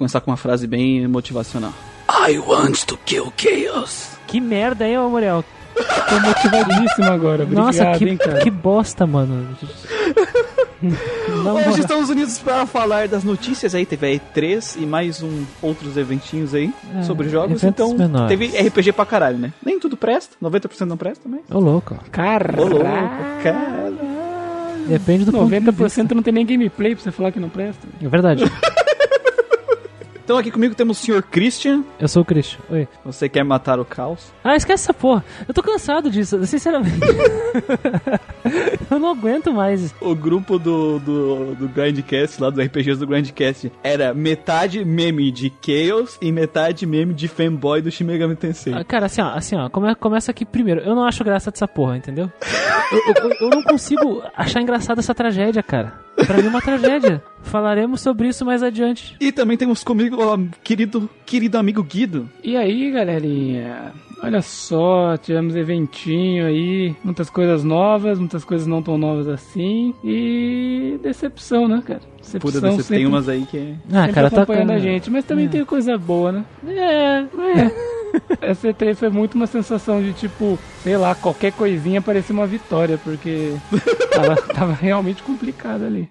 começar com uma frase bem motivacional. I want to kill chaos. Que merda, hein, ô Muriel? Tô motivadíssimo agora. Obrigado, Nossa, que, hein, cara. que bosta, mano. Não, Hoje moral. estamos unidos para falar das notícias aí. Teve a E3 e mais um, outros eventinhos aí É, sobre jogos. Então, menores. teve RPG pra caralho, né? Nem tudo presta, 90% não presta também. Ô, louco. Caralho. Ô, louco, cara. Depende do ponto de vista. 90% não tem nem gameplay pra você falar que não presta. É verdade. Então aqui comigo temos o Sr. Christian. Eu sou o Christian. Oi. Você quer matar o caos? Ah, esquece essa porra. Eu tô cansado disso, sinceramente. eu não aguento mais. O grupo do, do, do Grindcast, lá dos RPGs do Grindcast, era metade meme de Chaos e metade meme de fanboy do Shin Megami Tensei. Ah, Cara, assim, ó, assim, ó, come- começa aqui primeiro. Eu não acho graça dessa porra, entendeu? Eu, eu- eu não consigo achar engraçada essa tragédia, cara. Pra mim é uma tragédia. Falaremos sobre isso mais adiante. E também temos comigo o querido, querido amigo Guido. E aí, galerinha? Olha só, tivemos eventinho aí, muitas coisas novas, muitas coisas não tão novas assim. E decepção, né, cara? Decepção Pura decepção, tem sempre, umas aí que... Ah, sempre cara, tá acompanhando com- a gente. Mas também É. tem coisa boa, né? É, É. Essa E3 foi muito uma sensação de tipo, sei lá, qualquer coisinha parecia uma vitória, porque tava, tava realmente complicado ali.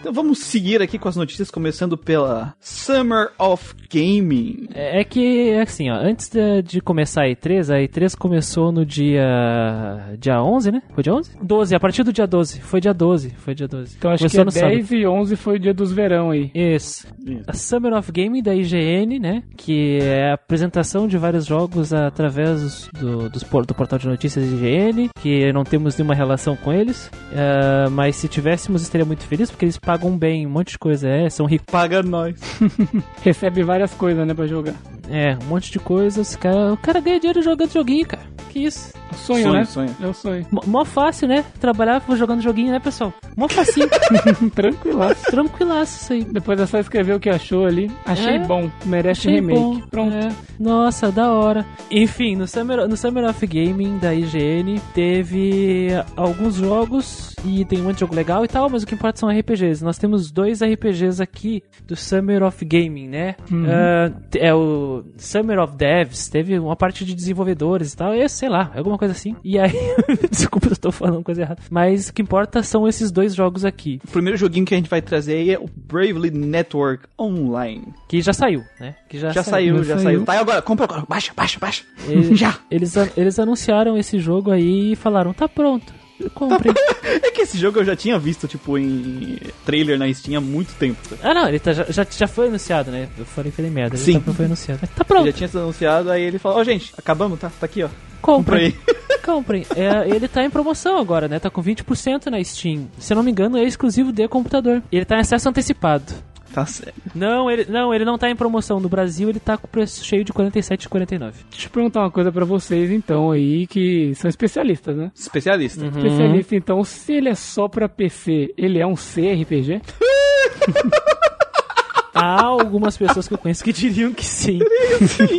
Então vamos seguir aqui com as notícias, começando pela Summer of Gaming. É é que, assim, ó, antes de, de começar a E3, a E3 começou no dia. dia 11, né? Foi dia 11? 12, a partir do dia 12. Foi dia 12, foi dia 12. Então acho Começou que é 10 e 11 foi o dia dos verão aí. Isso. A Summer of Gaming da IGN, né? Que é a apresentação de vários jogos através do, dos por- do portal de notícias IGN, que não temos nenhuma relação com eles. Ah, mas se tivéssemos, estaria muito feliz, porque eles pagam bem um monte de coisa. É, são ricos. Paga nós. Recebe várias coisas, né, pra jogar. É, um monte de coisas. Cara, o cara ganha dinheiro jogando joguinho, cara. Que isso? Sonho, Sonho, né? sonho. É o sonho. Mó- Mó fácil, né? Trabalhar jogando joguinho, né, pessoal? Mó facinho. Tranquilaço. Tranquilaço isso aí. Depois é só escrever o que achou ali. Achei É. bom, merece Achei remake. bom. Pronto. É. Nossa, da hora. Enfim, no Summer, no Summer of Gaming da IGN teve alguns jogos e tem um monte de jogo legal e tal, mas o que importa são RPGs. Nós temos dois RPGs aqui do Summer of Gaming, né? Ah, é o Summer of Devs, teve uma parte de desenvolvedores e tal, e sei lá, alguma coisa assim. E aí, desculpa, eu tô falando coisa errada. Mas o que importa são esses dois jogos aqui, O primeiro joguinho que a gente vai trazer aí é o Bravely Network Online. que já saiu, né? Que já, Já saiu, já já saiu. saiu. Tá aí agora, compra agora. Baixa, baixa, baixa. Eles, Já. Eles, eles anunciaram esse jogo aí e falaram, tá pronto. Comprem. É que esse jogo eu já tinha visto, tipo, em trailer na Steam há muito tempo. ah, não, ele tá- já, já, já foi anunciado, né? Eu falei, merda. Ele Sim. tá- foi anunciado. Mas tá Já pronto. tinha sido anunciado, aí ele falou, ó gente, acabamos, tá? Tá aqui, ó. Comprem. Comprei. Comprem. É, ele tá em promoção agora, né? Tá com 20% na Steam. Se eu não me engano, é exclusivo de computador. Ele tá em acesso antecipado. Tá certo. Não, ele não, ele não tá em promoção. No Brasil, ele tá com preço cheio de R$ 47,49. Deixa eu perguntar uma coisa pra vocês, então, aí, que são especialistas, né? Especialista. Uhum. Especialista, então, se ele é só pra PC, ele é um CRPG? Há algumas pessoas que eu conheço que diriam que sim.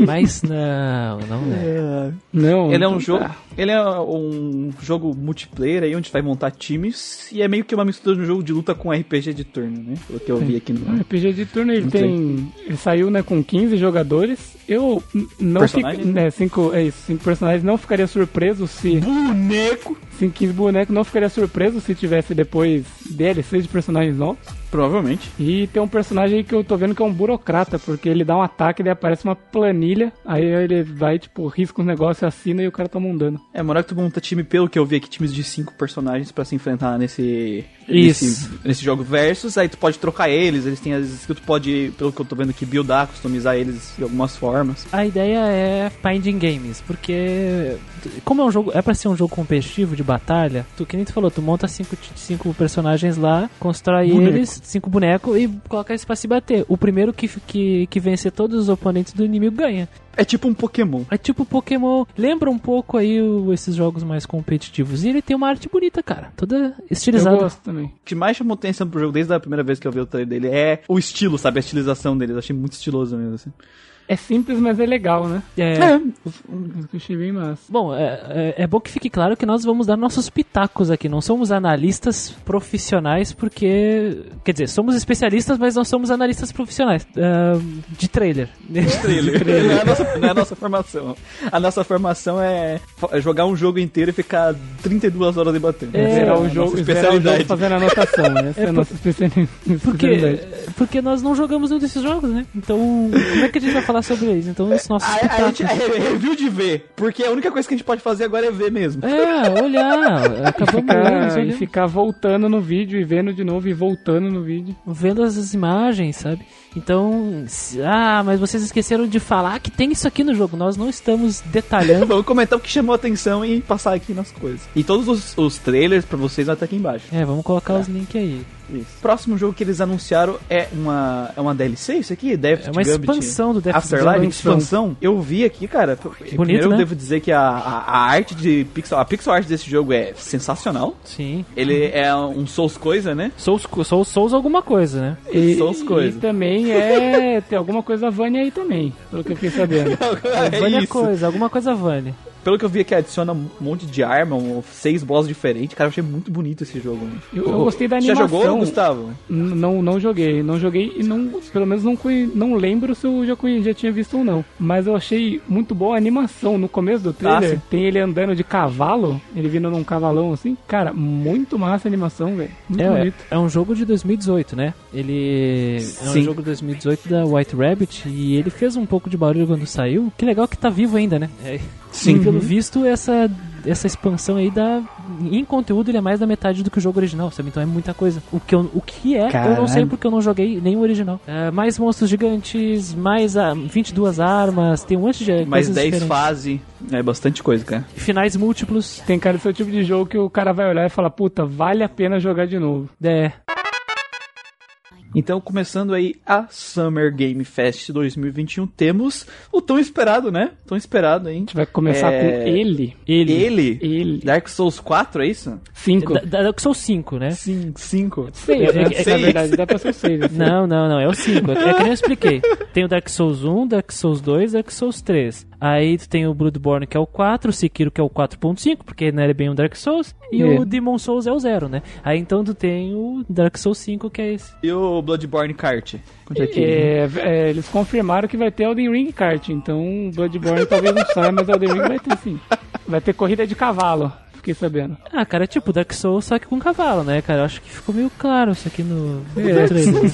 Mas não, não é. Não. Ele é um jogo. Ele é um jogo multiplayer aí, onde vai montar times. E é meio que uma mistura de um jogo de luta com RPG de turno, né? Pelo que eu vi aqui no. RPG de turno, ele tem. Ele saiu, né, com 15 jogadores. Eu não fico. Personagens? Né, cinco, é isso, cinco personagens. Não ficaria surpreso se. Boneco! Sim, 15 bonecos. Não ficaria surpreso se tivesse depois DLCs de personagens novos. Provavelmente. E tem um personagem aí que eu tô vendo que é um burocrata, porque ele dá um ataque, daí aparece uma planilha, aí ele vai, tipo, risca os negócios, assina e o cara toma um dano. É, moral que tu monta time, pelo que eu vi aqui, times de cinco personagens pra se enfrentar nesse. Isso. Nesse, nesse jogo versus. Aí tu pode trocar eles, eles têm as que tu pode, pelo que eu tô vendo aqui, buildar, customizar eles de algumas formas. A ideia é finding games, porque como é um jogo, é pra ser um jogo competitivo de batalha, tu que nem tu falou, tu monta cinco, cinco personagens lá, constrói Boneco. eles, cinco bonecos e coloca eles pra se bater. O primeiro que, que, que vencer todos os oponentes do inimigo ganha. É tipo um Pokémon. É tipo Pokémon, lembra um pouco aí o- esses jogos mais competitivos. E ele tem uma arte bonita, cara, toda Eu estilizada. gosto também. O que mais chamou atenção pro jogo desde a primeira vez que eu vi o trailer dele é o estilo, sabe? A estilização dele. Eu achei muito estiloso mesmo, assim. É simples, mas é legal, né? É, Eu achei bem massa. Bom, é, é, é bom que fique claro que nós vamos dar nossos pitacos aqui. Não somos analistas profissionais, porque. Quer dizer, somos especialistas, mas não somos analistas profissionais. ah, de trailer. trailer. Não, é a nossa, não é a nossa formação. A nossa formação é é jogar um jogo inteiro e ficar 32 horas debatendo. É, zerar o nossa jogo, zerar o jogo especialidade. fazendo anotação. Essa é, a por- nossa especiali- Porque, especialidade. porque nós não jogamos nenhum desses jogos, né? Então, como é que a gente vai falar sobre eles? Então, os nossos A, a pitacos. gente é review de ver, porque a única coisa que a gente pode fazer agora é ver mesmo. É, olhar. E Acabamos ficar, e ficar voltando no vídeo e vendo de novo e voltando no vídeo. vendo as imagens, sabe? Então, se- ah, mas vocês esqueceram de falar que tem isso aqui no jogo. Nós não estamos detalhando. Vamos comentar o que chamou a atenção e passar aqui nas coisas. E todos os, os trailers pra vocês vai estar aqui embaixo. É, vamos colocar os links aí. Isso. Próximo jogo que eles anunciaram é uma, é uma DLC, isso aqui? Death É uma Gambit expansão do Death Afterlife, expansão. expansão. Eu vi aqui, cara. primeiro eu né? devo dizer que a, a, a arte de pixel, a pixel art desse jogo é sensacional. Sim. Ele é um Souls coisa, né? Souls, Souls, Souls alguma coisa, né? E, São as coisas. e também é. Tem alguma coisa Vânia aí também, pelo que eu fiquei sabendo. Vânia é isso. coisa, alguma coisa Vânia. Pelo que eu vi aqui, adiciona um monte de arma, um, seis boss diferentes. Cara, eu achei muito bonito esse jogo. né? Eu- eu gostei da Já animação. jogou, Gustavo? N- Não, não joguei, não joguei e não, pelo menos não, não lembro se eu já, já tinha visto ou não. Mas eu achei muito boa a animação. No começo do trailer, Ah, tem ele andando de cavalo, ele vindo num cavalão assim. Cara, muito massa a animação, velho. Muito É, bonito. é um jogo de 2018, né? Ele é Sim. um jogo de 2018 da White Rabbit e ele fez um pouco de barulho quando saiu. Que legal que tá vivo ainda, né? É, Sim. E pelo visto, essa, essa expansão aí dá. Em conteúdo, ele é mais da metade do que o jogo original, sabe? Então é muita coisa. O que, eu, o que é, eu não sei Caralho. porque eu não joguei nem o original. É, mais monstros gigantes, mais ah, 22 armas, tem um monte de Mais coisas 10 diferentes. fases. É bastante coisa, cara. Finais múltiplos. Tem cara de ser o tipo de jogo que o cara vai olhar e falar, puta, vale a pena jogar de novo. É, Então, começando aí a Summer Game Fest 2021, temos o tão esperado, né? Tão esperado, hein? A gente vai começar É. com ele. ele. Ele, Ele. Dark Souls 4, é isso? Cinco. Da, da, Dark Souls 5, né? Sim, 5. Seis, É, né? é, Na seis. verdade, dá pra ser o seis. assim. Não, não, não, é o 5. É que nem eu expliquei. Tem o Dark Souls 1, Dark Souls 2, Dark Souls 3. Aí tu tem o Bloodborne que é o 4, o Sekiro que é o 4.5, porque não é bem um Dark Souls, e É. o Demon Souls é o 0, né? Aí então tu tem o Dark Souls 5 que é esse. E o Bloodborne Kart? É É, é, eles confirmaram que vai ter Elden Ring Kart, então Bloodborne talvez não saia, mas Elden Ring vai ter sim. Vai ter corrida de cavalo, fiquei sabendo. Ah, cara, é tipo Dark Souls só que com cavalo, né, cara? Eu acho que ficou meio claro isso aqui no, É. trailer.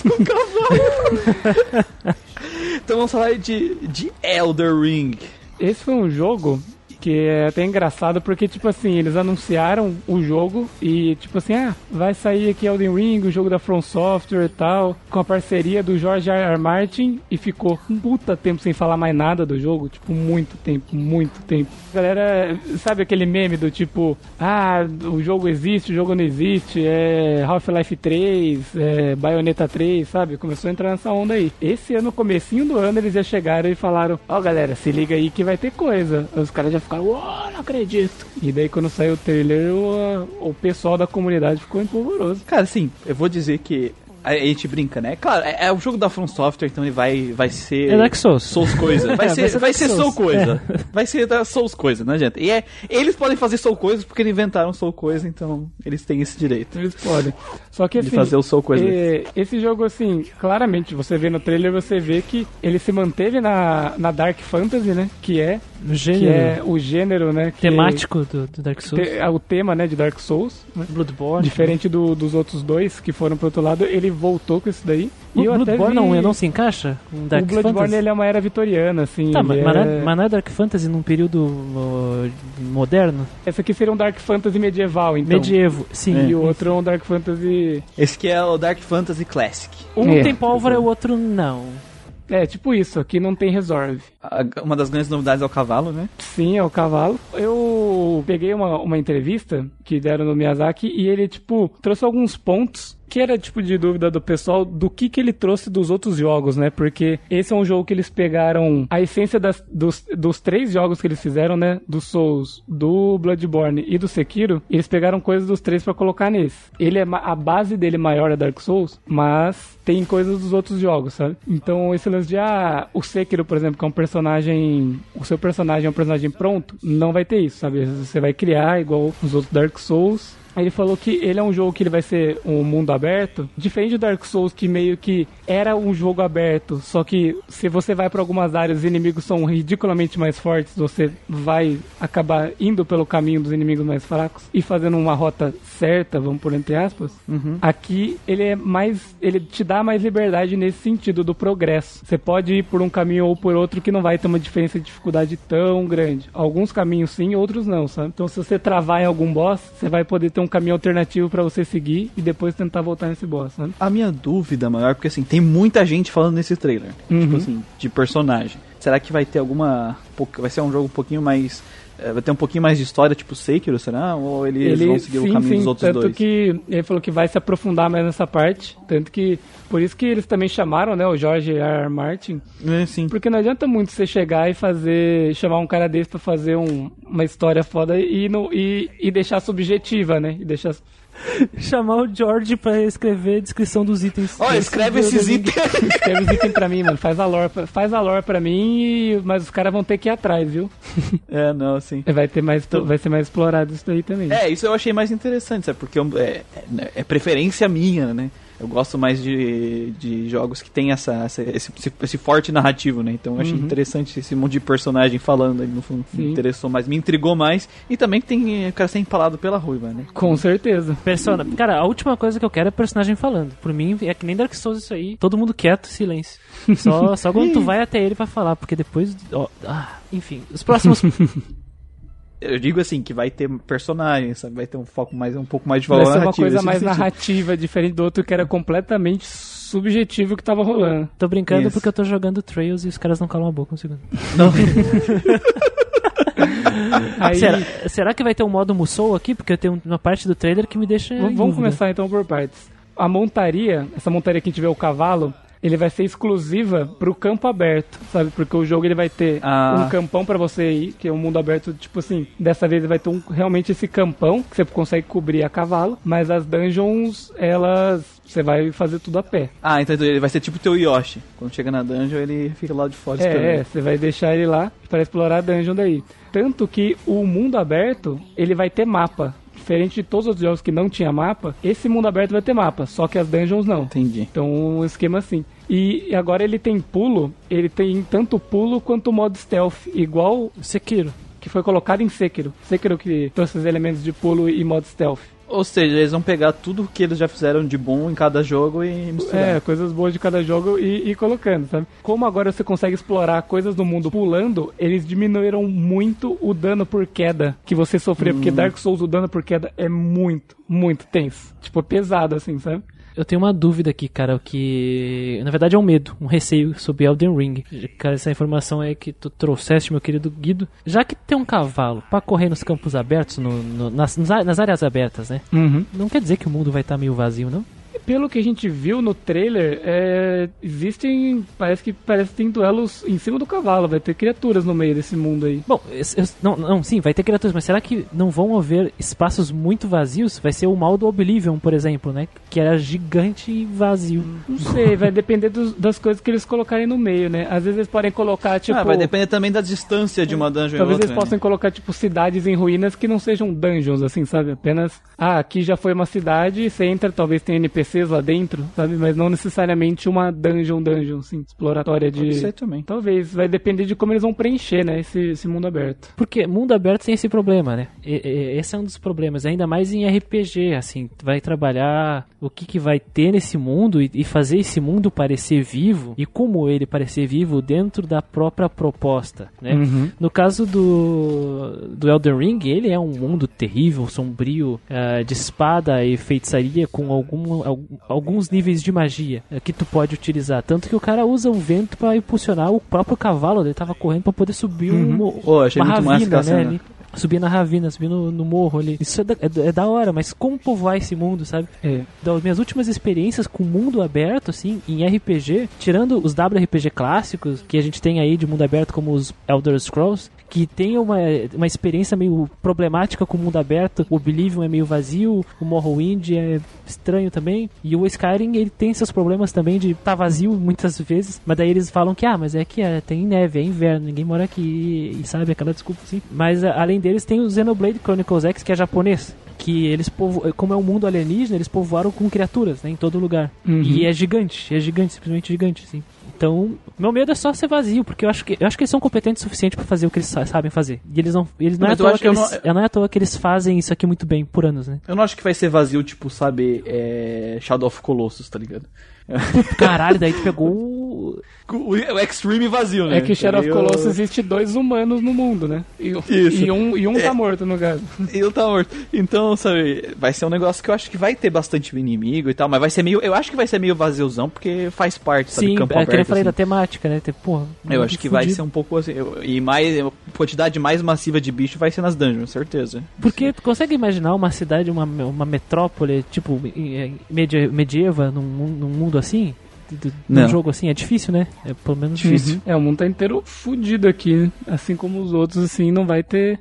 Então vamos falar de, de Elder Ring. Esse foi um jogo que é até engraçado porque, tipo assim, eles anunciaram o jogo e, tipo assim, ah, vai sair aqui Elden Ring, o jogo da From Software e tal, com a parceria do George R. R. Martin e ficou um puta tempo sem falar mais nada do jogo, tipo, muito tempo, muito tempo. Galera, sabe aquele meme do tipo, ah, o jogo existe, o jogo não existe, é Half-Life 3, é Bayonetta 3, sabe? Começou a entrar nessa onda aí. Esse ano, comecinho do ano, eles já chegaram e falaram, ó galera, se liga aí que vai ter coisa. Os caras já ficaram, uau, não acredito. E daí quando saiu o trailer, o, o pessoal da comunidade ficou empolvoroso. Cara, assim, eu vou dizer que a, a gente brinca, né? Claro, é, é o jogo da From Software, então ele vai, vai ser... É Dark Souls. Souls coisa. Vai É, ser, vai ser vai ser Soul coisa. Vai ser da Souls coisa, não adianta. E é, eles podem fazer Soul coisas porque eles inventaram Soul coisa, então eles têm esse direito Eles podem. Só que de assim, fazer o Soul coisa. É, esse jogo, assim, claramente, você vê no trailer, você vê que ele se manteve na, na Dark Fantasy, né? Que é, No que gênero é o gênero, né? Que temático do, do Dark Souls. te- é o tema, né, de Dark Souls. Né? Bloodborne. Diferente do- dos outros dois que foram pro outro lado, ele voltou com isso daí. O E eu até Bloodborne vi- não, não se encaixa com Dark o Bloodborne Fantasy? ele é uma era vitoriana, assim. Tá, mas, mas não é- é, mas não é Dark Fantasy num período uh, moderno? Esse aqui seria um Dark Fantasy medieval, então. Medievo, sim. E o outro é um Dark Fantasy. Esse que é o Dark Fantasy Classic. Um É. tem pólvora e o outro não. É, tipo isso, aqui não tem resolve. Uma das grandes novidades é o cavalo, né? Sim, é o cavalo. Eu peguei uma, uma entrevista que deram no Miyazaki e ele, tipo, trouxe alguns pontos que era tipo de dúvida do pessoal do que que ele trouxe dos outros jogos, né? Porque esse é um jogo que eles pegaram a essência das, dos, dos três jogos que eles fizeram, né? Do Souls, do Bloodborne e do Sekiro. Eles pegaram coisas dos três para colocar nesse. Ele é a base dele maior é Dark Souls, mas tem coisas dos outros jogos, sabe? Então esse lance de ah, o Sekiro, por exemplo, que é um personagem, o seu personagem é um personagem pronto, não vai ter isso, sabe? Você vai criar igual os outros Dark Souls ele falou que ele é um jogo que ele vai ser um mundo aberto, diferente do Dark Souls que meio que era um jogo aberto, só que se você vai para algumas áreas, os inimigos são ridiculamente mais fortes, você vai acabar indo pelo caminho dos inimigos mais fracos e fazendo uma rota certa, vamos por entre aspas. Uhum. Aqui ele é mais, ele te dá mais liberdade nesse sentido do progresso. Você pode ir por um caminho ou por outro que não vai ter uma diferença de dificuldade tão grande. Alguns caminhos sim, outros não, sabe? Então se você travar em algum boss, você vai poder ter um um caminho alternativo para você seguir e depois tentar voltar nesse boss, sabe? A minha dúvida maior, porque assim, tem muita gente falando nesse trailer, uhum. tipo assim, de personagem. Será que vai ter alguma. Vai ser um jogo um pouquinho mais é, vai ter um pouquinho mais de história, tipo Sekiro, será? Ou eles ele, vão seguir sim, o caminho sim, dos outros tanto dois? que ele falou que vai se aprofundar mais nessa parte, tanto que por isso que eles também chamaram, né, o George R. R. Martin. É, sim. Porque não adianta muito você chegar e fazer, chamar um cara desse pra fazer um, uma história foda e, no, e, e deixar subjetiva, né, e deixar chamar o George pra escrever a descrição dos itens. Ó, oh, escreve esses itens. escreve os itens pra mim, mano. Faz a lore, faz a lore pra mim, mas os caras vão ter que ir atrás, viu? É, não, sim. Vai, ter mais, então... vai ser mais explorado isso daí também. É, isso eu achei mais interessante, sabe? Porque é, é, é preferência minha, né? Eu gosto mais de, de jogos que tem essa, essa esse, esse, forte narrativo, né? Então eu achei uhum. interessante esse monte de personagem falando aí no fundo. Me interessou mais, me intrigou mais. E também que tem o cara ser empalado pela ruiva, né? Com certeza. Persona. Cara, a última coisa que eu quero é personagem falando. Por mim, é que nem Dark Souls isso aí. Todo mundo quieto, silêncio. Só, só quando tu vai até ele pra falar, porque depois. Ó, ah, enfim, os próximos. Eu digo assim, que vai ter personagens, sabe? Vai ter um foco mais, um pouco mais de valor vai ser uma coisa mais sentido. narrativa, diferente do outro que era completamente subjetivo que tava rolando. Tô brincando Isso. porque eu tô jogando Trails e os caras não calam a boca um segundo. Não. Aí... será, será, que vai ter um modo Musou aqui? Porque tem uma parte do trailer que me deixa. Vamos começar então por partes. A montaria, essa montaria que a gente vê o cavalo, ele vai ser exclusiva pro campo aberto, sabe? Porque o jogo ele vai ter ah. um campão para você ir, que é um mundo aberto, tipo assim, dessa vez ele vai ter um, realmente esse campão que você consegue cobrir a cavalo, mas as dungeons, elas você vai fazer tudo a pé. Ah, então ele vai ser tipo o teu Yoshi. Quando chega na dungeon, ele fica lá de fora é, esperando. É, você vai deixar ele lá para explorar a dungeon daí. Tanto que o mundo aberto, ele vai ter mapa diferente de todos os jogos que não tinha mapa, esse mundo aberto vai ter mapa, só que as dungeons não. Entendi. Então, um esquema assim. E agora ele tem pulo, ele tem tanto pulo quanto modo stealth, igual Sekiro, que foi colocado em Sekiro. Sekiro que trouxe os elementos de pulo e modo stealth. Ou seja, eles vão pegar tudo que eles já fizeram de bom em cada jogo e misturar. É, coisas boas de cada jogo e, e colocando, sabe? Como agora você consegue explorar coisas do mundo pulando, eles diminuíram muito o dano por queda que você sofria, hum. porque Dark Souls o dano por queda é muito, muito tenso. Tipo, pesado assim, sabe? Eu tenho uma dúvida aqui, cara, o que na verdade é um medo, um receio sobre Elden Ring. Cara, essa informação é que tu trouxeste, meu querido Guido. Já que tem um cavalo para correr nos campos abertos, no, no, nas, nas áreas abertas, né? Uhum. Não quer dizer que o mundo vai estar tá meio vazio, não? Pelo que a gente viu no trailer, é, existem. Parece que parece que tem duelos em cima do cavalo, vai ter criaturas no meio desse mundo aí. Bom, eu, não, não, sim, vai ter criaturas, mas será que não vão haver espaços muito vazios? Vai ser o mal do Oblivion, por exemplo, né? Que era gigante e vazio. Não sei, vai depender dos, das coisas que eles colocarem no meio, né? Às vezes eles podem colocar, tipo. Ah, vai depender também da distância de uma dungeon Talvez outra, eles possam né? colocar, tipo, cidades em ruínas que não sejam dungeons, assim, sabe? Apenas. Ah, aqui já foi uma cidade, você entra, talvez tenha NPCs lá dentro sabe? Mas não necessariamente uma dungeon, dungeon, assim, exploratória de. Pode ser também. Talvez, vai depender de como eles vão preencher, né? Esse, esse mundo aberto. Porque mundo aberto tem esse problema, né? E, e, esse é um dos problemas, ainda mais em RPG, assim, vai trabalhar o que, que vai ter nesse mundo e, e fazer esse mundo parecer vivo e como ele parecer vivo dentro da própria proposta, né? Uhum. No caso do, do Elden Ring, ele é um mundo terrível, sombrio, uh, de espada e feitiçaria com algum, algum alguns níveis de magia é, que tu pode utilizar. Tanto que o cara usa o vento para impulsionar o próprio cavalo. Ele tava correndo para poder subir uhum. um, oh, achei uma muito ravina, né? subir na ravina, subir no, no morro ali. Isso é da, é, é da hora, mas como povoar esse mundo, sabe? É. Das minhas últimas experiências com mundo aberto, assim, em RPG, tirando os WRPG clássicos que a gente tem aí de mundo aberto, como os Elder Scrolls, que tem uma, uma experiência meio problemática com o mundo aberto. O Oblivion é meio vazio, o Morrowind é estranho também. E o Skyrim, ele tem seus problemas também de estar tá vazio muitas vezes. Mas daí eles falam que, ah, mas é que é, tem neve, é inverno, ninguém mora aqui. E, sabe, aquela desculpa assim. Mas além deles tem o Xenoblade Chronicles X, que é japonês que eles povo... como é um mundo alienígena, eles povoaram com criaturas, né, em todo lugar. Uhum. E é gigante, é gigante, simplesmente gigante, assim. Então, meu medo é só ser vazio, porque eu acho que eu acho que eles são competentes o suficiente para fazer o que eles sabem fazer. E eles não, eles não, é, à toa que, que eles, não... não... é à toa que eles fazem isso aqui muito bem por anos, né? Eu não acho que vai ser vazio, tipo, sabe, é... Shadow of Colossus, tá ligado? Caralho, daí tu pegou o... o Extreme vazio, né? É que Shadow of Colossus eu... existe dois humanos no mundo, né? E, Isso. e um, e um tá é. tá morto, no caso. E um tá morto. Então, sabe, vai ser um negócio que eu acho que vai ter bastante inimigo e tal, mas vai ser meio. Eu acho que vai ser meio vaziozão, porque faz parte, sabe, Sim, campo é aberto. que eu falei assim. da temática, né? Tipo, porra, eu acho que fudido. vai ser um pouco assim. Eu, e mais. Quantidade mais massiva de bicho vai ser nas dungeons, certeza. Porque tu consegue imaginar uma cidade, uma, uma metrópole, tipo, medieva num, num mundo assim? num jogo assim, é difícil, né? É pelo menos difícil. Uhum. É, o mundo tá inteiro fudido aqui, assim como os outros, assim, não vai ter.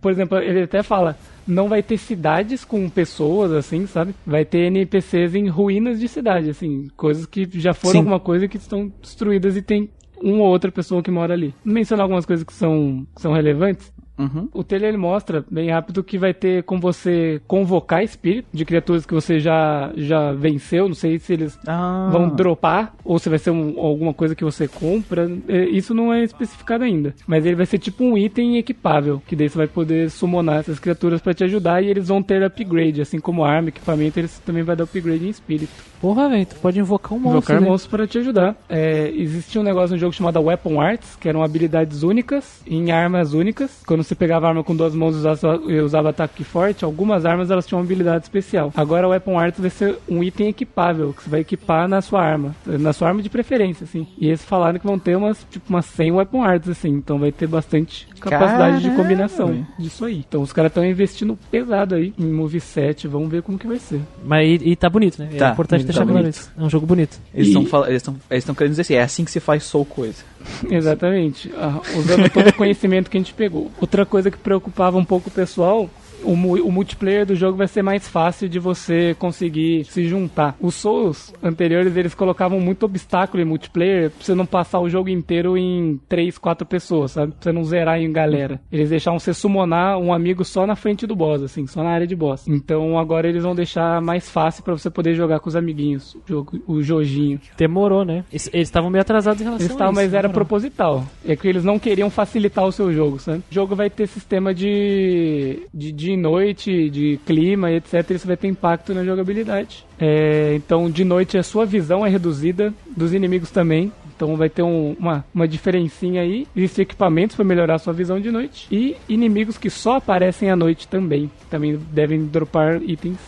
Por exemplo, ele até fala, não vai ter cidades com pessoas, assim, sabe? Vai ter NPCs em ruínas de cidade, assim, coisas que já foram Sim. alguma coisa que estão destruídas e tem uma ou outra pessoa que mora ali. Mencionar algumas coisas que são, que são relevantes. Uhum. O trailer ele mostra bem rápido que vai ter com você convocar espírito de criaturas que você já, já venceu. Não sei se eles ah. vão dropar ou se vai ser um, alguma coisa que você compra. É, isso não é especificado ainda. Mas ele vai ser tipo um item equipável. Que daí você vai poder summonar essas criaturas para te ajudar e eles vão ter upgrade. Assim como arma, equipamento, eles também vai dar upgrade em espírito. Porra, velho, tu pode invocar um monstro. Invocar né? monstros para te ajudar. É, existia um negócio no jogo chamado Weapon Arts, que eram habilidades únicas em armas únicas. Quando você pegava arma com duas mãos e usava, usava ataque forte, algumas armas elas tinham uma habilidade especial. Agora o Weapon Arts vai ser um item equipável, que você vai equipar na sua arma. Na sua arma de preferência, assim. E eles falaram que vão ter umas, tipo, umas 100 Weapon Arts, assim. Então vai ter bastante capacidade Caramba. de combinação disso aí. Então os caras estão investindo pesado aí em moveset. Vamos ver como que vai ser. Mas e, e tá bonito, né? É tá, é importante deixar tá claro isso. É um jogo bonito. Eles estão eles eles querendo dizer assim, é assim que se faz Soul Coisa. Exatamente. Ah, usando todo o conhecimento que a gente pegou. Outra coisa que preocupava um pouco o pessoal o, o, multiplayer do jogo vai ser mais fácil de você conseguir se juntar. Os Souls anteriores, eles colocavam muito obstáculo em multiplayer pra você não passar o jogo inteiro em 3, 4 pessoas, sabe? Pra você não zerar em galera. Eles deixavam você summonar um amigo só na frente do boss, assim, só na área de boss. Então agora eles vão deixar mais fácil para você poder jogar com os amiguinhos, o, jogo, o Jojinho. Demorou, né? Eles estavam meio atrasados em relação eles tavam, a isso. Mas era proposital. É que eles não queriam facilitar o seu jogo, sabe? O jogo vai ter sistema de, de, de de noite, de clima e etc., isso vai ter impacto na jogabilidade. É, então, de noite a sua visão é reduzida, dos inimigos também. Então vai ter um, uma, uma diferencinha aí. Existem equipamentos para melhorar a sua visão de noite. E inimigos que só aparecem à noite também. Também devem dropar itens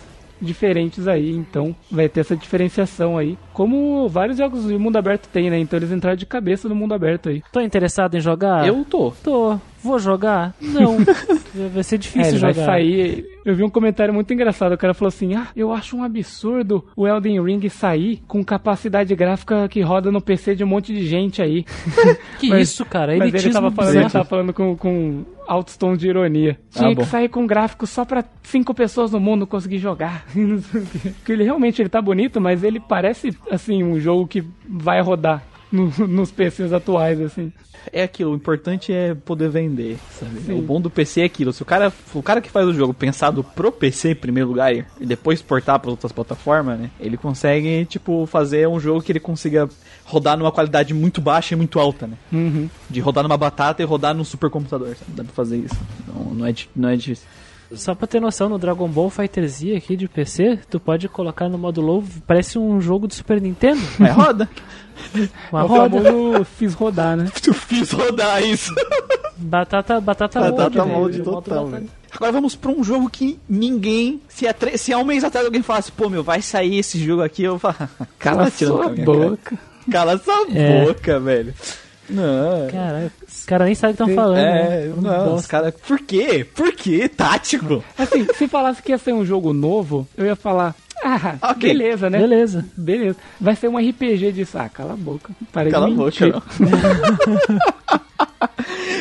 diferentes aí, então vai ter essa diferenciação aí. Como vários jogos de mundo aberto tem, né? Então eles entraram de cabeça no mundo aberto aí. Tô interessado em jogar? Eu tô. Tô. Vou jogar? Não. vai ser difícil é, jogar. Vai sair. Eu vi um comentário muito engraçado. O cara falou assim: Ah, eu acho um absurdo o Elden Ring sair com capacidade gráfica que roda no PC de um monte de gente aí. que mas, isso, cara? Mas ele tava falando, ele tava falando com, com altos tons de ironia. Ah, Tinha ah, que sair com gráfico só pra cinco pessoas no mundo conseguir jogar. Porque ele realmente ele tá bonito, mas ele parece assim um jogo que vai rodar no, nos PCs atuais, assim. É aquilo, o importante é poder vender, sabe? O bom do PC é aquilo. Se o cara, o cara que faz o jogo pensado pro PC em primeiro lugar e depois portar para outras plataformas, né? Ele consegue, tipo, fazer um jogo que ele consiga rodar numa qualidade muito baixa e muito alta, né? Uhum. De rodar numa batata e rodar num supercomputador, sabe? Dá pra fazer isso. Não, não, é, não é difícil. Só pra ter noção, no Dragon Ball Fighter Z aqui de PC, tu pode colocar no modo low, parece um jogo do Super Nintendo. É roda. Uma é roda. famoso fiz rodar, né? Tu fiz rodar isso. Batata, batata, batata molde, molde total, velho. Agora vamos pra um jogo que ninguém. Se há, se há um mês atrás alguém falasse, pô, meu, vai sair esse jogo aqui, eu falo, cala sua boca. Cala sua é. boca, velho. Não. Caralho, os caras nem sabem o que estão falando. É, né? não, os caras. Por quê? Por quê? Tático? Assim, se falasse que ia ser um jogo novo, eu ia falar, ah, Ok. beleza, né? Beleza. Beleza. Vai ser um RPG disso. Ah, cala a boca. Para Cala a boca, não.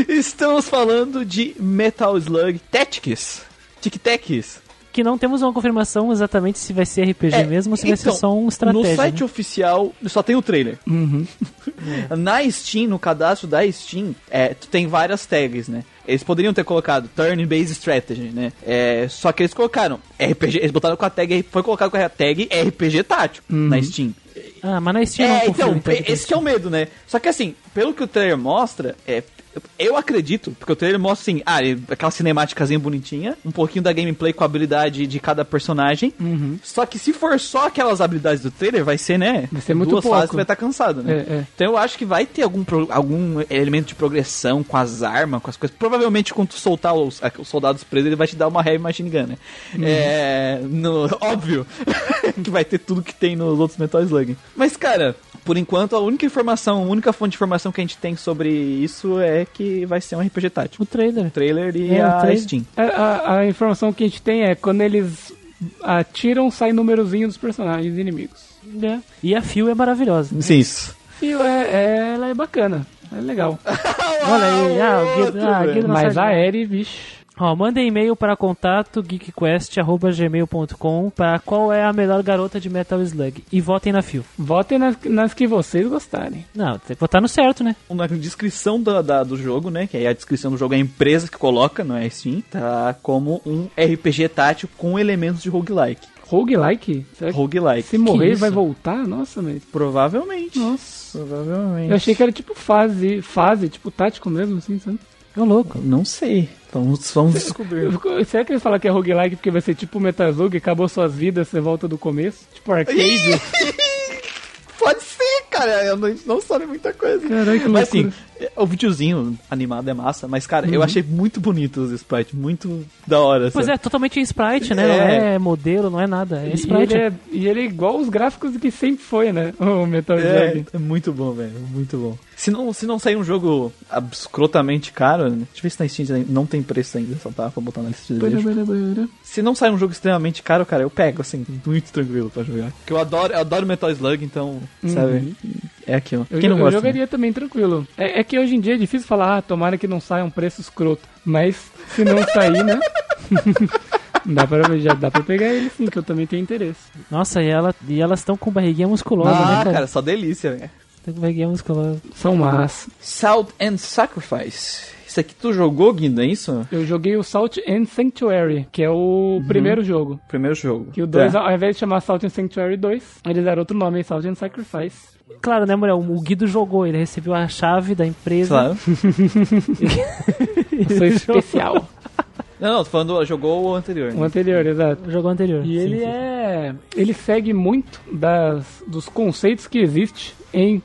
Estamos falando de Metal Slug Tactics. Tic Tacs. Que não temos uma confirmação exatamente se vai ser RPG É, mesmo ou se vai ser então, só um estratégia. No site né? oficial só tem o trailer. Uhum. Na Steam, no cadastro da Steam, é, tu tem várias tags, né? Eles poderiam ter colocado Turn-Based Strategy, né? É, só que eles colocaram RPG, eles botaram com a tag, foi colocado com a tag RPG tático na Steam. Ah, mas na Steam não É, confirma, então, então, esse que é o medo, né? Só que assim, pelo que o trailer mostra, é, eu acredito, porque o trailer mostra assim, ah, aquela cinemáticazinha bonitinha, um pouquinho da gameplay com a habilidade de cada personagem. Uhum. Só que se for só aquelas habilidades do trailer, vai ser, né? Vai ser muito duas pouco. fases que vai estar cansado, né? É, é. Então eu acho que vai ter algum, algum elemento de progressão com as armas, com as coisas. Provavelmente quando tu soltar os, os soldados presos, ele vai te dar uma heavy machine gun, né? Uhum. É. No, óbvio que vai ter tudo que tem nos outros Metal Slug. Mas, cara, por enquanto a única informação, a única fonte de informação que a gente tem sobre isso é que vai ser um RPG tático. O trailer. O trailer e É, o a trailer. Steam. A, a- a informação que a gente tem é quando eles atiram, sai númerozinho dos personagens inimigos. É. E a Phil é maravilhosa. Sim, isso. E é, é- ela é bacana. É legal. Olha aí, ah, o Guido, ah, Guido Mas a. Eri, vixe. Ó, mandem e-mail para contato geekquest.gmail.com para qual é a melhor garota de Metal Slug. E votem na Phil. Votem nas, nas que vocês gostarem. Não, tem que votar no certo, né? Na descrição da, da- do jogo, né? Que aí a descrição do jogo é a empresa que coloca, não é a Steam. Tá como um RPG tático com elementos de roguelike. Roguelike? Será que Roguelike. se morrer isso? vai voltar? Nossa, mas... Provavelmente. Nossa. Provavelmente. Eu achei que era tipo fase, fase, tipo tático mesmo, assim, sabe? Ô, louco. Não sei. Vamos, vamos descobrir. Eu Será que eles falam que é roguelike porque vai ser tipo Metal Slug, acabou suas vidas, você volta do começo? Tipo arcade? Pode ser, cara. Eu não, não sabe muita coisa. Que Mas assim, loucura. é, o videozinho animado é massa, mas, cara, eu achei muito bonito os sprites. Muito da hora. Pois sabe? é, totalmente em sprite, né? Não É. é modelo, não é nada. É E sprite. ele é, e ele é igual os gráficos que sempre foi, né? O Metal É, Slug. é muito bom, velho. Muito bom. Se não, se não sair um jogo escrotamente caro, né? deixa eu ver se na Steam não tem preço ainda, só tá pra botar na lista de desejos. Se não sair um jogo extremamente caro, cara, eu pego, assim, muito tranquilo pra jogar. Porque eu adoro, eu adoro Metal Slug, então, sabe? É aquilo. Eu, Quem não eu gosta? jogaria também tranquilo. É, é que hoje em dia é difícil falar, ah, tomara que não saia um preço escroto. Mas se não sair, né? dá pra, já dá pra pegar ele sim, que eu também tenho interesse. Nossa, e, ela, e elas estão com barriguinha musculosa, Ah, né, cara? cara? só delícia, velho. Estão com barriguinha musculosa. São massa. Salt and Sacrifice. Isso aqui tu jogou, Guindo, é isso? Eu joguei o Salt and Sanctuary, que é o primeiro jogo. Primeiro jogo. Que o 2, É. ao invés de chamar Salt and Sanctuary 2, eles deram outro nome, Salt and Sacrifice. Claro, né, Muriel? O Guido jogou, ele recebeu a chave da empresa. Claro. Eu sou especial. Não, não, tô falando, jogou o anterior. o Né? anterior, exato. O jogo anterior. E Sim, ele sim. é. Ele segue muito das, dos conceitos que existe em,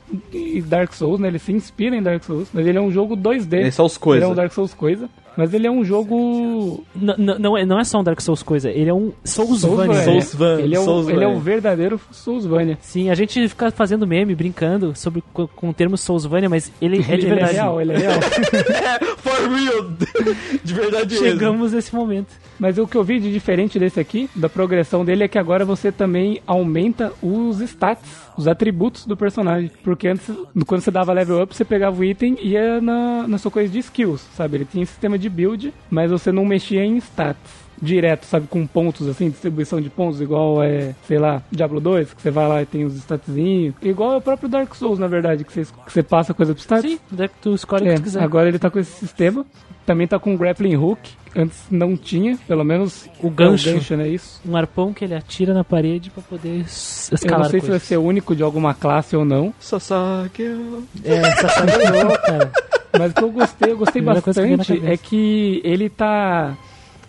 Dark Souls, né? Ele se inspira em Dark Souls, mas ele é um jogo 2D. Ele é só os Ele coisas. é um Dark Souls coisa. Mas ele é um jogo. N- n- não, é, não é só um Dark Souls coisa, ele é um Soulsvania. Soulsvania. Ele é, o, Soulsvania. ele é o verdadeiro Soulsvania. Sim, a gente fica fazendo meme, brincando sobre, com, com o termo Soulsvania, mas ele é de ele verdade. é real, ele é real. For real! De verdade mesmo. Chegamos nesse momento. Mas o que eu vi de diferente desse aqui, da progressão dele, é que agora você também aumenta os stats, os atributos do personagem. Porque antes, quando você dava level up, você pegava o item e ia na, na sua coisa de skills, sabe? Ele tinha sistema de build, mas você não mexia em stats. Direto, sabe, com pontos assim, distribuição de pontos, igual é, sei lá, Diablo 2, que você vai lá e tem os statzinhos. Igual é o próprio Dark Souls, na verdade, que você, que você passa coisa pro stat. Sim, daí tu escolhe o É, que tu quiser. agora ele tá com esse sistema. Também tá com grappling hook. Antes não tinha, pelo menos O gancho. É o gancho, né? Isso. Um arpão que ele atira na parede pra poder s- Eu escalar não sei se vai coisas. ser único de alguma classe ou não. Sasaki. É, ganhou, cara. Mas o que eu gostei, eu gostei que bastante cabeça. é que ele tá.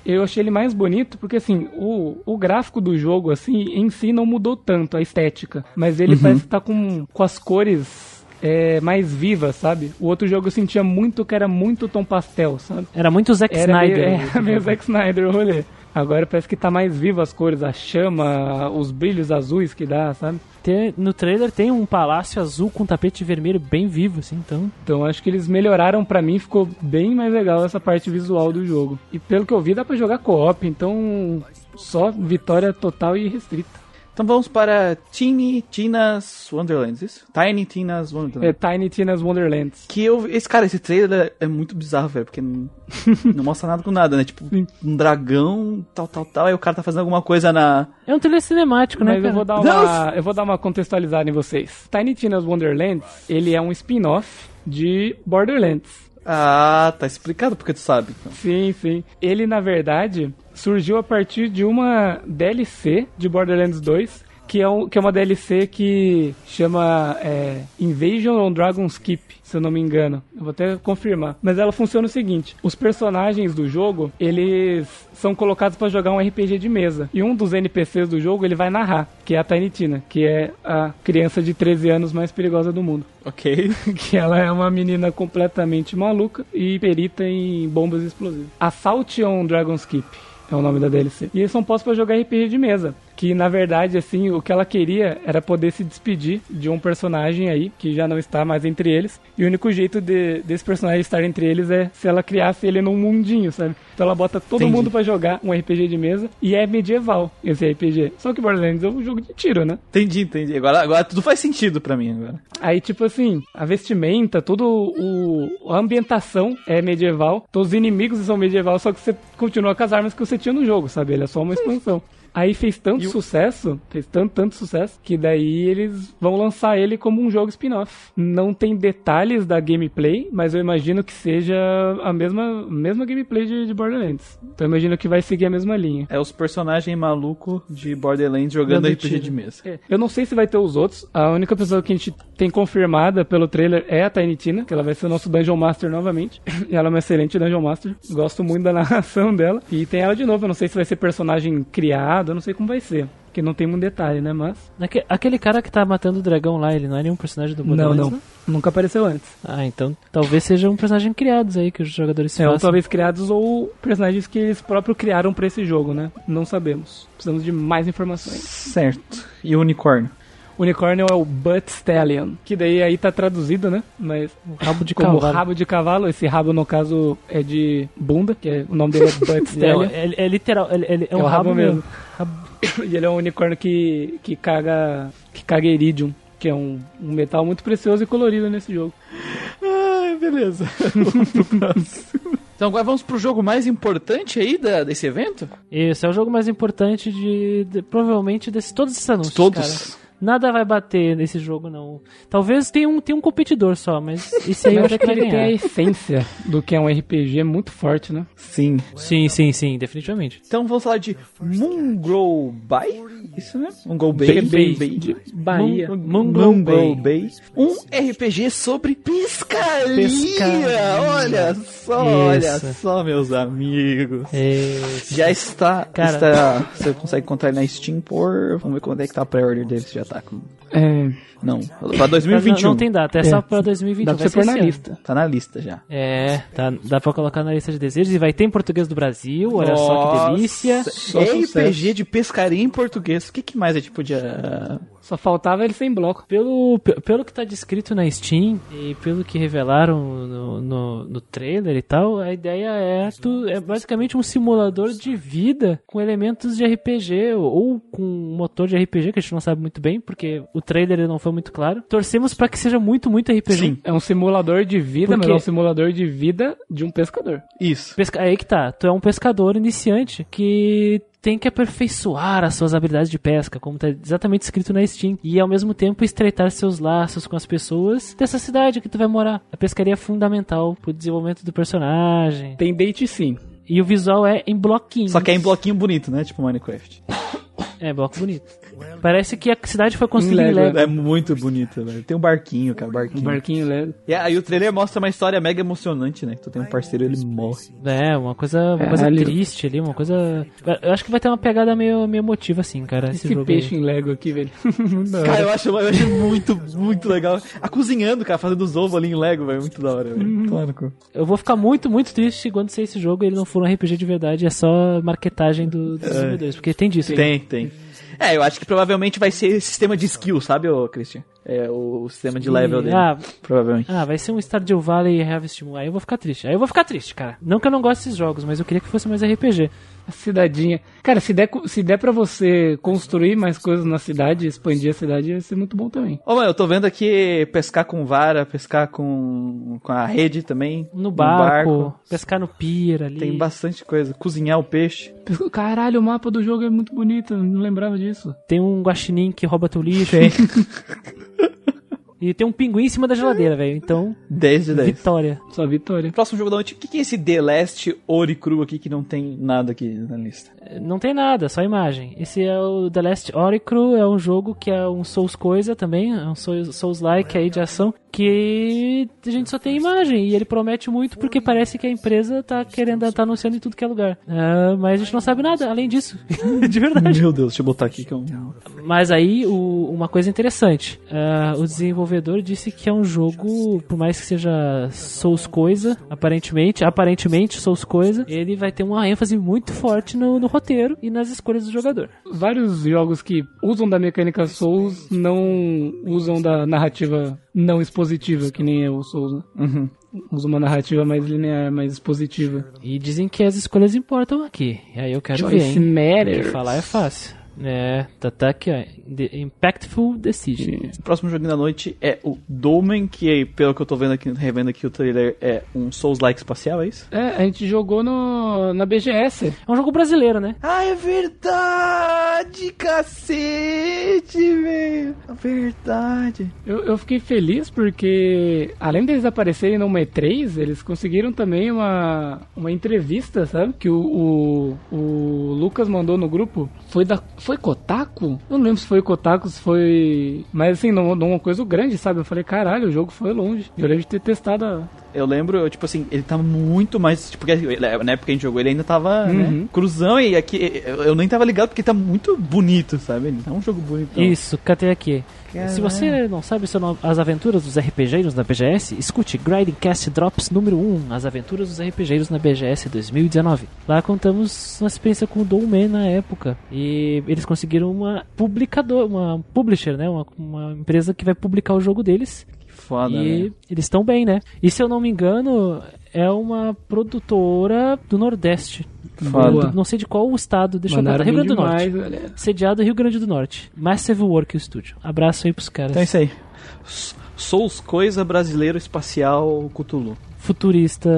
Eu achei ele mais bonito porque assim, o, o gráfico do jogo assim em si não mudou tanto a estética, mas ele parece que tá com, com as cores é, mais vivas, sabe? O outro jogo eu sentia muito que era muito tom pastel, sabe? Era muito Zack Era meio, Snyder. era meio Zack Snyder o rolê. Agora parece que tá mais vivo as cores, a chama, os brilhos azuis que dá, sabe? Tem- no trailer tem um palácio azul com tapete vermelho bem vivo, assim, então. Então acho que eles melhoraram pra mim, ficou bem mais legal essa parte visual do jogo. E pelo que eu vi, dá pra jogar co-op, então só vitória total e restrita. Então vamos para Tiny Tina's Wonderlands, isso? Tiny Tina's É Wonderlands. Tiny Tina's Wonderlands. Que eu. Esse cara, esse trailer é muito bizarro, velho, porque não, não mostra nada com nada, né? Tipo, um dragão, tal, tal, tal, aí o cara tá fazendo alguma coisa na. É um trailer cinemático, né? Mas eu cara? vou, dar uma, eu vou dar uma contextualizada em vocês. Tiny Tina's Wonderlands, ele é um spin-off de Borderlands. Ah, tá explicado porque tu sabe. Então. Sim, sim. Ele, na verdade, surgiu a partir de uma DLC de Borderlands 2, que é, um, que é uma DLC que chama é, Invasion on Dragon's Keep, se eu não me engano. Eu vou até confirmar. Mas ela funciona o seguinte: os personagens do jogo, eles são colocados para jogar um RPG de mesa. E um dos NPCs do jogo, ele vai narrar, que é a Tiny Tina, que é a criança de 13 anos mais perigosa do mundo. Ok. que ela é uma menina completamente maluca e perita em bombas explosivas. Assault on Dragon's Keep é o nome da DLC. E eles são postos pra jogar RPG de mesa. Que na verdade, assim, o que ela queria era poder se despedir de um personagem aí, que já não está mais entre eles. E o único jeito de, desse personagem estar entre eles é se ela criasse ele num mundinho, sabe? Então ela bota todo Entendi. mundo pra jogar um RPG de mesa e é medieval esse RPG. Só que Borderlands é um jogo de tiro, né? Entendi, entendi. Agora, agora tudo faz sentido pra mim agora. Aí, tipo assim, a vestimenta, tudo o, a ambientação é medieval, todos os inimigos são medieval, só que você continua com as armas que você tinha no jogo, sabe? Ele é só uma expansão. Aí fez tanto o- sucesso, fez tanto, tanto sucesso, que daí eles vão lançar ele como um jogo spin-off. Não tem detalhes da gameplay, mas eu imagino que seja a mesma, mesma gameplay de, de Borderlands. Então eu imagino que vai seguir a mesma linha. É os personagens malucos de Borderlands jogando Dando RPG tiro. de mesa. É, Eu não sei se vai ter os outros. A única pessoa que a gente tem confirmada pelo trailer é a Tiny Tina, que ela vai ser o nosso Dungeon Master novamente. E ela é uma excelente Dungeon Master. Gosto muito da narração dela. E tem ela de novo. Eu não sei se vai ser personagem criado, eu não sei como vai ser. Que não tem muito detalhe, né? Mas. Aque- Aquele cara que tá matando o dragão lá, ele não é nenhum personagem do Não, Borderlands, não. Nunca apareceu antes. Ah, então talvez seja um personagem criados aí que os jogadores É, ou façam. talvez criados ou personagens que eles próprios criaram pra esse jogo, né? Não sabemos. Precisamos de mais informações. Certo. E o unicórnio? Unicórnio é o Butt Stallion, que daí aí tá traduzido, né? Mas Rabo de como cavalo. rabo de cavalo, esse rabo no caso é de bunda, que é, o nome dele é Butt É, Stallion. é- é literal, é, é- é um É o rabo mesmo. mesmo. e ele é um unicórnio que, que caga que caga iridium, que é um, um metal muito precioso e colorido nesse jogo. Ai, beleza. Vamos pro próximo. Então agora vamos pro jogo mais importante aí da, desse evento? Esse é o jogo mais importante de, de- provavelmente desses todos esses anúncios, Todos. cara. Nada vai bater nesse jogo não. Talvez tenha um, tenha um competidor só, mas esse aí Eu acho que ele tem a essência do que é um RPG muito forte, né? Sim. Sim, sim, sim, definitivamente. Então vamos falar de Mungrow Bay? Isso né? Mungrow Bay. Bay, Bay, de Bahia. Mun- Mungrow Mungrow Bay. Bay. Um RPG sobre pescaria. Pescaria. Olha só, Isso. olha só, meus amigos. Esse- Já está, Cara. está. Você consegue encontrar ele na Steam por. Vamos ver quando é que tá a pré-order dele, se já tá com. É, Não, pra 2021. Não, não tem data, é, É. só pra 2021. dá pra vai você pôr ser na lista. Tá na lista já. É, tá, dá pra colocar na lista de desejos e vai ter em português do Brasil, olha só que delícia. Nossa, Só RPG sucesso. de pescaria em português. O que, que mais a gente podia. Só faltava ele sem bloco. Pelo, pe- pelo que tá descrito na Steam e pelo que revelaram no, no, no trailer e tal, a ideia é, tu, é basicamente um simulador de vida com elementos de RPG ou com um motor de RPG que a gente não sabe muito bem, porque o trailer não foi muito claro. Torcemos pra que seja muito, muito RPG. Sim. É um simulador de vida, mas é um simulador de vida de um pescador. Isso. Pesca... Aí que tá, tu é um pescador iniciante que tem que aperfeiçoar as suas habilidades de pesca, como tá exatamente escrito na Steam, e ao mesmo tempo estreitar seus laços com as pessoas dessa cidade que tu vai morar. A pescaria é fundamental pro desenvolvimento do personagem. Tem date sim. E o visual é em bloquinhos. Só que é em bloquinho bonito, né? Tipo Minecraft. É, bloco bonito. Parece que a cidade foi construída em Lego. É muito bonito, velho. Tem um barquinho, cara, Um barquinho. barquinho Lego. E aí o trailer mostra uma história mega emocionante, né? Que tu tem um parceiro ele morre. É, uma coisa, uma coisa Caralho. triste ali, uma coisa. Eu acho que vai ter uma pegada meio, meio emotiva, assim, cara, esse, Esse jogo. peixe aí. em Lego aqui, velho. Cara, eu acho, eu acho muito, muito legal. A cozinhando, cara, fazendo os ovos ali em Lego, velho. Muito da hora, velho. No cu. Eu vou ficar muito, muito triste quando sair esse jogo e ele não for um RPG de verdade, é só marketagem do, dos desenvolvedores, porque tem disso. Tem, tem. É, eu acho que provavelmente vai ser sistema de skill, sabe, Christian? É o sistema de level dele. Ah, Provavelmente. ah, vai ser um Stardew Valley Harvest Moon. Aí eu vou ficar triste. Aí eu vou ficar triste, cara. Não que eu não goste desses jogos, mas eu queria que fosse mais RPG. A cidadinha. Cara, se der, se der pra você construir mais coisas na cidade, expandir a cidade, ia ser muito bom também. Ô, mano, eu tô vendo aqui pescar com vara, pescar com, com a rede também. No barco, pescar no pier ali. Tem bastante coisa. Cozinhar o peixe. Caralho, o mapa do jogo é muito bonito, não lembrava disso. Tem um guaxinim que rouba teu lixo. Tem. E tem um pinguim em cima da geladeira, velho. Então, 10 de 10. vitória. Só vitória. Próximo jogo da noite. O que que é esse The Last Oricru aqui que não tem nada aqui na lista? Não tem nada, só imagem. Esse é o The Last Oracle, é um jogo que é um Souls coisa também, é um Souls- Souls-like aí de ação, que a gente só tem imagem e ele promete muito porque parece que a empresa tá querendo, tá anunciando em tudo que é lugar. Ah, mas a gente não sabe nada além disso, de verdade. Meu Deus, deixa eu botar aqui que é um... Mas aí, o- uma coisa interessante, ah, o desenvolvedor disse que é um jogo, por mais que seja Souls coisa, aparentemente, aparentemente Souls coisa, ele vai ter uma ênfase muito forte no, no roteiro e nas escolhas do jogador. Vários jogos que usam da mecânica Souls não usam da narrativa não expositiva, que nem é o Souls, né? Uhum. Usa uma narrativa mais linear, mais expositiva. E dizem que as escolhas importam aqui. E aí eu quero ver, Choice hein? Porque matters. falar é fácil. É, tá, tá aqui, ó. The Impactful Decision. O próximo joguinho da noite é o Dolmen, que pelo que eu tô vendo aqui, revendo aqui o trailer, é um Souls-like espacial, é isso? É, a gente jogou no, na BGS. É um jogo brasileiro, né? Ah, é verdade, cacete, velho. É verdade. Eu, eu fiquei feliz porque, além deles aparecerem no E3, eles conseguiram também uma, uma entrevista, sabe? Que o, o, o Lucas mandou no grupo. Foi da. Foi Kotaku? Eu não lembro se foi Kotaku, se foi. Mas assim, numa, numa coisa grande, sabe? Eu falei, caralho, o jogo foi longe. Eu lembro de ter testado a. Eu lembro, eu, tipo assim, ele tava muito mais. Tipo, na época que a gente jogou, ele ainda tava, né? Uhum. Cruzão e aqui. Eu, eu nem tava ligado porque tá muito bonito, sabe? Ele É um jogo bonito. Isso, catei aqui. Caralho. Se você não sabe seu nome- as aventuras dos RPGeiros na BGS, escute Grinding Cast Drops número 1, as aventuras dos RPGeiros na BGS 2019. Lá contamos uma experiência com o Dolmen na época. E eles conseguiram uma publicador, uma publisher, né? Uma, uma empresa que vai publicar o jogo deles. Foda, e né? eles estão bem, né? E se eu não me engano, é uma produtora do Nordeste. Foda. Do- não sei de qual estado, deixa Mandaram eu ver. Rio Grande do Norte. galera. Sediado Rio Grande do Norte. Massive Work Studio. Abraço aí pros caras. Então é isso aí. Souls Coisa Brasileiro Espacial Cthulhu. Futurista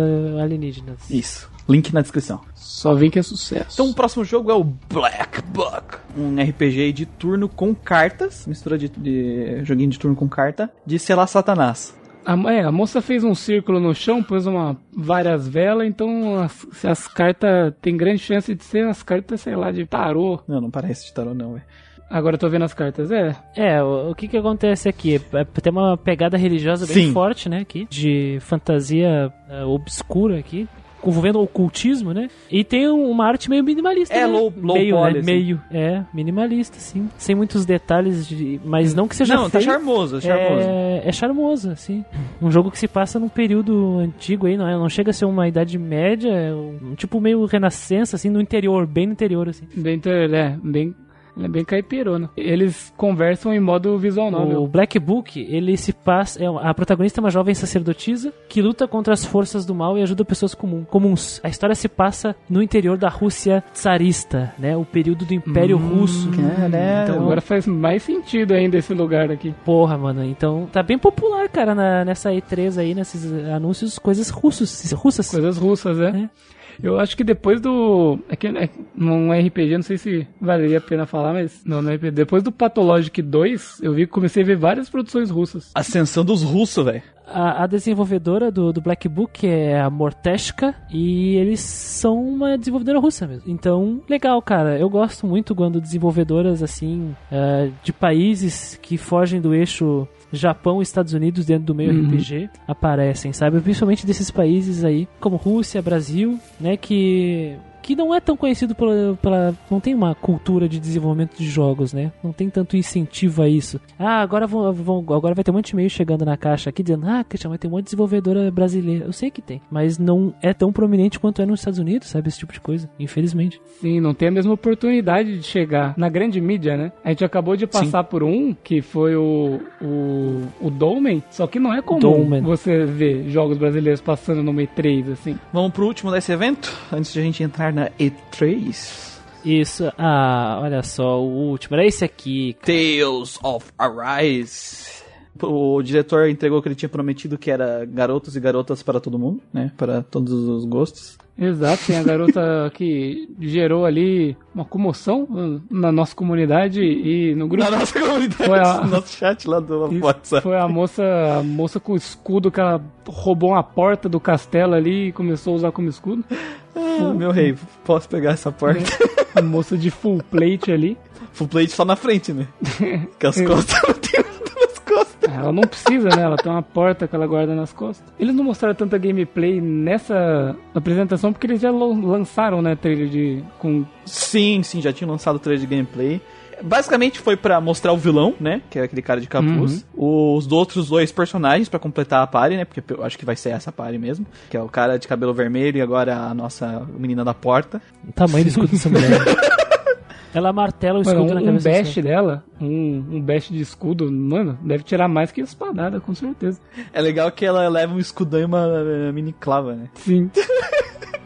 alienígenas. Isso. Link na descrição. Só vem que é sucesso. Então o próximo jogo é o Black Buck, um RPG de turno com cartas, mistura de, de joguinho de turno com carta, de selar Satanás. A, é, a moça fez um círculo no chão, pôs uma, várias velas, então as, se as cartas. Tem grande chance de ser as cartas, sei lá, de tarô. Não, não parece de tarô não, velho. Agora eu tô vendo as cartas, é. É, o, o que que acontece aqui? É, tem uma pegada religiosa bem Sim. forte, né, aqui. De fantasia é, obscura aqui. Envolvendo ocultismo, né? E tem um- uma arte meio minimalista. É, né? low- low meio, poly, né? assim. Meio, é, minimalista, sim. Sem muitos detalhes, de, mas não que seja Não, tá feio. charmoso, é charmoso. É, é charmoso, assim. Um jogo que se passa num período antigo aí, não, é, não chega a ser uma idade média, é um, tipo meio renascença, assim, no interior, bem no interior, assim. Bem, ele é bem. Ele é bem caipirona. Eles conversam em modo visual O novel. Black Book, ele se passa. É, a protagonista é uma jovem sacerdotisa que luta contra as forças do mal e ajuda pessoas comum, comuns. A história se passa no interior da Rússia tsarista, né? O período do Império Russo. Caralho. Então, Agora faz mais sentido ainda esse lugar aqui. Porra, mano. Então tá bem popular, cara, na- nessa E3 aí, nesses anúncios, coisas russos, russas. Coisas russas, é. É. Eu acho que depois do. É que é, num RPG, não sei se valeria a pena falar, mas. Não, no RPG. Depois do Pathologic 2, eu vi comecei a ver várias produções russas. Ascensão dos russos, velho. A, a, desenvolvedora do, do Black Book é a Morteshka e eles são uma desenvolvedora russa mesmo. Então, legal, cara. Eu gosto muito quando desenvolvedoras assim uh, de países que fogem do eixo Japão e Estados Unidos dentro do meio uhum. RPG aparecem, sabe? Principalmente desses países aí, como Rússia, Brasil, né? Que que não é tão conhecido pela, pela, não tem uma cultura de desenvolvimento de jogos, né? Não tem tanto incentivo a isso. Ah, agora vão, vão agora vai ter um monte de e-mail chegando na caixa aqui dizendo: "Ah, Christian, vai ter um monte de desenvolvedora brasileira". Eu sei que tem, mas não é tão prominente quanto é nos Estados Unidos, sabe esse tipo de coisa, infelizmente. Sim, não tem a mesma oportunidade de chegar na grande mídia, né? A gente acabou de passar Sim. por um que foi o o, o Dolmen, só que não é comum Dolmen. você ver jogos brasileiros passando no E3 assim. Vamos pro último desse evento, antes de a gente entrar na E3. Isso, ah, olha só, o último era esse aqui. Tales of Arise. O diretor entregou que ele tinha prometido que era garotos e garotas para todo mundo, né? Para todos os gostos. Exato, tem a garota que gerou ali uma comoção na nossa comunidade e no grupo. Na nossa comunidade, foi a, no nosso chat lá do WhatsApp. Foi a moça, a moça com o escudo que ela roubou uma porta do castelo ali e começou a usar como escudo. Ah, meu rei, posso pegar essa porta? A moça de full plate ali. Full plate só na frente, né? Que as costas não tem costas. É, ela não precisa, né? Ela tem uma porta que ela guarda nas costas. Eles não mostraram tanta gameplay nessa apresentação porque eles já lançaram, né, trailer de com Sim, sim, já tinham lançado o trailer de gameplay. Basicamente foi para mostrar o vilão, né? Que é aquele cara de capuz. Uhum. Os outros dois personagens para completar a party, né? Porque eu acho que vai ser essa party mesmo. Que é o cara de cabelo vermelho e agora a nossa menina da porta. O tamanho do escudo dessa mulher. Ela martela o escudo mano, um, na cabeça. Um bash dela, um, um bash de escudo, mano, deve tirar mais que espadada, com certeza. É legal que ela leva um escudão e uma uh, mini clava, né? Sim.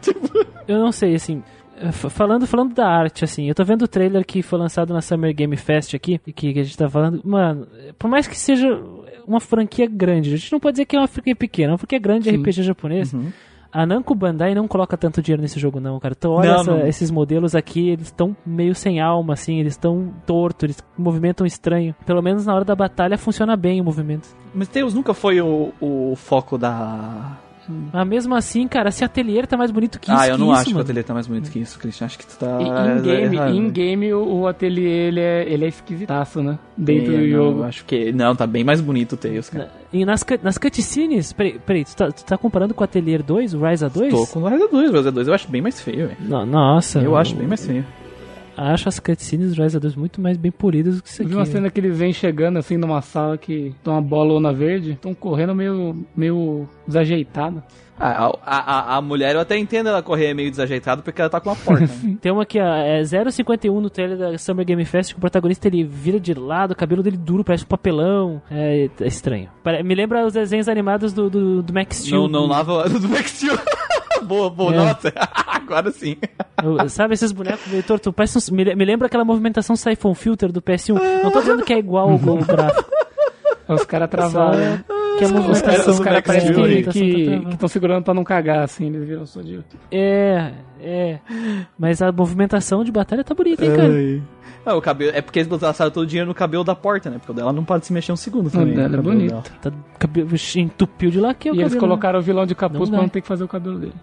tipo... Eu não sei, assim, falando, falando da arte, assim, eu tô vendo o trailer que foi lançado na Summer Game Fest aqui, que, que a gente tá falando, mano, por mais que seja uma franquia grande, a gente não pode dizer que é uma franquia pequena, é uma franquia grande Sim. RPG japonês. Uhum. A Namco Bandai não coloca tanto dinheiro nesse jogo, não, cara. Então, olha não, essa, não. esses modelos aqui, eles estão meio sem alma, assim, eles estão tortos, eles movimentam estranho. Pelo menos na hora da batalha funciona bem o movimento. Mas Deus nunca foi o, o foco da, mas mesmo assim, cara, se Atelier tá mais bonito que ah, isso. Ah, eu não isso, acho mano. que o Atelier tá mais bonito que isso, Christian. Acho que tu tá. Em game, in game o, Atelier ele é, ele é esquisitaço, né? Dentro é, do não, jogo. Acho que. Não, tá bem mais bonito o Tails, cara. E nas, nas cutscenes. Peraí, peraí tu, tá, tu tá comparando com o Atelier 2, o Ryza 2? Tô com o Ryza 2, o Ryza 2 eu acho bem mais feio, velho. Nossa. Eu, eu acho bem mais feio acho as cutscenes do Rise 2 muito mais bem polidas do que isso aqui. Vi uma cena que eles vêm chegando assim numa sala que tem uma bolona verde, estão correndo meio, meio desajeitado. Ah, a, a, a, mulher eu até entendo ela correr meio desajeitada porque ela tá com uma porta. Né? Tem uma que é 0,51 no trailer da Summer Game Fest que o protagonista ele vira de lado, o cabelo dele duro, parece um papelão. É, é estranho. Me lembra os desenhos animados do, do, do Max Steel. Não, não lava do Max Steel. boa, boa, é. nossa, agora sim. Eu, sabe esses bonecos meio torto? Parece, me, me lembra aquela movimentação Siphon Filter do PS1. Não tô dizendo que é igual ao gráfico. Os caras travaram. Que a movimentação os caras parecem que estão segurando pra não cagar, assim, eles viram só de. É, é. Mas a movimentação de batalha tá bonita, hein, cara? Ai. Ah, o cabelo, é porque eles botaram todo o dinheiro no cabelo da porta, né? Porque o dela não pode se mexer um segundo também. O dela é bonito. Tá, cabelo, entupiu de lá que é o E cabelo, eles colocaram né? o vilão de capuz pra não ter que fazer o cabelo dele.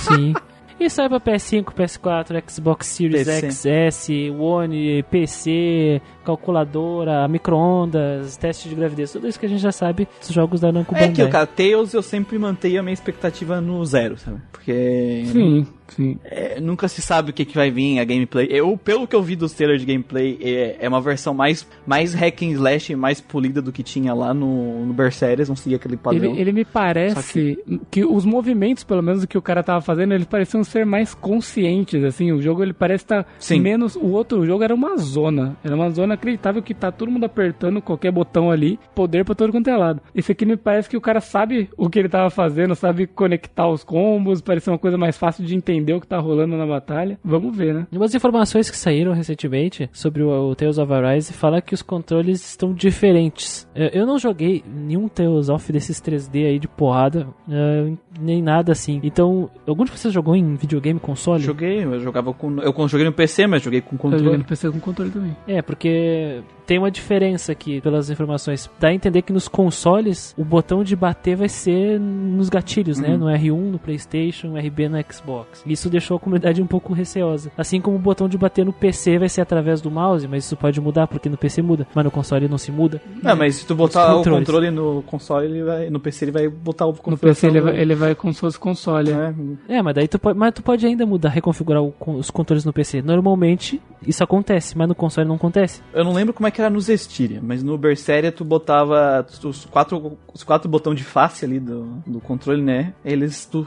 Sim. E sai pra PS5, PS4, Xbox Series PC. XS, One, PC, calculadora, micro-ondas, teste de gravidez, tudo isso que a gente já sabe dos jogos da Namco Bandai. É que, cara, Tails eu sempre mantenho a minha expectativa no zero, sabe? Porque... Sim. Sim. É, nunca se sabe o que, que vai vir a gameplay. Eu, pelo que eu vi dos trailers de gameplay, é, é uma versão mais, mais hack and slash, mais polida do que tinha lá no, no Berseries, não seguia aquele padrão. Ele, ele me parece que... que... os movimentos, pelo menos, que o cara tava fazendo, eles pareciam ser mais conscientes, assim. O jogo, ele parece estar tá menos... O outro jogo era uma zona. Era uma zona inacreditável que tá todo mundo apertando qualquer botão ali, poder pra todo quanto é lado. Esse aqui me parece que o cara sabe o que ele tava fazendo, sabe conectar os combos, parece uma coisa mais fácil de entender entender o que tá rolando na batalha. Vamos ver, né? Umas informações que saíram recentemente sobre o, o Tales of Arise fala que os controles estão diferentes. Eu, eu não joguei nenhum Tales of desses 3D aí de porrada, uh, nem nada assim. Então, algum de vocês jogou em videogame, console? Joguei, eu jogava com. Eu joguei no PC, mas joguei com Eu joguei controle. no PC com controle também. É, porque tem uma diferença aqui, pelas informações. Dá a entender que nos consoles, o botão de bater vai ser nos gatilhos, né? No R1, no PlayStation, no RB no Xbox. Isso deixou a comunidade um pouco receosa. Assim como o botão de bater no PC vai ser através do mouse, mas isso pode mudar, porque no PC muda, mas no console não se muda. Não, mas se tu botar o controle no console, ele vai, no PC ele vai botar o No configuração PC ele do- vai, ele vai como se fosse console. é. É, É, mas daí tu pode, mas tu pode ainda mudar, reconfigurar o os controles no PC. Normalmente isso acontece, mas no console não acontece. Eu não lembro como é que era no Zestiria, mas no Berseria tu botava os quatro, os quatro botões de face ali do, do controle, né? Eles, tu,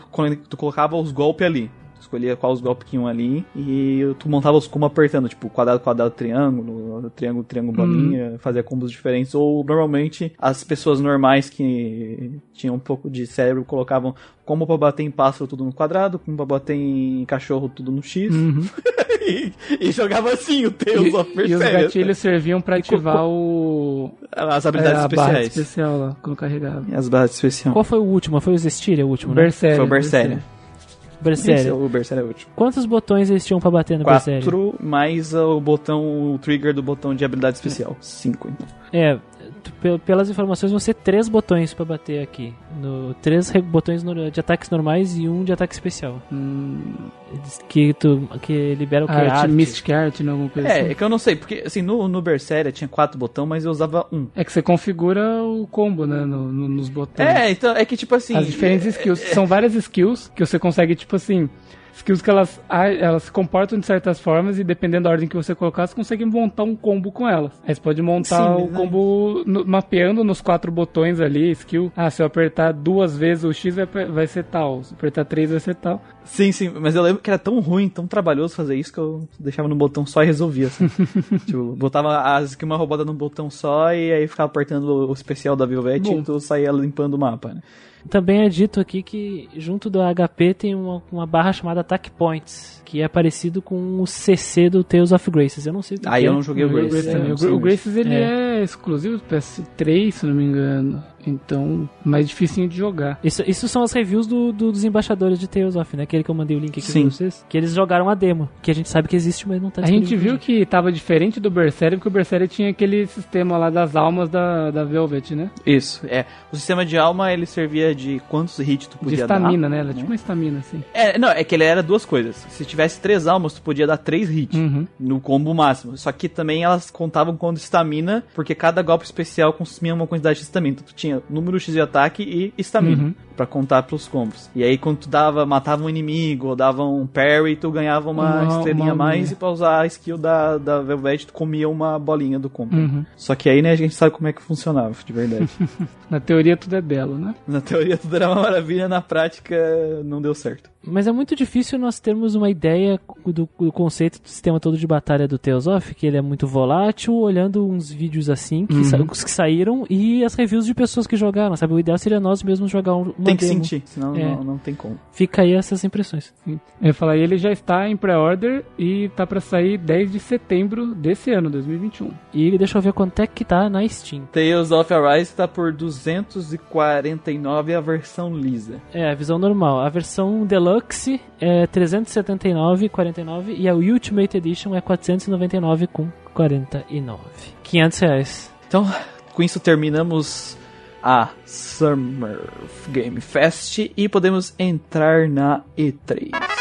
tu colocava os golpes ali. Escolhia quais os golpes que iam ali e tu montava os combos apertando, tipo quadrado, quadrado, triângulo, triângulo, triângulo, bolinha, fazia combos diferentes. Ou normalmente as pessoas normais que tinham um pouco de cérebro colocavam como pra bater em pássaro tudo no quadrado, como pra bater em cachorro tudo no X. Uhum. e, e jogava assim o Tales of E, e os gatilhos serviam pra ativar o. As é, habilidades barra especiais. especial lá, quando carregava. E As barras especiais. Qual foi o último? Foi o Zestiria o último, né? Berseria. Foi o Berseria. Berseria. Esse, o Berseria é o último. Quantos botões eles tinham pra bater no Berseria? Quatro mais o botão, o trigger do botão de habilidade especial. Cinco, então. É, pelas informações vão ser três botões pra bater aqui. No, três botões no- de ataques normais e um de ataque especial. Hum, Que, tu, que libera o que? arte, Arte. Mystic Art, né, alguma coisa É, assim. é que eu não sei, porque assim, no, no Berseria tinha quatro botões, mas eu usava um. É que você configura o combo, né, no- no- nos botões. É, então, é que tipo assim. As diferentes skills. São várias skills que você consegue, tipo assim. Skills que elas, elas se comportam de certas formas e dependendo da ordem que você colocar, você consegue montar um combo com elas. Aí você pode montar Sim, o combo no- mapeando nos quatro botões ali, skill. Ah, se eu apertar duas vezes o X vai, vai ser tal, se eu apertar três vai ser tal. Sim, sim, mas eu lembro que era tão ruim, tão trabalhoso fazer isso que eu deixava no botão só e resolvia. Assim. tipo, botava as que uma roubada num botão só e aí ficava apertando o especial da Bom. e tu saía limpando o mapa, né? Também é dito aqui que junto do HP tem uma, uma barra chamada Attack Points, que é parecido com o CC do Tales of Graces. Eu não sei o que Aí é. eu não joguei o Grace. Grace também. O. Graces ele É. é. exclusivo do PS3, se não me engano. Então, mais dificinho de jogar. Isso, isso são as reviews do, do- dos embaixadores de Tales of, né? Aquele que eu mandei o link aqui Sim. pra vocês. Que eles jogaram a demo, que a gente sabe que existe, mas não tá A gente viu que tava diferente do Berseria, porque o Berseria tinha aquele sistema lá das almas da, da Velvet, né? Isso, é. O sistema de alma, ele servia de quantos hits tu De podia dar. estamina, né? Ela tinha uma estamina, assim. É, não, é que ele era duas coisas. Se tivesse três almas, tu podia dar três hits Uhum. no combo máximo. Só que também elas contavam com estamina, porque cada golpe especial consumia uma quantidade de estamina. Então tu tinha número X de ataque e estamina Uhum. pra contar pros combos. E aí quando tu dava, matava um inimigo ou dava um parry, tu ganhava uma, Uma- estrelinha a mais e pra usar a skill da, da Velvet tu comia uma bolinha do combo. Uhum. Só que aí, né, a gente sabe como é que funcionava, de verdade. Na teoria tudo é belo, né? na teoria tudo era uma maravilha, na prática não deu certo. Mas é muito difícil nós termos uma ideia do, do conceito do sistema todo de batalha do Tales of, que ele é muito volátil, olhando uns vídeos assim, que, Uhum. sa- os que saíram, e as reviews de pessoas que jogaram, sabe? O ideal seria nós mesmos jogar um- tem que demo. sentir, senão É. não, não tem como. Fica aí essas impressões. Eu ia falar, ele já está em pré-order e tá pra sair 10 de setembro desse ano, 2021. E deixa eu ver quanto é que tá na Steam. Tales of Arise tá por 249 a versão lisa. É, a visão normal. A versão Deluxe é 379,49 e a Ultimate Edition é 499,49. 500 reais. Então, com isso terminamos a Summer Game Fest e podemos entrar na E3.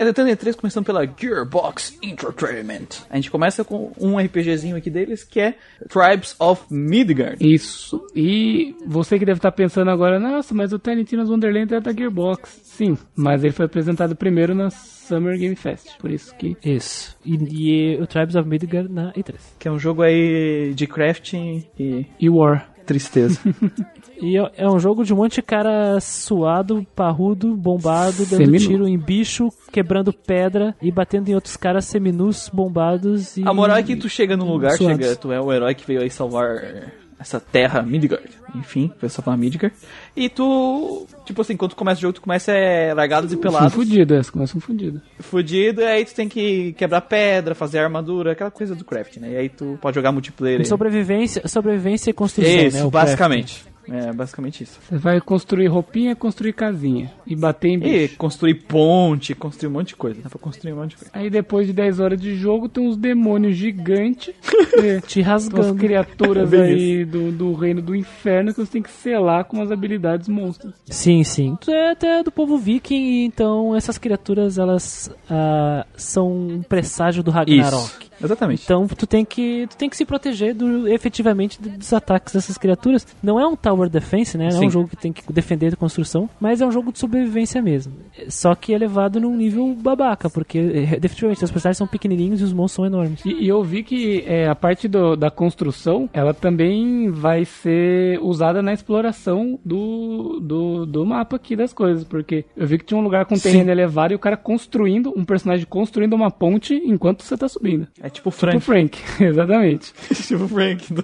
Entrando na E3, começando pela Gearbox Entertainment. A gente começa com um RPGzinho aqui deles que é Tribes of Midgard. Isso. E você que deve estar pensando agora, nossa, mas o Tiny Tina's Wonderland é da Gearbox. Sim, mas ele foi apresentado primeiro na Summer Game Fest. Por isso que. Isso. E, e o Tribes of Midgard na E3. Que é um jogo aí de crafting e E War. tristeza. E é é um jogo de um monte de cara suado, parrudo, bombado, dando Seminu. tiro em bicho, quebrando pedra e batendo em outros caras seminus, bombados e. A moral é que tu chega num lugar, Suados. chega, tu é o herói que veio aí salvar essa terra Midgard. Enfim, pessoal fala Midgard. E tu, tipo assim, quando tu começa o jogo, tu começa é, largados e pelados. Fudido, é, começa um fudido. Fudido, e aí tu tem que quebrar pedra, fazer armadura, aquela coisa do craft, né? E aí tu pode jogar multiplayer. aí. Sobrevivência, sobrevivência e construção, Isso, né? basicamente. É, basicamente isso. Você vai construir roupinha, construir casinha. E bater em E bicho. construir ponte, construir um monte de coisa. Dá pra construir um monte de coisa. Aí depois de 10 horas de jogo, tem uns demônios gigantes. é, Te rasgando. criaturas aí do, do reino do inferno que você tem que selar com umas habilidades monstros. Sim, sim. Tu é até do povo viking, então essas criaturas, elas ah, são um presságio do Ragnarok. Isso. Exatamente. Então tu tem que tu tem que se proteger do, efetivamente dos ataques dessas criaturas. Não é um tower defense, né? Não é Sim. um jogo que tem que defender a construção, mas é um jogo de sobrevivência mesmo. Só que é levado num nível babaca, porque eh, definitivamente os personagens são pequenininhos e os monstros são enormes. E, e eu vi que é, a parte do- da construção, ela também vai ser usada na exploração do, do, do mapa aqui das coisas, porque eu vi que tinha um lugar com terreno elevado e o cara construindo, um personagem construindo uma ponte enquanto você tá subindo. É tipo O Frank. Frank, exatamente. tipo Frank. Do...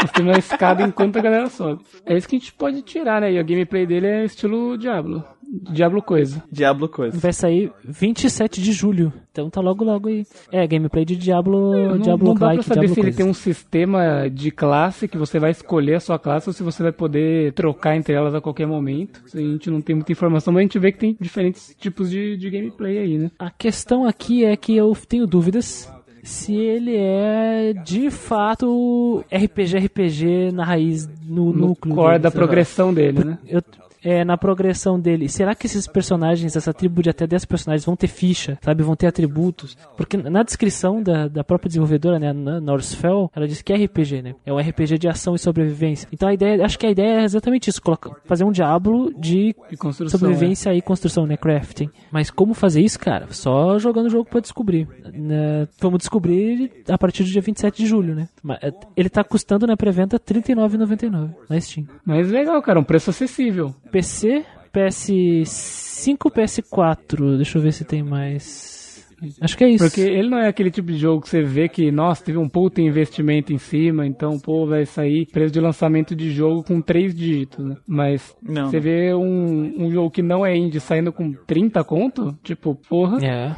Construindo uma escada enquanto a galera sobe. É isso que a gente pode tirar, né? E a gameplay dele é estilo Diablo. Diablo coisa. Diablo coisa. Vai sair 27 de julho. Então tá logo logo aí. É, gameplay de Diablo, Não, Diablo não dá pra like, saber Diablo se ele coisa. tem um sistema de classe que você vai escolher a sua classe ou se você vai poder trocar entre elas a qualquer momento. A gente não tem muita informação, mas a gente vê que tem diferentes tipos de, de gameplay aí, né? A questão aqui é que eu tenho dúvidas se ele é de fato RPG RPG na raiz no, No núcleo core dele, da progressão dele, né? Eu, é, na progressão dele. Será que esses personagens, essa tribo de até 10 personagens, vão ter ficha, sabe? Vão ter atributos? Porque na descrição da, da própria desenvolvedora, né, na Northfell, ela diz que é RPG, né? É um RPG de ação e sobrevivência. Então a ideia, acho que a ideia é exatamente isso, fazer um diablo de construção. sobrevivência e construção, né? Crafting. Mas como fazer isso, cara? Só jogando o jogo pra descobrir. Né, Vamos descobrir a partir do dia 27 de julho, né? É, Ele tá custando na pré-venda R$ 39,99 na Steam. é. Mas legal, cara, um preço acessível. PC, PS5, PS4. Deixa eu ver se tem mais. Acho que é isso. Porque ele não é aquele tipo de jogo que você vê que, nossa, teve um puta investimento em cima, então, pô, vai sair preço de lançamento de jogo com três dígitos, né? Mas Não, você vê um, um jogo que não é indie saindo com 30 conto, tipo, porra, É.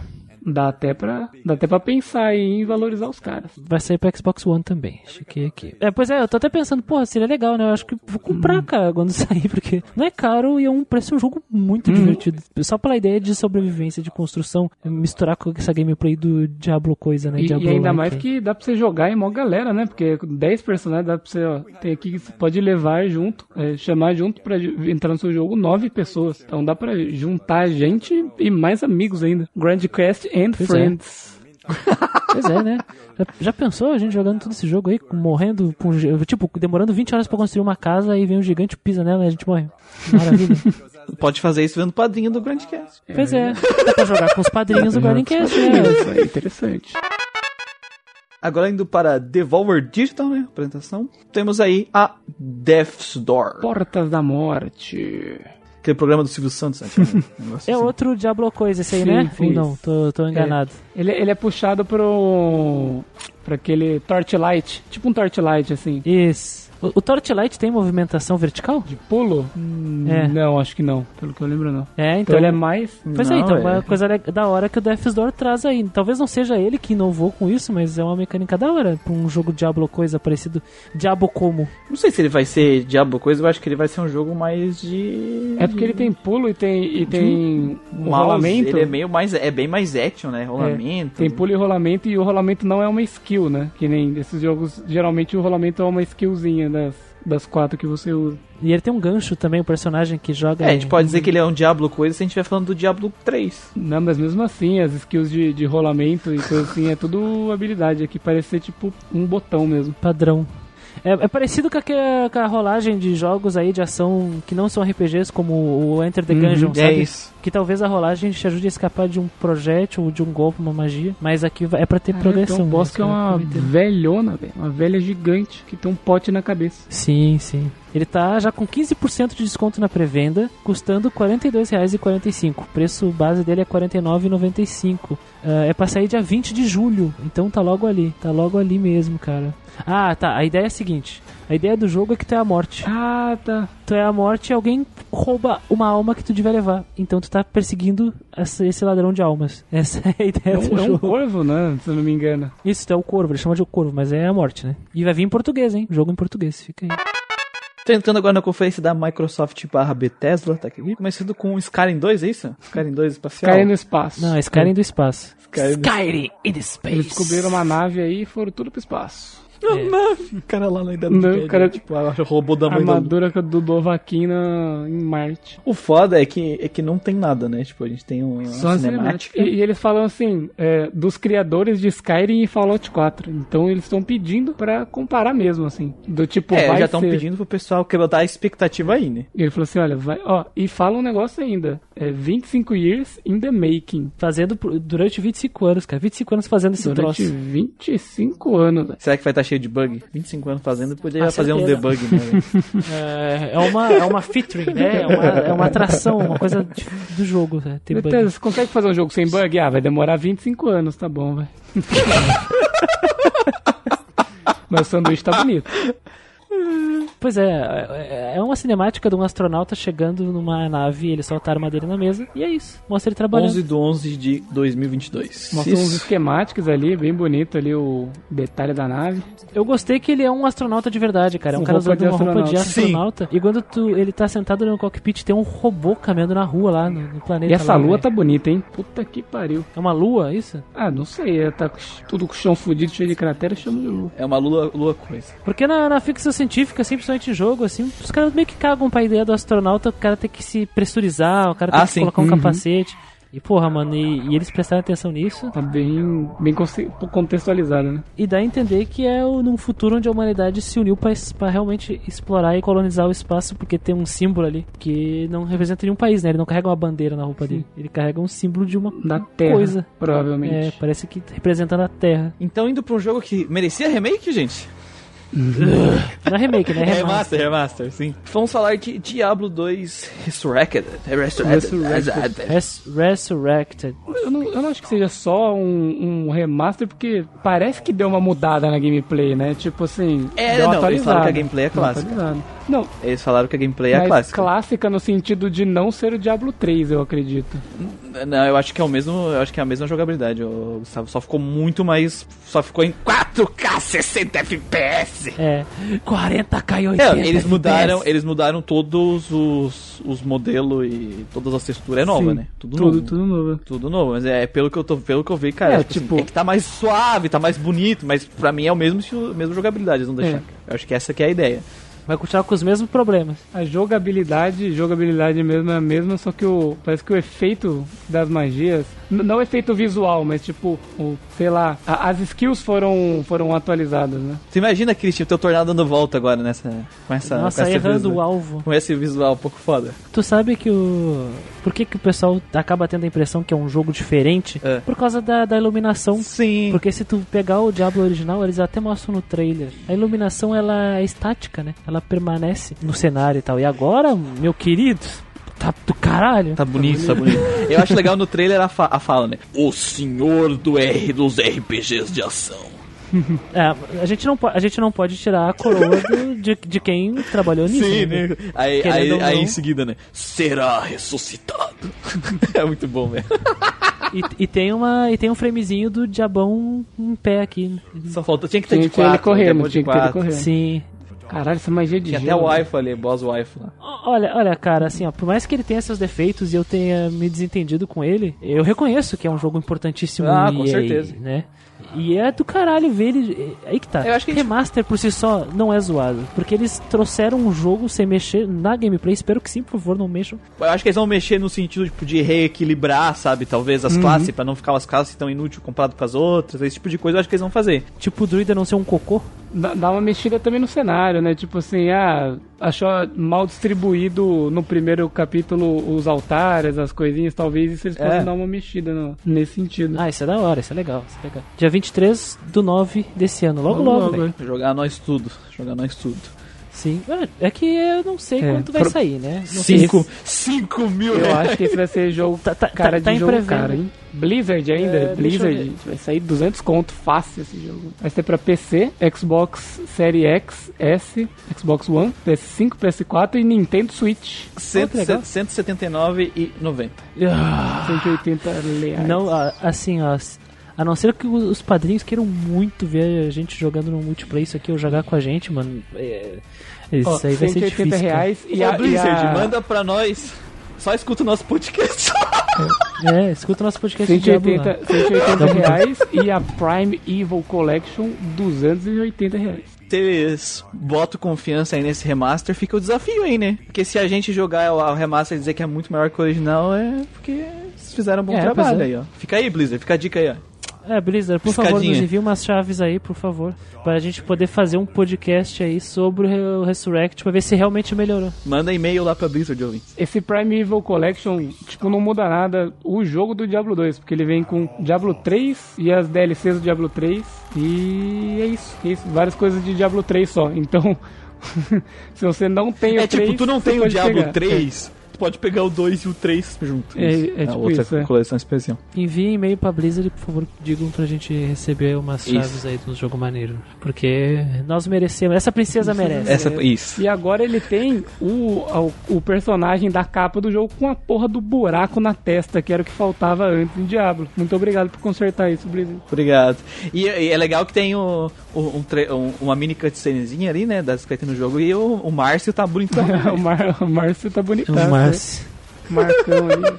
dá até pra, dá até pra pensar em valorizar os caras. Vai sair pro Xbox One também. Chequei aqui. É, pois é, eu tô até pensando, porra, seria legal, né? Eu acho que vou comprar, cara, quando sair, porque não é caro e é um preço de um jogo muito divertido. Só pela ideia de sobrevivência, de construção, misturar com essa gameplay do Diablo coisa, né? E, Diablo e ainda like mais aí. que dá pra você jogar em mó galera, né? Porque com 10 personagens dá pra você, ó, tem aqui que você pode levar junto, é, chamar junto pra entrar no seu jogo 9 pessoas. Então dá pra juntar gente e mais amigos ainda. Grand Quest and Pois é. Friends. Pois é, né? Já, já pensou a gente jogando todo esse jogo aí, morrendo, com, tipo, demorando 20 horas pra construir uma casa, aí vem um gigante, pisa nela e a gente morre. Maravilha. Pode fazer isso vendo o padrinho do Grandcast. pois é, dá pra jogar com os padrinhos do Guardian Cast, né? Isso é interessante. Agora indo para Devolver Digital, né? Apresentação. Temos aí a Death's Door. Portas da Morte. Aquele programa do Silvio Santos, né? Um É assim. outro Diablo coisa esse aí, Sim, né? Ou não? Tô, tô enganado. Ele, ele é puxado pro. pra aquele Torchlight. Tipo um Torchlight, assim. Isso. O, o Torchlight tem movimentação vertical? De pulo? Hum, É. Não, acho que não. Pelo que eu lembro, não. É, Então, então. ele é mais. Pois é, Não, então, é. uma coisa da hora que o Death's Door traz aí. Talvez não seja ele que inovou com isso, mas é uma mecânica da hora pra um jogo Diablo coisa parecido. Diabo como. Não sei se ele vai ser Diablo coisa, eu acho que ele vai ser um jogo mais de. É porque ele tem pulo e tem, e tem um mouse, rolamento. Ele é meio mais. É bem mais action, né? Rolamento. Tem pulo e rolamento e o rolamento não é uma skill, né? Que nem desses jogos, geralmente o rolamento é uma skillzinha das, das quatro que você usa. E ele tem um gancho também, o personagem que joga. É, a gente pode dizer que ele é um Diablo coisa se a gente estiver falando do Diablo 3. Não, mas mesmo assim, as skills de, de rolamento e coisa assim, é tudo habilidade. Aqui parece ser tipo um botão mesmo. padrão. É, é parecido com a, com a rolagem de jogos aí de ação que não são RPGs, como o Enter the Uhum, Gungeon, é sabe? isso. Que talvez a rolagem te ajude a escapar de um projétil ou de um golpe, uma magia. Mas aqui é pra ter Caraca, progressão. Tem um boss que é uma velhona, velho. Uma velha gigante que tem um pote na cabeça. Sim, sim. Ele tá já com 15% de desconto na pré-venda, custando R$ 42,45. O preço base dele é R$ 49,95. Ah, é pra sair dia 20 de julho, então tá logo ali. Tá logo ali mesmo, cara. Ah, tá. A ideia é a seguinte. A ideia do jogo é que tu é a morte. Ah, tá. Tu é a morte e alguém rouba uma alma que tu devia levar. Então tu tá perseguindo essa- esse ladrão de almas. Essa é a ideia É do um, é um jogo. corvo, né? Se eu não me engano. Isso, é o corvo. Ele chama de o corvo, mas é a morte, né? E vai vir em português, hein? Jogo em português. Fica aí. Tô entrando agora na conferência da Microsoft barra Bethesda, tá aqui. Começando com o Skyrim 2, é isso? Skyrim 2 espacial. Cai no espaço. Não, é Skyrim do espaço. Skyrim. Skyrim in the space. Eles descobriram uma nave aí e foram tudo pro espaço. O cara lá na Idade Não, Média, o cara- tipo, a robô da A mãe armadura do na- em Marte. O foda é que, é que não tem nada, né? Tipo, a gente tem uma Só cinemática. E, e eles falam assim, é, dos criadores de Skyrim e Fallout 4. Então eles estão pedindo pra comparar mesmo, assim. Do tipo, É, vai já estão ser- pedindo pro pessoal quebrar a expectativa aí, né? E ele falou assim, olha, vai, ó, e fala um negócio ainda. É 25 years in the making. Fazendo durante 25 anos, cara. 25 anos fazendo esse Durante troço. 25 anos. Será que vai estar cheio de bug? 25 anos fazendo, podia Ah, fazer um certeza. debug, né? É, é uma, é uma featuring, né? É uma, é uma atração, uma coisa do jogo, né? Ter bug. Você consegue fazer um jogo sem bug? Ah, vai demorar 25 anos, tá bom, velho. Mas o sanduíche tá bonito. Pois é, é é uma cinemática de um astronauta chegando numa nave, ele solta a arma dele na mesa, e é isso. Mostra ele trabalhando. 11 de 11 de 2022. Mostra uns esquemáticos ali, bem bonito ali o detalhe da nave. Eu gostei que ele é um astronauta de verdade, cara. É um cara usando de uma roupa de astronauta. astronauta. E quando tu, ele tá sentado no cockpit, tem um robô caminhando na rua lá, no, no planeta. E essa lá, lua velho. tá bonita, hein? Puta que pariu. É uma lua, isso? Ah, não sei, ela tá tudo com o chão fudido, cheio de cratera, chama de lua. É uma lua, lua coisa. Porque na, na ficção científica, assim, principalmente em jogo, assim, os caras meio que cagam pra ideia do astronauta, o cara tem que se pressurizar, o cara tem Ah, que sim. colocar um Uhum. capacete. E porra, mano, e, e eles prestaram atenção nisso. Tá bem, bem contextualizada, né? E dá a entender que é o- num futuro onde a humanidade se uniu pra realmente explorar e colonizar o espaço, porque tem um símbolo ali que não representa nenhum país, né? Ele não carrega uma bandeira na roupa dele. Ele carrega um símbolo de uma Da Terra, coisa. É, provavelmente. parece que representando a Terra. Então, indo pra um jogo que merecia remake, gente? Não é remake, né? É remaster. Remaster, remaster, sim. Vamos falar de Diablo 2 Resurrected. Resurrected. Res- Resurrected. Eu, não, eu não acho que seja só um, um remaster, porque parece que deu uma mudada na gameplay, né? Tipo assim. É, não, eles falaram que a gameplay é clássica. Não, Eles falaram que a gameplay é mas clássica. clássica no sentido de não ser o Diablo 3, eu acredito. Não, eu acho que é o mesmo, eu acho que é a mesma jogabilidade, Gustavo. Só ficou muito mais, só ficou em 4K 60 FPS. É. 40k e 80 É, eles FPS. mudaram, eles mudaram todos os, os modelos e todas as texturas é nova, Sim, né? Tudo, Tudo, novo. tudo novo. Tudo novo, mas é pelo que eu tô, pelo que eu vi, cara, É, tipo, assim, tipo- é que tá mais suave, tá mais bonito, mas pra mim é o mesmo mesma jogabilidade, não deixaram. Eu acho que essa que é a ideia. Vai continuar com os mesmos problemas. A jogabilidade, jogabilidade mesmo é a mesma, só que o parece que o efeito das magias, não efeito visual, mas tipo, o, sei lá, a- as skills foram foram atualizadas, né? Você imagina, Christian, teu tornado dando volta agora nessa com essa Nossa, com essa errando visual, o alvo. com esse visual um pouco foda. Tu sabe que o. Por que, que o pessoal acaba tendo a impressão que é um jogo diferente? É. Por causa da, da iluminação. Sim. Porque se tu pegar o Diablo original, eles até mostram no trailer. A iluminação ela é estática, né? Ela permanece no cenário e tal. E agora, meu querido, tá do caralho. Tá bonito, tá bonito. Eu acho legal no trailer a, fa- a fala, né? O senhor do R dos RPGs de ação. É, a gente não, a gente não pode tirar a coroa do- de, de quem trabalhou nisso. Sim, né? né? Aí, aí, ou aí não. em seguida, né? Será ressuscitado. é muito bom, velho. E, e tem uma e tem um framezinho do diabão em pé aqui. Só falta. Tinha que ter Tinha de que ter ele quatro, correndo, tinha que ter ele quatro. correndo. Sim. Caralho, essa magia de Tinha até gelo. o wife ali, boss wife lá. Olha, olha, cara, assim, ó, por mais que ele tenha seus defeitos e eu tenha me desentendido com ele, eu reconheço que é um jogo importantíssimo Ah, e com certeza. né? E é do caralho ver ele. Aí que tá. Eu acho que a gente- Remaster por si só não é zoado. Porque eles trouxeram um jogo sem mexer na gameplay. Espero que sim, por favor, não mexam. Eu acho que eles vão mexer no sentido tipo, de reequilibrar, sabe? Talvez as classes, pra não ficar as classes tão inúteis comparado com as outras. Esse tipo de coisa eu acho que eles vão fazer. Tipo o druida não ser um cocô. Dá, uma mexida também no cenário, né? Tipo assim, ah, achou mal distribuído no primeiro capítulo os altares, as coisinhas, talvez isso eles possam É. dar uma mexida no- nesse sentido. Ah, isso é da hora, isso é legal, isso é legal. Dia 23 do 9 desse ano, logo Logo, logo, logo, velho. Jogar nós tudo. Jogar nós tudo. Sim. É, é que eu não sei É, quanto vai pro- sair, né? Não sei Cinco, se- cinco mil Eu reais. acho que esse vai ser jogo Tá, tá, cara tá, tá de jogo cara, hein? Blizzard ainda, É, Blizzard, vai sair 200 conto fácil esse jogo. Vai ser pra PC, Xbox Series X, S, Xbox One, PS5, PS4 e Nintendo Switch. Cento- que legal. 179,90. Ah, 180 reais. não, assim, ó. A não ser que os os padrinhos queiram muito ver a gente jogando no multiplayer, isso aqui, ou jogar com a gente, mano. É, isso Ó, aí vai ser 180 difícil. cara. reais e Ô, a, e Blizzard, a- manda pra nós. Só escuta o nosso podcast. É, escuta o nosso podcast de Diablo lá. 180, 180 reais e a Prime Evil Collection 280 reais. Vocês botam confiança aí nesse remaster, fica o desafio aí, né? Porque se a gente jogar o remaster e dizer que é muito melhor que o original, é porque fizeram um bom É, trabalho é. aí, ó. Fica aí, Blizzard, fica a dica aí, ó. É, Blizzard, por favor, Piscadinha. nos envie umas chaves aí, por favor. Pra gente poder fazer um podcast aí sobre o Resurrect, pra ver se realmente melhorou. Manda e-mail lá pra Blizzard, ouvintes. Esse Prime Evil Collection, tipo, não muda nada o jogo do Diablo 2, porque ele vem com Diablo 3 e as DLCs do Diablo 3 e é isso, é isso, várias coisas de Diablo 3 só. Então, se você não tem o É 3, tipo, tu não tem o Diablo pegar. 3, tu pode pegar o 2 e o 3 junto. É, Isso. é A tipo outra isso, é. coleção especial. Envie e-mail pra Blizzard, por favor, digam pra gente receber umas Isso. chaves aí do jogo maneiro. Porque nós merecemos, essa princesa merece. Essa, isso. E agora ele tem o, o, o personagem da capa do jogo com a porra do buraco na testa, que era o que faltava antes em Diablo. Muito obrigado por consertar isso, Blizzard. Obrigado. E, e é legal que tem o, o- um tre- um- uma mini cutscenezinha ali, né? Das que ter no jogo. E o, o Márcio tá bonitão. o, Mar, o Márcio tá bonitão. O Márcio. Marcão ali.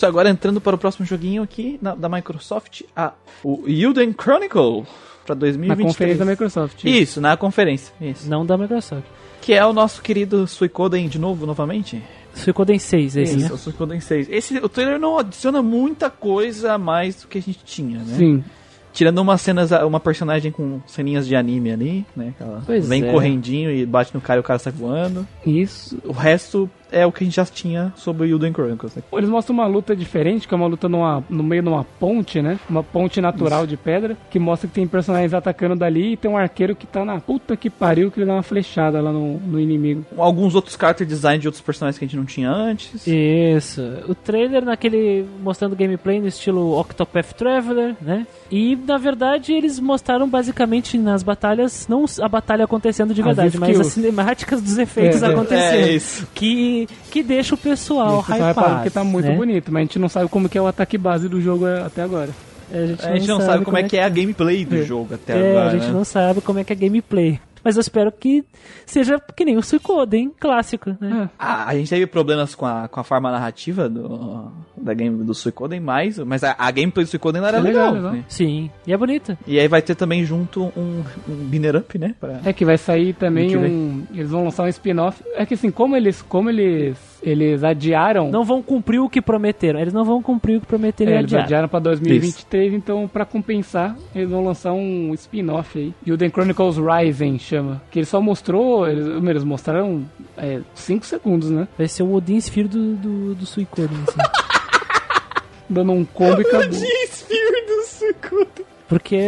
Agora entrando para o próximo joguinho aqui na- da Microsoft, a, o Elden Chronicle para Na 2023. conferência da Microsoft. Isso, na conferência. Isso. Não da Microsoft. Que é o nosso querido Suicoden de novo, novamente. Ficou em 6 esse, Isso, né? o Suicoden 6. Esse, o trailer não adiciona muita coisa a mais do que a gente tinha, né? Sim. Tirando umas cenas, uma personagem com ceninhas de anime ali, né? que ela Pois vem é. correndinho e bate no cara e o cara sai voando. Isso. O resto é o que a gente já tinha sobre o Elden Chronicles. né? Eles mostram uma luta diferente, que é uma luta numa, no meio de uma ponte, né? Uma ponte natural de pedra, que mostra que tem personagens atacando dali e tem um arqueiro que tá na puta que pariu, que ele dá uma flechada lá no, no inimigo. Alguns outros character design de outros personagens que a gente não tinha antes. Isso. O trailer naquele mostrando gameplay no estilo Octopath Traveler, né? E na verdade eles mostraram basicamente nas batalhas, não a batalha acontecendo de As verdade, mas as cinemáticas dos efeitos É, é. acontecendo. É isso. Que, que deixa o pessoal hypado. que tá muito né? bonito, mas a gente não sabe como que é o ataque base do jogo é, até agora. A gente, A gente não sabe como é que é a gameplay do É. jogo até É, agora. a gente né? não sabe como é que é gameplay. Mas eu espero que seja que nem o Suicoden clássico, né? Ah, a gente teve problemas com a, com a forma narrativa do, da game do Suicoden, mais, mas a, a gameplay do Suicoden era É legal, legal. né? Sim, e é bonita. E aí vai ter também junto um, um Binner Up, né? pra- É que vai sair também um. Eles vão lançar um spin-off. É que assim, como eles. Como eles. Eles adiaram. Não vão cumprir o que prometeram. Eles não vão cumprir o que prometeram É, e eles adiaram. adiaram pra 2023, então pra compensar, eles vão lançar um spin-off aí. E o The Chronicles Rising chama. Que ele só mostrou, eles, eles mostraram 5 segundos, né? Vai ser o Odin Sphere do, do, do Suicoden, assim. Dando um combo e acabou. Sphere do Suicoden. Porque,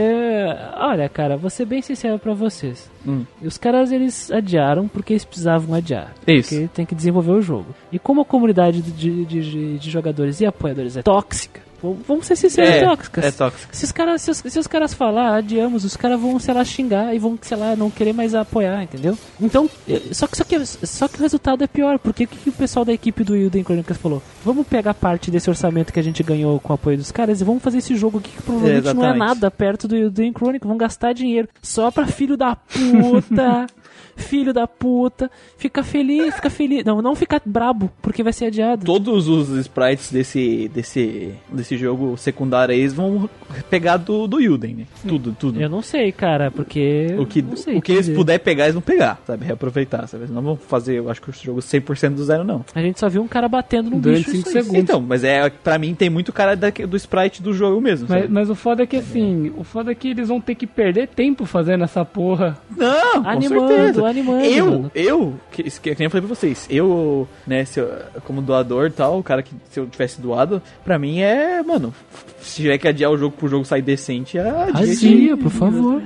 olha, cara, vou ser bem sincero pra vocês. Hum. Os caras, eles adiaram porque eles precisavam adiar. Isso. Porque tem que desenvolver o jogo. E como a comunidade de, de, de, de jogadores e apoiadores é tóxica, vamos ser sinceros, é, tóxica. É tóxico. Se os caras, se os, se os caras falar, adiamos, os caras vão, sei lá, xingar e vão, sei lá, não querer mais apoiar, entendeu? Então, só que, só que, só que o resultado é pior, porque o que, que o pessoal da equipe do Elden Chronicles falou? Vamos pegar parte desse orçamento que a gente ganhou com o apoio dos caras e vamos fazer esse jogo aqui que provavelmente não é nada perto do Elden Chronicles, vão gastar dinheiro só pra filho da puta... Filho da puta, fica feliz, fica feliz. Não, não fica brabo, porque vai ser adiado. Todos os sprites desse, desse, desse esse jogo secundário aí, eles vão pegar do, do Yuden, né? Tudo, tudo. Eu não sei, cara, porque. O que, não sei, o que eles puder pegar, eles vão pegar, sabe? Reaproveitar, sabe? Eles não vão fazer, eu acho que o jogo 100% do zero, não. A gente só viu um cara batendo no Durante bicho. cinco isso aí. segundos. Então, mas é, pra mim tem muito cara da- do sprite do jogo mesmo, Mas, mas o foda é que assim, o foda é que eles vão ter que perder tempo fazendo essa porra. Não, com Animando, certeza. Animando, Eu, mano. eu, que, que, que nem eu falei pra vocês, eu, né, se eu- como doador e tal, o cara que se eu tivesse doado, pra mim é, mano, se tiver que adiar o jogo pro jogo sair decente, é adia Adia, por favor.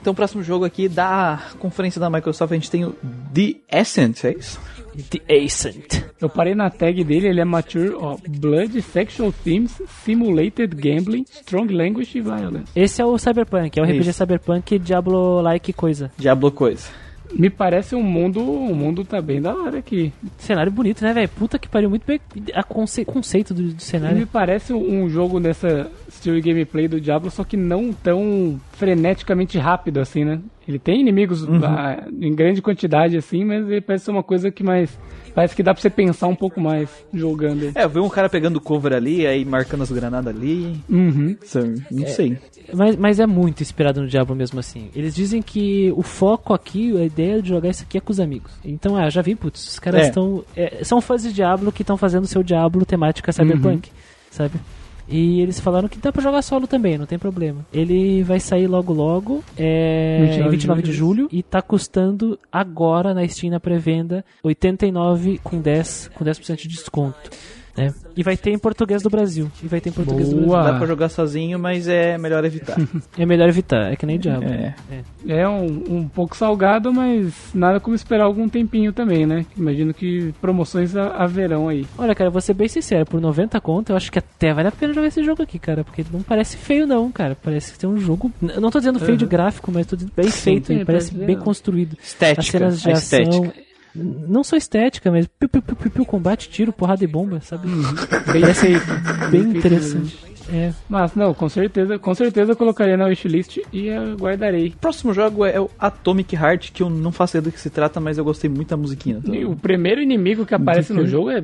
Então, o próximo jogo aqui da conferência da Microsoft, a gente tem o The Ascent, é isso? The Ascent. Eu parei na tag dele, ele é mature, ó, blood, sexual themes, simulated gambling, strong language e violence. Esse é o Cyberpunk, é o RPG Isso. Cyberpunk Diablo-like coisa. Diablo coisa. Me parece um mundo, o mundo tá bem da hora aqui. Cenário bonito, né, velho? Puta que pariu, muito bem. A conce- conceito do, do E me cenário. parece um jogo nessa estilo gameplay do Diablo, só que não tão freneticamente rápido assim, né? Ele tem inimigos ah, em grande quantidade assim, mas ele parece ser uma coisa que mais parece que dá pra você pensar um pouco mais jogando. ele. É, eu vi um cara pegando cover ali, aí marcando as granadas ali, Uhum. sabe? Não sei. Mas, mas é muito inspirado no Diablo mesmo assim. Eles dizem que o foco aqui, a ideia de jogar isso aqui é com os amigos. Então, ah, já vi, putz, os caras É. estão. são fãs de Diablo que estão fazendo seu Diablo temática cyberpunk, sabe? E eles falaram que dá pra jogar solo também, não tem problema. Ele vai sair logo logo, é, 29 em 29 de julho, e tá custando agora na Steam na pré-venda 89 com 10, com 10% de desconto. Né? E vai ter em português do Brasil. E vai ter em português do Boa. Brasil. Dá pra jogar sozinho, mas é melhor evitar. É melhor evitar, é que nem Diablo. É. É um, um pouco salgado, mas nada como esperar algum tempinho também, né? Imagino que promoções ha- haverão aí. Olha, cara, vou ser bem sincero, por 90 conto, eu acho que até vale a pena jogar esse jogo aqui, cara, porque não parece feio não, cara, parece ter um jogo, eu não tô dizendo feio de gráfico, mas tô dizendo bem feito, sim, ele parece parece bem legal. construído. As Estética, cenas de a ação, estética. Não só estética, mas piu, piu, piu, piu, piu, combate, tiro, porrada e bomba, sabe? Bem feito. Bem interessante. É, Mas não, com certeza, com certeza eu colocaria na wishlist e aguardarei. Próximo jogo é o Atomic Heart, que eu não faço ideia do que se trata, mas eu gostei muito da musiquinha. Então... E O primeiro inimigo que aparece no jogo é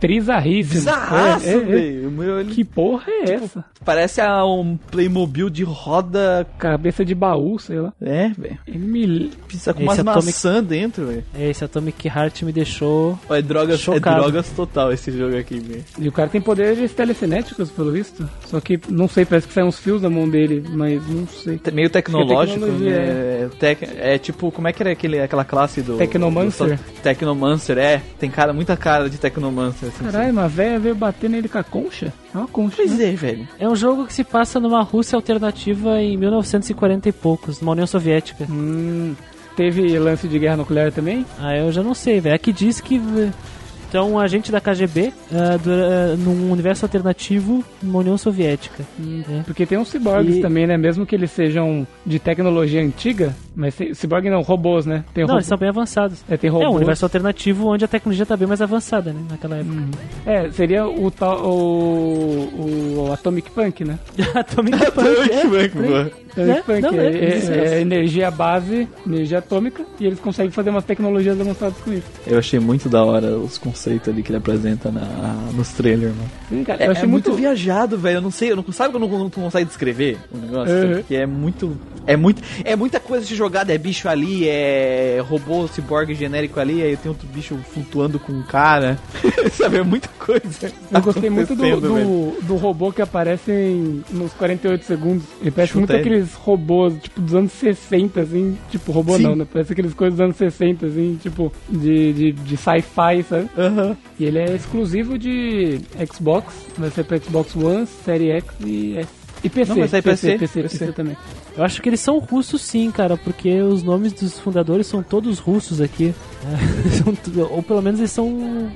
trizarríssimo. Bizarraço, É, é, é. velho. Que porra é essa? Parece a um Playmobil de roda. Cabeça de baú, sei lá. É, velho. Ele me. Precisa com Esse umas Atomic- maçã dentro, velho. esse Atomic Heart me deixou... É drogas, é drogas total esse jogo aqui, velho. E o cara tem poderes telecinéticos, pelo visto. Só que, não sei, parece que saem uns fios da mão dele, mas não sei. Meio tecnológico, tecnologia, né? Tec- é tipo, como é que era aquele, aquela classe do. Tecnomancer? do- Tecnomancer, é. Tem cara, muita cara de Tecnomancer. Assim, Caralho, uma velha veio bater nele com a concha? É uma concha. Pois né? é, velho. É um jogo que se passa numa Rússia alternativa em 1940 e poucos, numa União Soviética. Hum, teve lance de guerra nuclear também? Ah, eu já não sei, velho. Aqui diz que. Então, um agente da KGB ah, do- ah, num universo alternativo numa União Soviética. né? Porque tem uns ciborgues E- também, né? Mesmo que eles sejam de tecnologia antiga, mas tem, ciborgue não, robôs, né? Tem Não, robô- eles são bem avançados. é, tem É robôs. um universo alternativo onde a tecnologia tá bem mais avançada, né? Naquela época. É, seria o tal o, o Atomic Punk, né? Atomic Punk, é. Atomic Né? Punk Não, é, é, é- é energia base, energia atômica, e eles conseguem fazer umas tecnologias avançadas com isso. Eu achei muito da hora os conceitos ali que ele apresenta na, nos trailers, mano. Sim, cara, É, eu achei é muito, muito viajado, velho. Eu não sei, eu não sabe quando não, não consegue descrever o negócio? Uhum. Que é muito. É muito. É muita coisa de jogada. É bicho ali, é robô, ciborgue genérico ali, aí tem outro bicho flutuando com um cara. Sabe, é muita coisa. Eu gostei muito do, do, do robô que aparece em- nos 48 segundos. Ele parece Chuta muito ele. Aqueles robôs, tipo, dos anos 60, assim. Tipo, robô Sim. não, né? Parece aqueles coisas dos anos 60, assim, tipo, de, de, de sci-fi, sabe? Aham. E ele é exclusivo de Xbox, vai ser pra Xbox One, Série X e S. E PC, Não, sair PC, PC, PC, PC. PC também. Eu acho que eles são russos sim, cara, porque os nomes dos fundadores são todos russos aqui. É, ou pelo menos eles são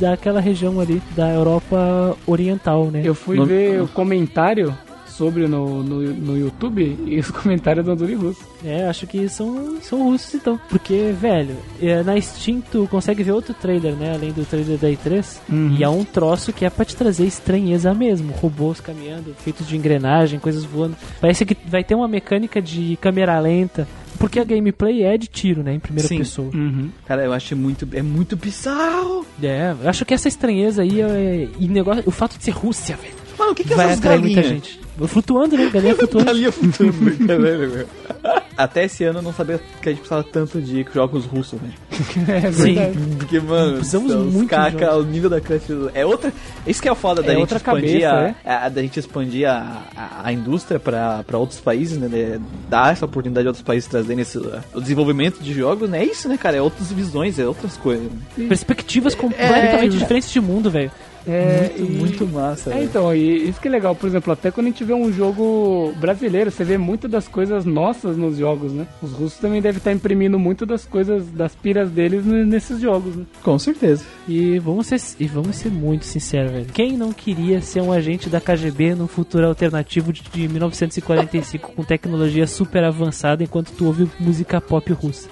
daquela região ali, da Europa Oriental, né? Eu fui Nome- ver o comentário sobre no, no, no YouTube e os comentários do em russo. É, acho que são, são russos então. Porque, velho, é, na Steam tu consegue ver outro trailer, né? Além do trailer da E3. Uhum. E é um troço que é pra te trazer estranheza mesmo. Robôs caminhando, feitos de engrenagem, coisas voando. Parece que vai ter uma mecânica de câmera lenta. Porque a gameplay é de tiro, né? Em primeira Sim. pessoa. Uhum. Cara, eu achei muito. É muito bizarro. É, eu acho que essa estranheza aí é, e negócio, o fato de ser Rússia, velho. Mano, o que, que é vai essas galinhas? Flutuando, né? Galinha flutuando. Galinha flutuando, caralho, meu. Até esse ano eu não sabia que a gente precisava tanto de jogos russos, velho. É Sim. verdade. Porque, mano, Precisamos os muito de caca, jogos. o nível da crunch é outra. Isso que é o foda da É gente outra expandir, cabeça, a, a- da gente expandir a, a, a indústria pra, pra outros países, né? de- Dar essa oportunidade de outros países trazerem esse, o desenvolvimento de jogos, né? É isso, né, cara? É outras visões, é outras coisas. né? Perspectivas completamente É. diferentes de mundo, velho. É, muito, e- muito massa, É, então, e isso que é legal, por exemplo, até quando a gente vê um jogo brasileiro, você vê muitas das coisas nossas nos jogos, né? Os russos também devem estar imprimindo muito das coisas, das piras deles nesses jogos, né? Com certeza. E vamos ser, e vamos ser muito sinceros, velho. Quem não queria ser um agente da KGB num futuro alternativo de, de 1945 com tecnologia super avançada enquanto tu ouve música pop russa?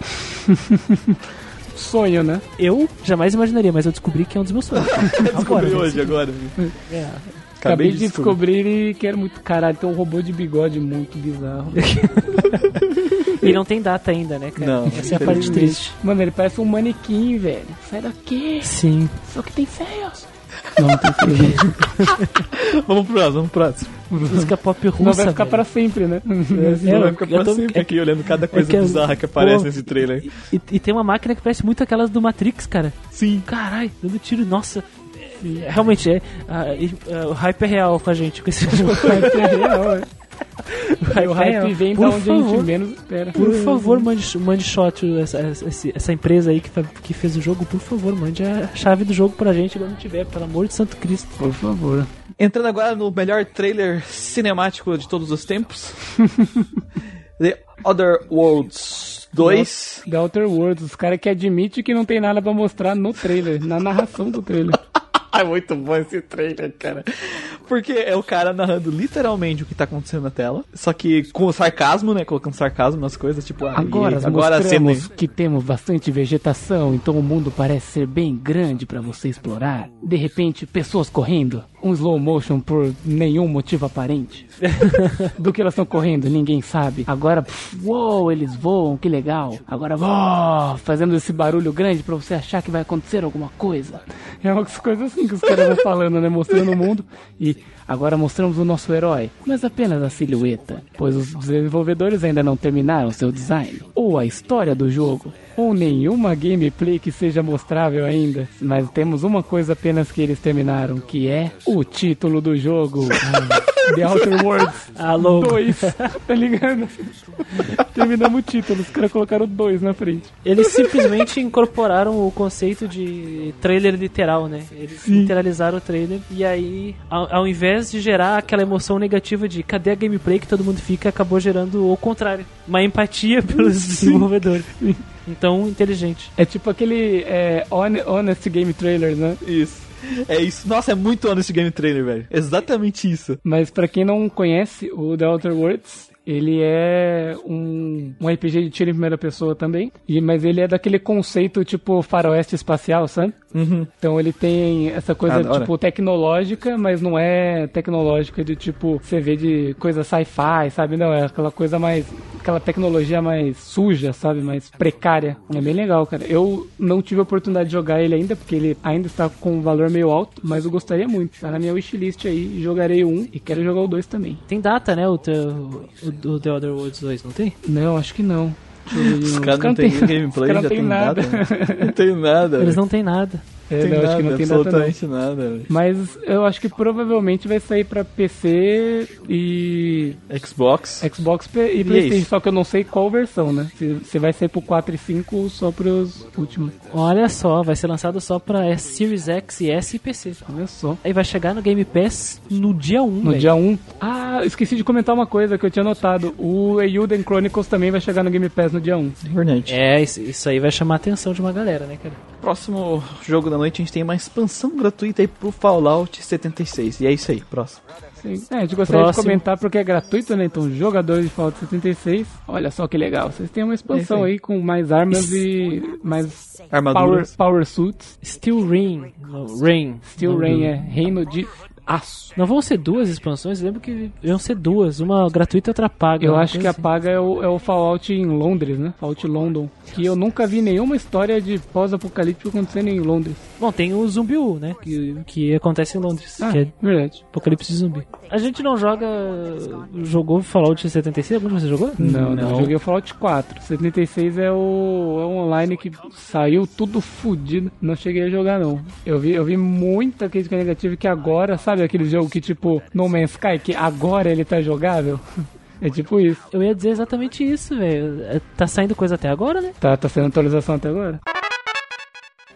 Sonho, né? Eu jamais imaginaria, mas eu descobri que é um dos meus sonhos. Descobri né? hoje, agora. É. Acabei de descobrir e quero muito. Caralho, tem um robô de bigode muito bizarro. E não tem data ainda, né, cara? Não, Essa é a parte triste. Mano, ele parece um manequim, velho. Sai daqui. Sim. Só que tem feios. Não, não tem. Vamos pro próximo, vamos pro próximo. Música pop russa. Não vai ficar velho. pra sempre, né? Você É, vai ficar pra tô- sempre é- aqui olhando cada coisa que eu- bizarra que aparece Pô, nesse trailer. E, e tem uma máquina que parece muito aquelas do Matrix, cara. Sim. Caralho, dando tiro, nossa. É, Realmente é. o hype é real com a gente com esse jogo. hype é real, é. O hype, é vem Por da onde a favor, gente menos espera. Por favor, mande, mande shot essa, essa, essa empresa aí que, que fez o jogo, por favor, mande a chave do jogo pra gente quando tiver, pelo amor de Santo Cristo. Por favor. Entrando agora no melhor trailer cinemático de todos os tempos. The Other Worlds 2. The Outer Worlds, os caras que admitem que não tem nada pra mostrar no trailer, na narração do trailer. É muito bom esse trailer, cara. Porque é o cara narrando literalmente o que tá acontecendo na tela. Só que com sarcasmo, né? Colocando sarcasmo nas coisas, tipo, ah, Agora, e agora mostramos que temos bastante vegetação, então o mundo parece ser bem grande pra você explorar. De repente, pessoas correndo, um slow motion por nenhum motivo aparente. Do que elas estão correndo, ninguém sabe. Agora, pff, uou, eles voam, que legal. Agora, uou, fazendo esse barulho grande pra você achar que vai acontecer alguma coisa. É umas coisas assim que os caras vão falando, né? Mostrando o mundo. E agora mostramos o nosso herói, mas apenas a silhueta, pois os desenvolvedores ainda não terminaram seu design, ou a história do jogo, ou nenhuma gameplay que seja mostrável ainda. Mas temos uma coisa apenas que eles terminaram, que é o título do jogo. The Outer Worlds Alô. 2, tá ligado? Terminamos o título, os caras colocaram dois na frente. Eles simplesmente incorporaram o conceito de trailer literal, né? Eles literalizaram o trailer e aí, ao, ao invés de gerar aquela emoção negativa de cadê a gameplay que todo mundo fica, acabou gerando o contrário. Uma empatia pelos desenvolvedores. Então, inteligente. É tipo aquele é, hon- Honest Game Trailer, né? Isso. É isso. Nossa, é muito honest game trailer, velho. Exatamente isso. Mas pra quem não conhece o The Outer Worlds, ele é um, um RPG de tiro em primeira pessoa também. E, mas ele é daquele conceito tipo faroeste espacial, sabe? Uhum. Então ele tem essa coisa Ah, tipo tecnológica, mas não é tecnológica de tipo você vê de coisa sci-fi, sabe? Não, é aquela coisa mais aquela tecnologia mais suja, sabe? Mais precária. É bem legal, cara. Eu não tive a oportunidade de jogar ele ainda porque ele ainda está com um valor meio alto, mas eu gostaria muito. Tá na minha wishlist aí, jogarei um e quero jogar o dois também. Tem data, né? O, teu, o, o The Other Worlds 2, não tem? Não, acho que não. Os caras não tem gameplay, os caras já não tem tem nada. nada. Não tem nada. Eles velho. não têm nada. É, Tem não, acho nada, que não tem data não. absolutamente nada, velho. Mas eu acho que provavelmente vai sair pra PC e Xbox. Xbox P- e é Playstation, isso. só que eu não sei qual versão, né? Se, se vai ser pro 4 e 5 ou só pros últimos. Olha só, vai ser lançado só pra Series X e S e PC. Olha só. Aí vai chegar no Game Pass no dia 1, No velho. dia 1. Ah, esqueci de comentar uma coisa que eu tinha notado. O Euden Chronicles também vai chegar no Game Pass no dia 1. Verdade. É, isso, isso aí vai chamar a atenção de uma galera, né, cara? Próximo jogo da noite a gente tem uma expansão gratuita aí pro Fallout 76. E é isso aí, próximo. Sim. É, a gente gostaria Próximo. de comentar porque é gratuito, né? Então, jogadores de Fallout 76, olha só que legal. Vocês têm uma expansão É isso aí. aí com mais armas e mais power, Armaduras. power suits. Steel Rain. Rain. Steel Rain é reino de aço. Não vão ser duas expansões? Lembro que iam ser duas, uma gratuita e outra paga. Eu acho que coisa a assim. paga é o, é o Fallout em Londres, né? Fallout London. Que eu nunca vi nenhuma história de pós-apocalíptico acontecendo em Londres. Bom, tem o Zumbi U, né? Que, que acontece em Londres, Ah, que é verdade. apocalipse de zumbi. A gente não joga. Jogou Fallout 76? Algum de vocês jogou? Não, não, eu joguei o Fallout 4. 76 é o, é o online que saiu tudo fudido. Não cheguei a jogar, não. Eu vi, eu vi muita crítica negativa que agora, sabe aquele jogo que tipo No Man's Sky, que agora ele tá jogável? É tipo isso. Eu ia dizer exatamente isso, velho. É, Tá saindo coisa até agora, né? Tá, tá sendo atualização até agora?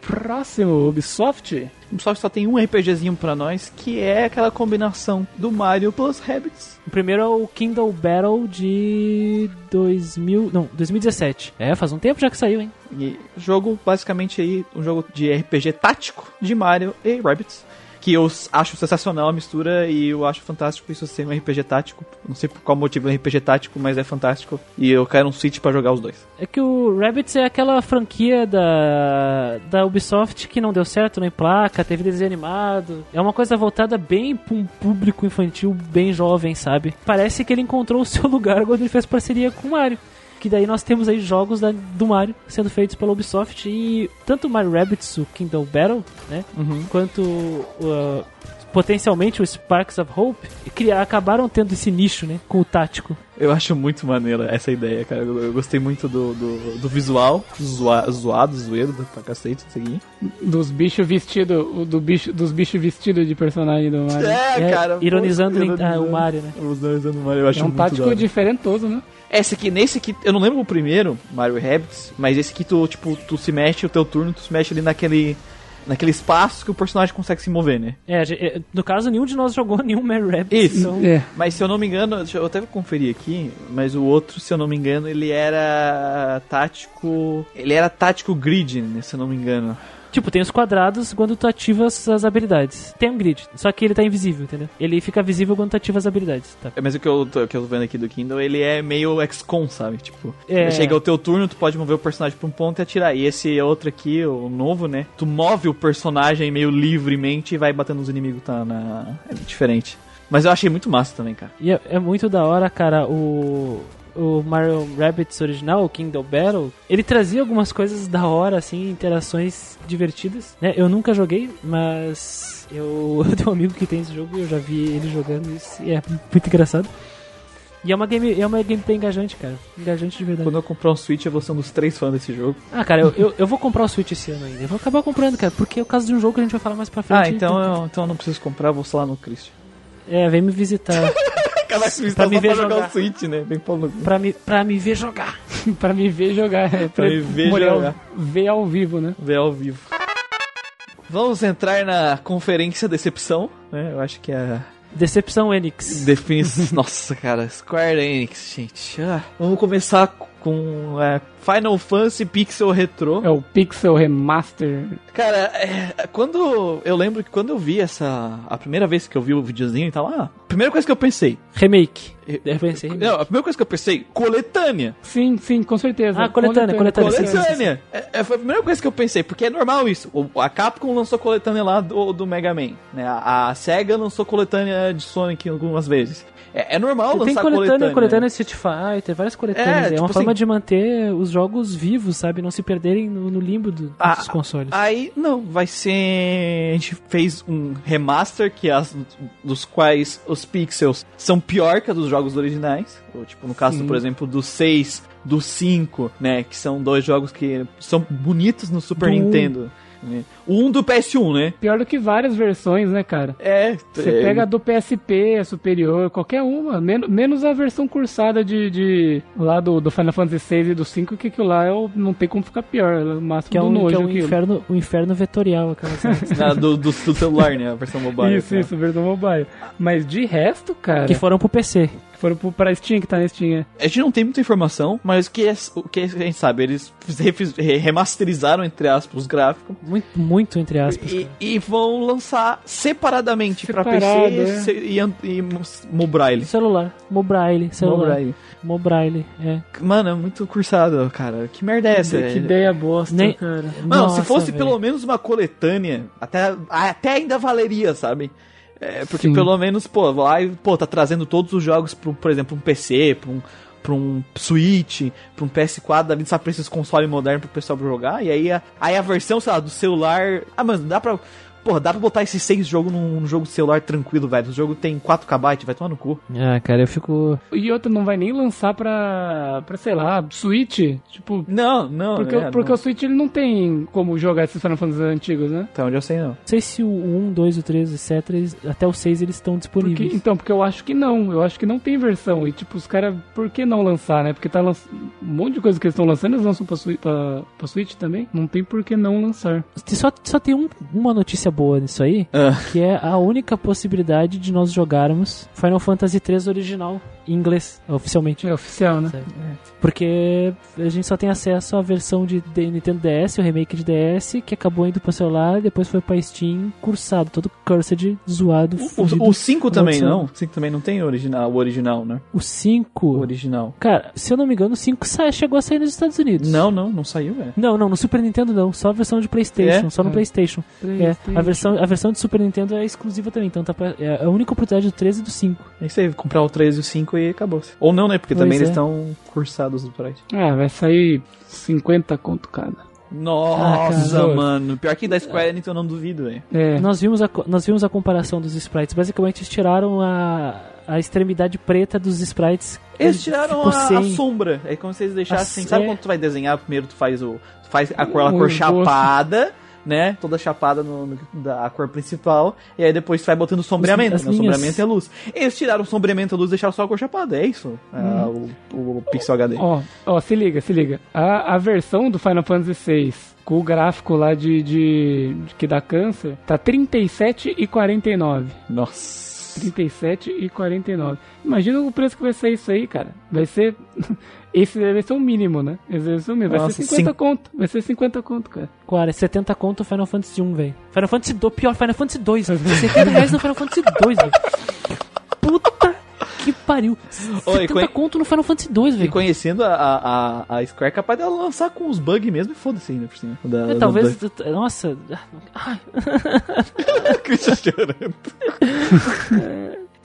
Próximo, Ubisoft. Só que só tem um RPGzinho pra nós, que é aquela combinação do Mario plus Rabbids. O primeiro é o Kindle Battle de 2000, não, 2017. É, faz um tempo já que saiu, hein? E jogo, basicamente, aí, um jogo de RPG tático de Mario e Rabbids. Que eu acho sensacional a mistura e eu acho fantástico isso ser um RPG tático. Não sei por qual motivo é um RPG tático, mas é fantástico. E eu quero um Switch pra jogar os dois. É que o Rabbids é aquela franquia da, da Ubisoft que não deu certo nem placa, teve desenho animado. É uma coisa voltada bem pra um público infantil bem jovem, sabe? Parece que ele encontrou o seu lugar quando ele fez parceria com o Mario. Que daí nós temos aí jogos da- do Mario sendo feitos pela Ubisoft e tanto o Mario Rabbids, o Kingdom Battle, né? Quanto uh, potencialmente o Sparks of Hope, criar, acabaram tendo esse nicho, né? Com o tático. Eu acho muito maneira essa ideia, cara. Eu, eu gostei muito do, do, do visual, zoa, zoado, zoeiro pra cacete, isso aqui. Dos bichos vestidos, do bicho, dos bichos vestidos de personagem do Mario. É, ironizando pô, ah, o Mario, né? Ironizando o Mario, eu acho É um muito tático diferentoso, né? Esse aqui, nesse aqui, eu não lembro o primeiro, Mario Rabbids, mas esse aqui tu, tipo, tu se mexe, o teu turno, tu se mexe ali naquele, naquele espaço que o personagem consegue se mover, né? É, é, no caso, nenhum de nós jogou nenhum Mario Rabbids. Isso. Então, É. Mas se eu não me engano, deixa eu até conferir aqui, mas o outro, se eu não me engano, ele era tático, ele era tático grid, né, se eu não me engano. Tipo, tem os quadrados quando tu ativa as habilidades. Tem um grid, só que ele tá invisível, entendeu? Ele fica visível quando tu ativa as habilidades, tá? É, Mas o que eu, tô, que eu tô vendo aqui do Kindle, ele é meio XCOM, sabe? Tipo, É. chega o teu turno, tu pode mover o personagem pra um ponto e atirar. E esse outro aqui, o novo, né? Tu move o personagem meio livremente e vai batendo nos inimigos, tá? Na... É diferente. Mas eu achei muito massa também, cara. E é, é muito da hora, cara, o. O Mario Rabbids original, o Kingdom Battle, ele trazia algumas coisas da hora, assim, interações divertidas, né? Eu nunca joguei, mas eu, eu tenho um amigo que tem esse jogo e eu já vi ele jogando isso e é muito engraçado. E é uma, game, é uma gameplay engajante, cara. Engajante de verdade. Quando eu comprar um Switch, eu vou ser um dos três fãs desse jogo. Ah, cara, eu, eu, eu vou comprar o Switch esse ano ainda. Eu vou acabar comprando, cara, porque é o caso de um jogo que a gente vai falar mais pra frente. Ah, então eu, então eu não preciso comprar, eu vou lá no Christian. É, vem me visitar. Caraca, você Pra me ver pra jogar jogar. o Switch, né? Cu. pra, me, pra me ver jogar. pra me ver jogar. É, Pra me ver jogar. Ver ao vivo, né? Ver ao vivo. Vamos entrar na conferência Decepção, né? Eu acho que é Decepção Enix. definição... Nossa, cara, Square Enix, gente. Ah, vamos começar com é, Final Fantasy Pixel Retro. É o Pixel Remaster. Cara, é, quando... Eu lembro que quando eu vi essa... A primeira vez que eu vi o videozinho e tal, ah, a primeira coisa que eu pensei... Remake. Eu, Eu pensei. não, a primeira coisa que eu pensei, coletânea. Sim, sim, com certeza. Ah, coletânea, coletânea, sim, Coletânea! É, é, foi a primeira coisa que eu pensei, porque é normal isso. O- a Capcom lançou coletânea lá do, do Mega Man. Né? A, a SEGA lançou coletânea de Sonic algumas vezes. É, é normal Tem lançar coletânea, coletânea. coletânea Street Fighter, várias coletâneas. É, É, tipo uma forma assim- de manter os jogos vivos, sabe? Não se perderem no, no limbo do- Ah, dos consoles. Aí, não, vai ser. A gente fez um remaster que as, dos quais os pixels são pior que a dos jogos originais. Ou, tipo, no caso, Sim. por exemplo, do 6, do 5, né? Que são dois jogos que são bonitos no Super Do. Nintendo. Né? O 1 do PS1, né? Pior do que várias versões, né, cara? É. Você é, pega a do PSP, a superior, qualquer uma, men menos a versão cursada de, de lá do, do Final Fantasy VI e do 5, que aquilo lá é o- não tem como ficar pior, é o máximo Que é do um, nojo que é um aquilo. inferno, um inferno vetorial, aquela na- do, do, do celular, né? A versão mobile. Isso, né? isso, versão mobile. Mas de resto, cara, que foram pro PC. Que foram pra Steam, que tá na Steam, é. A gente não tem muita informação, mas o que, é- o que a gente sabe, eles remasterizaram, entre aspas, os gráficos. Muito, muito entre aspas. E, e vão lançar separadamente pra Separado, PC é. e, an- e mobile. Celular, mobile, celular. Mobile. Mobile, é. Mano, é muito cursado, cara. Que merda é essa? que velho? ideia bosta, Nem- cara. Mano, Nossa, se fosse velho. pelo menos uma coletânea, até, até ainda valeria, sabe? É, porque Sim. pelo menos, pô, lá pô, tá trazendo todos os jogos, pro, por exemplo, um PC, pra um, pra um Switch, pra um PS4, da vida, sabe, pra esses consoles modernos pro pessoal jogar. E aí a, aí a versão, sei lá, do celular. Ah, mas dá pra. Porra, dá pra botar esses seis jogos num, num jogo de celular tranquilo, velho. O jogo tem 4KB, vai tomar no cu. Ah, cara, eu fico. E outra, não vai nem lançar pra, pra sei lá, Switch. Tipo, Não, não. porque, é, porque não. o Switch ele não tem como jogar esses Final Fantasy antigos, né? Onde eu sei, não. Não sei se o 1, 2, o 3, etc. eles- até o 6 eles estão Porque, disponíveis. então, porque eu acho que não. Eu acho que não tem versão. E, tipo, os caras, por que não lançar, né? Porque tá lançando. Um monte de coisa que eles estão lançando, eles lançam pra, pra, pra Switch também. Não tem por que não lançar. Só, só tem um- uma notícia boa nisso aí, Ah. que é a única possibilidade de nós jogarmos Final Fantasy 3 original em inglês, oficialmente. É oficial, né? Sabe? Porque a gente só tem acesso à versão de Nintendo DS, o remake de DS, que acabou indo pro celular, depois foi pra Steam, cursado, todo cursed, zoado, fudido. O 5 também não? O 5 também não tem original, o original, né? O 5... O original. Cara, se eu não me engano, o 5 sa- chegou a sair nos Estados Unidos. Não, não, não saiu, velho. Não, não, no Super Nintendo não, só a versão de Playstation, É? só no É. Playstation. É, PlayStation. a versão, a versão de Super Nintendo é exclusiva também, então tá pra, é a única oportunidade do 13 e do 5. É isso aí, comprar o 3 e o 5 e acabou. Ou não, né? Porque Pois também é. eles estão cursados do Pride. Ah, vai sair 50 conto cada. Nossa, Ah, mano. Pior que da Square Enix eu não duvido, velho. É. Nós vimos, a, nós vimos a comparação dos sprites. Basicamente, eles tiraram a, a extremidade preta dos sprites. Eles tiraram a, a sem. sombra. É como se eles deixassem. A Sabe sé- quando tu vai desenhar? Primeiro tu faz o. Tu faz a cor, a cor chapada, né? Toda chapada no, no- da cor principal. E aí depois vai botando sombreamento. As né? O sombreamento é luz. Eles tiraram o sombreamento e a luz e deixaram só a cor chapada. É isso. Ah, o, o Pixel HD. Ó, ó, se liga, se liga. A, a versão do Final Fantasy VI com o gráfico lá de, de, de que dá câncer tá 37 e 49. Nossa. 37 e 49. Imagina o preço que vai ser isso aí, cara. Vai ser. Esse vai ser o mínimo, né? Esse vai ser o mínimo. Vai Nossa, ser 50 cin- conto. Vai ser 50 conto, cara. Cara, 70 conto Final Fantasy 1, velho. Final Fantasy 2, pior, Final Fantasy 2. 70 reais no Final Fantasy 2, velho. Puta que pariu. Oi, 70 conhe- conto no Final Fantasy 2, E velho. conhecendo a, a, a, Square, é capaz dela lançar com os bugs mesmo e foda-se ainda por cima. Da, É, da- talvez. Nossa. Ai, da- Christian chorando.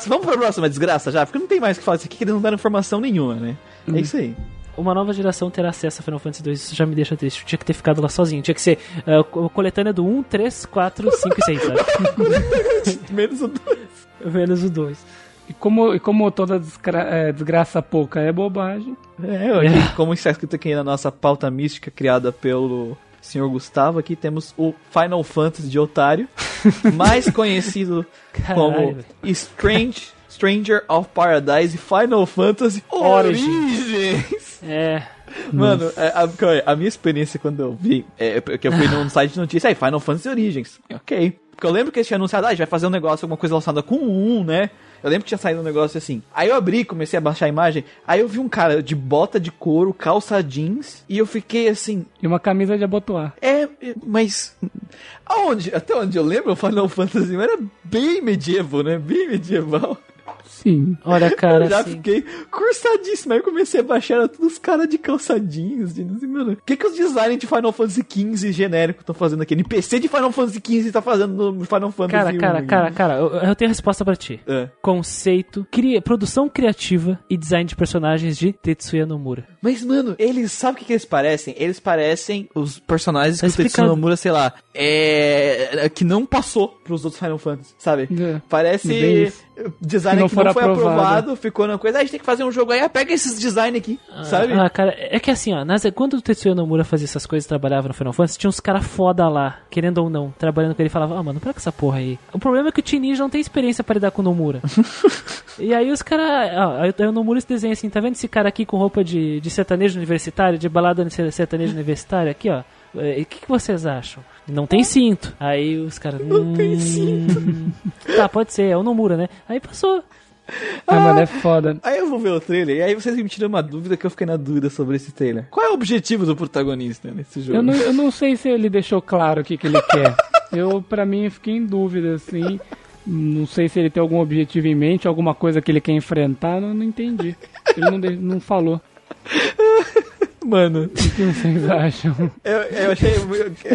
Vamos pra próxima desgraça já? Porque não tem mais o que falar. Isso aqui que eles não deram informação nenhuma, né? É isso aí. uma nova geração terá acesso a Final Fantasy 2. Isso já me deixa triste. Eu tinha que ter ficado lá sozinho. Tinha que ser uh, co- coletânea do 1, 3, 4, 5 e 6, sabe? Menos o dois. Menos o 2. E como, e como toda desgra- é, desgraça pouca é bobagem. É, hoje, como está escrito aqui na nossa pauta mística criada pelo Sr. Gustavo, aqui temos o Final Fantasy de otário, mais conhecido Caralho, como. Strange, Stranger of Paradise Final Fantasy Origins. É. Mano, é, a, a minha experiência quando eu vi, é porque eu fui num site de notícia, aí Final Fantasy Origins. Ok. Porque eu lembro que eles tinham anunciado, ah, a gente vai fazer um negócio, alguma coisa relacionada com 1, né? Eu lembro que tinha saído um negócio assim. Aí eu abri, comecei a baixar a imagem, aí eu vi um cara de bota de couro, calça jeans, e eu fiquei assim, E uma camisa de abotoar. é, mas aonde, até onde eu lembro, o Final Fantasy era bem medieval, né? Bem medieval. Sim. Olha, cara. eu já assim, fiquei cursadíssimo. Aí eu comecei a baixar, era todos os caras de calçadinhos. De, mano, o que, que os designers de Final Fantasy XV genérico estão fazendo aqui? NPC de Final Fantasy XV tá fazendo no Final Fantasy Cara, 1, cara, né? cara, cara, eu, eu tenho a resposta pra ti. É. Conceito, cria, produção criativa e design de personagens de Tetsuya Nomura. Mas, mano, eles, sabe o que, que eles parecem? Eles parecem os personagens Tá que o Tetsuya explicado. Nomura, sei lá, é. que não passou pros outros Final Fantasy, sabe? É. Parece design Que não que não foi aprovado. aprovado, ficou na coisa. Ah, a gente tem que fazer um jogo aí, ah, pega esses design aqui, sabe? Ah, cara, é que assim, ó, nas, quando o Tetsuya Nomura fazia essas coisas, trabalhava no Final Fantasy, tinha uns caras foda lá, querendo ou não, trabalhando com ele, falava, ah, mano, para com essa porra aí. O problema é que o Team Ninja não tem experiência pra lidar com o Nomura. e aí os caras, aí aí o Nomura se desenha assim, tá vendo esse cara aqui com roupa de, de sertanejo universitário, de balada de sertanejo universitário aqui, ó? É, O que, que vocês acham? Não tem cinto. Aí os caras. Não tem cinto. Tá, pode ser, é o Nomura, né? Aí passou. Ah, mano, é foda. Aí eu vou ver o trailer, e aí vocês me tiram uma dúvida que eu fiquei na dúvida sobre esse trailer. Qual é o objetivo do protagonista nesse jogo? Eu não, eu não sei se ele deixou claro o que, que ele quer. Eu, pra mim, fiquei em dúvida, assim. Não sei se ele tem algum objetivo em mente, alguma coisa que ele quer enfrentar, não, não entendi. Ele não, não falou. Mano, O que vocês acham? eu, eu achei.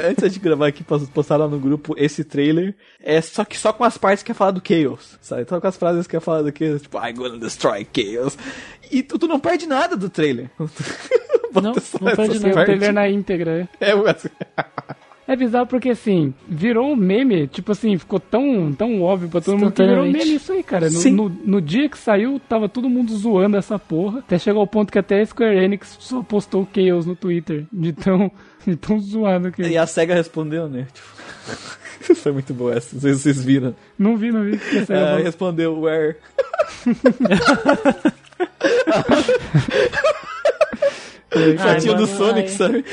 Antes de gravar aqui, posso postar lá no grupo esse trailer. É só que só com as partes que é falar do Chaos, sabe? Só com as frases que é falar do Chaos, tipo, I'm gonna destroy Chaos. E tu, tu não perde nada do trailer. Não, não perde nada. O trailer na íntegra. é. É, assim, É bizarro porque, assim, virou um meme, tipo assim, ficou tão, tão óbvio pra todo mundo que virou Instantaneamente. meme isso aí, cara. No, no, no dia que saiu, tava todo mundo zoando essa porra. Até chegou ao ponto que até a Square Enix só postou o Chaos no Twitter. De tão, de tão zoado que... E a SEGA respondeu, né? Tipo, foi muito boa essa. Não sei se vocês viram. Não vi, não vi. Ela uma- respondeu, where? Ai, Chatinho do Sonic, ai. sabe?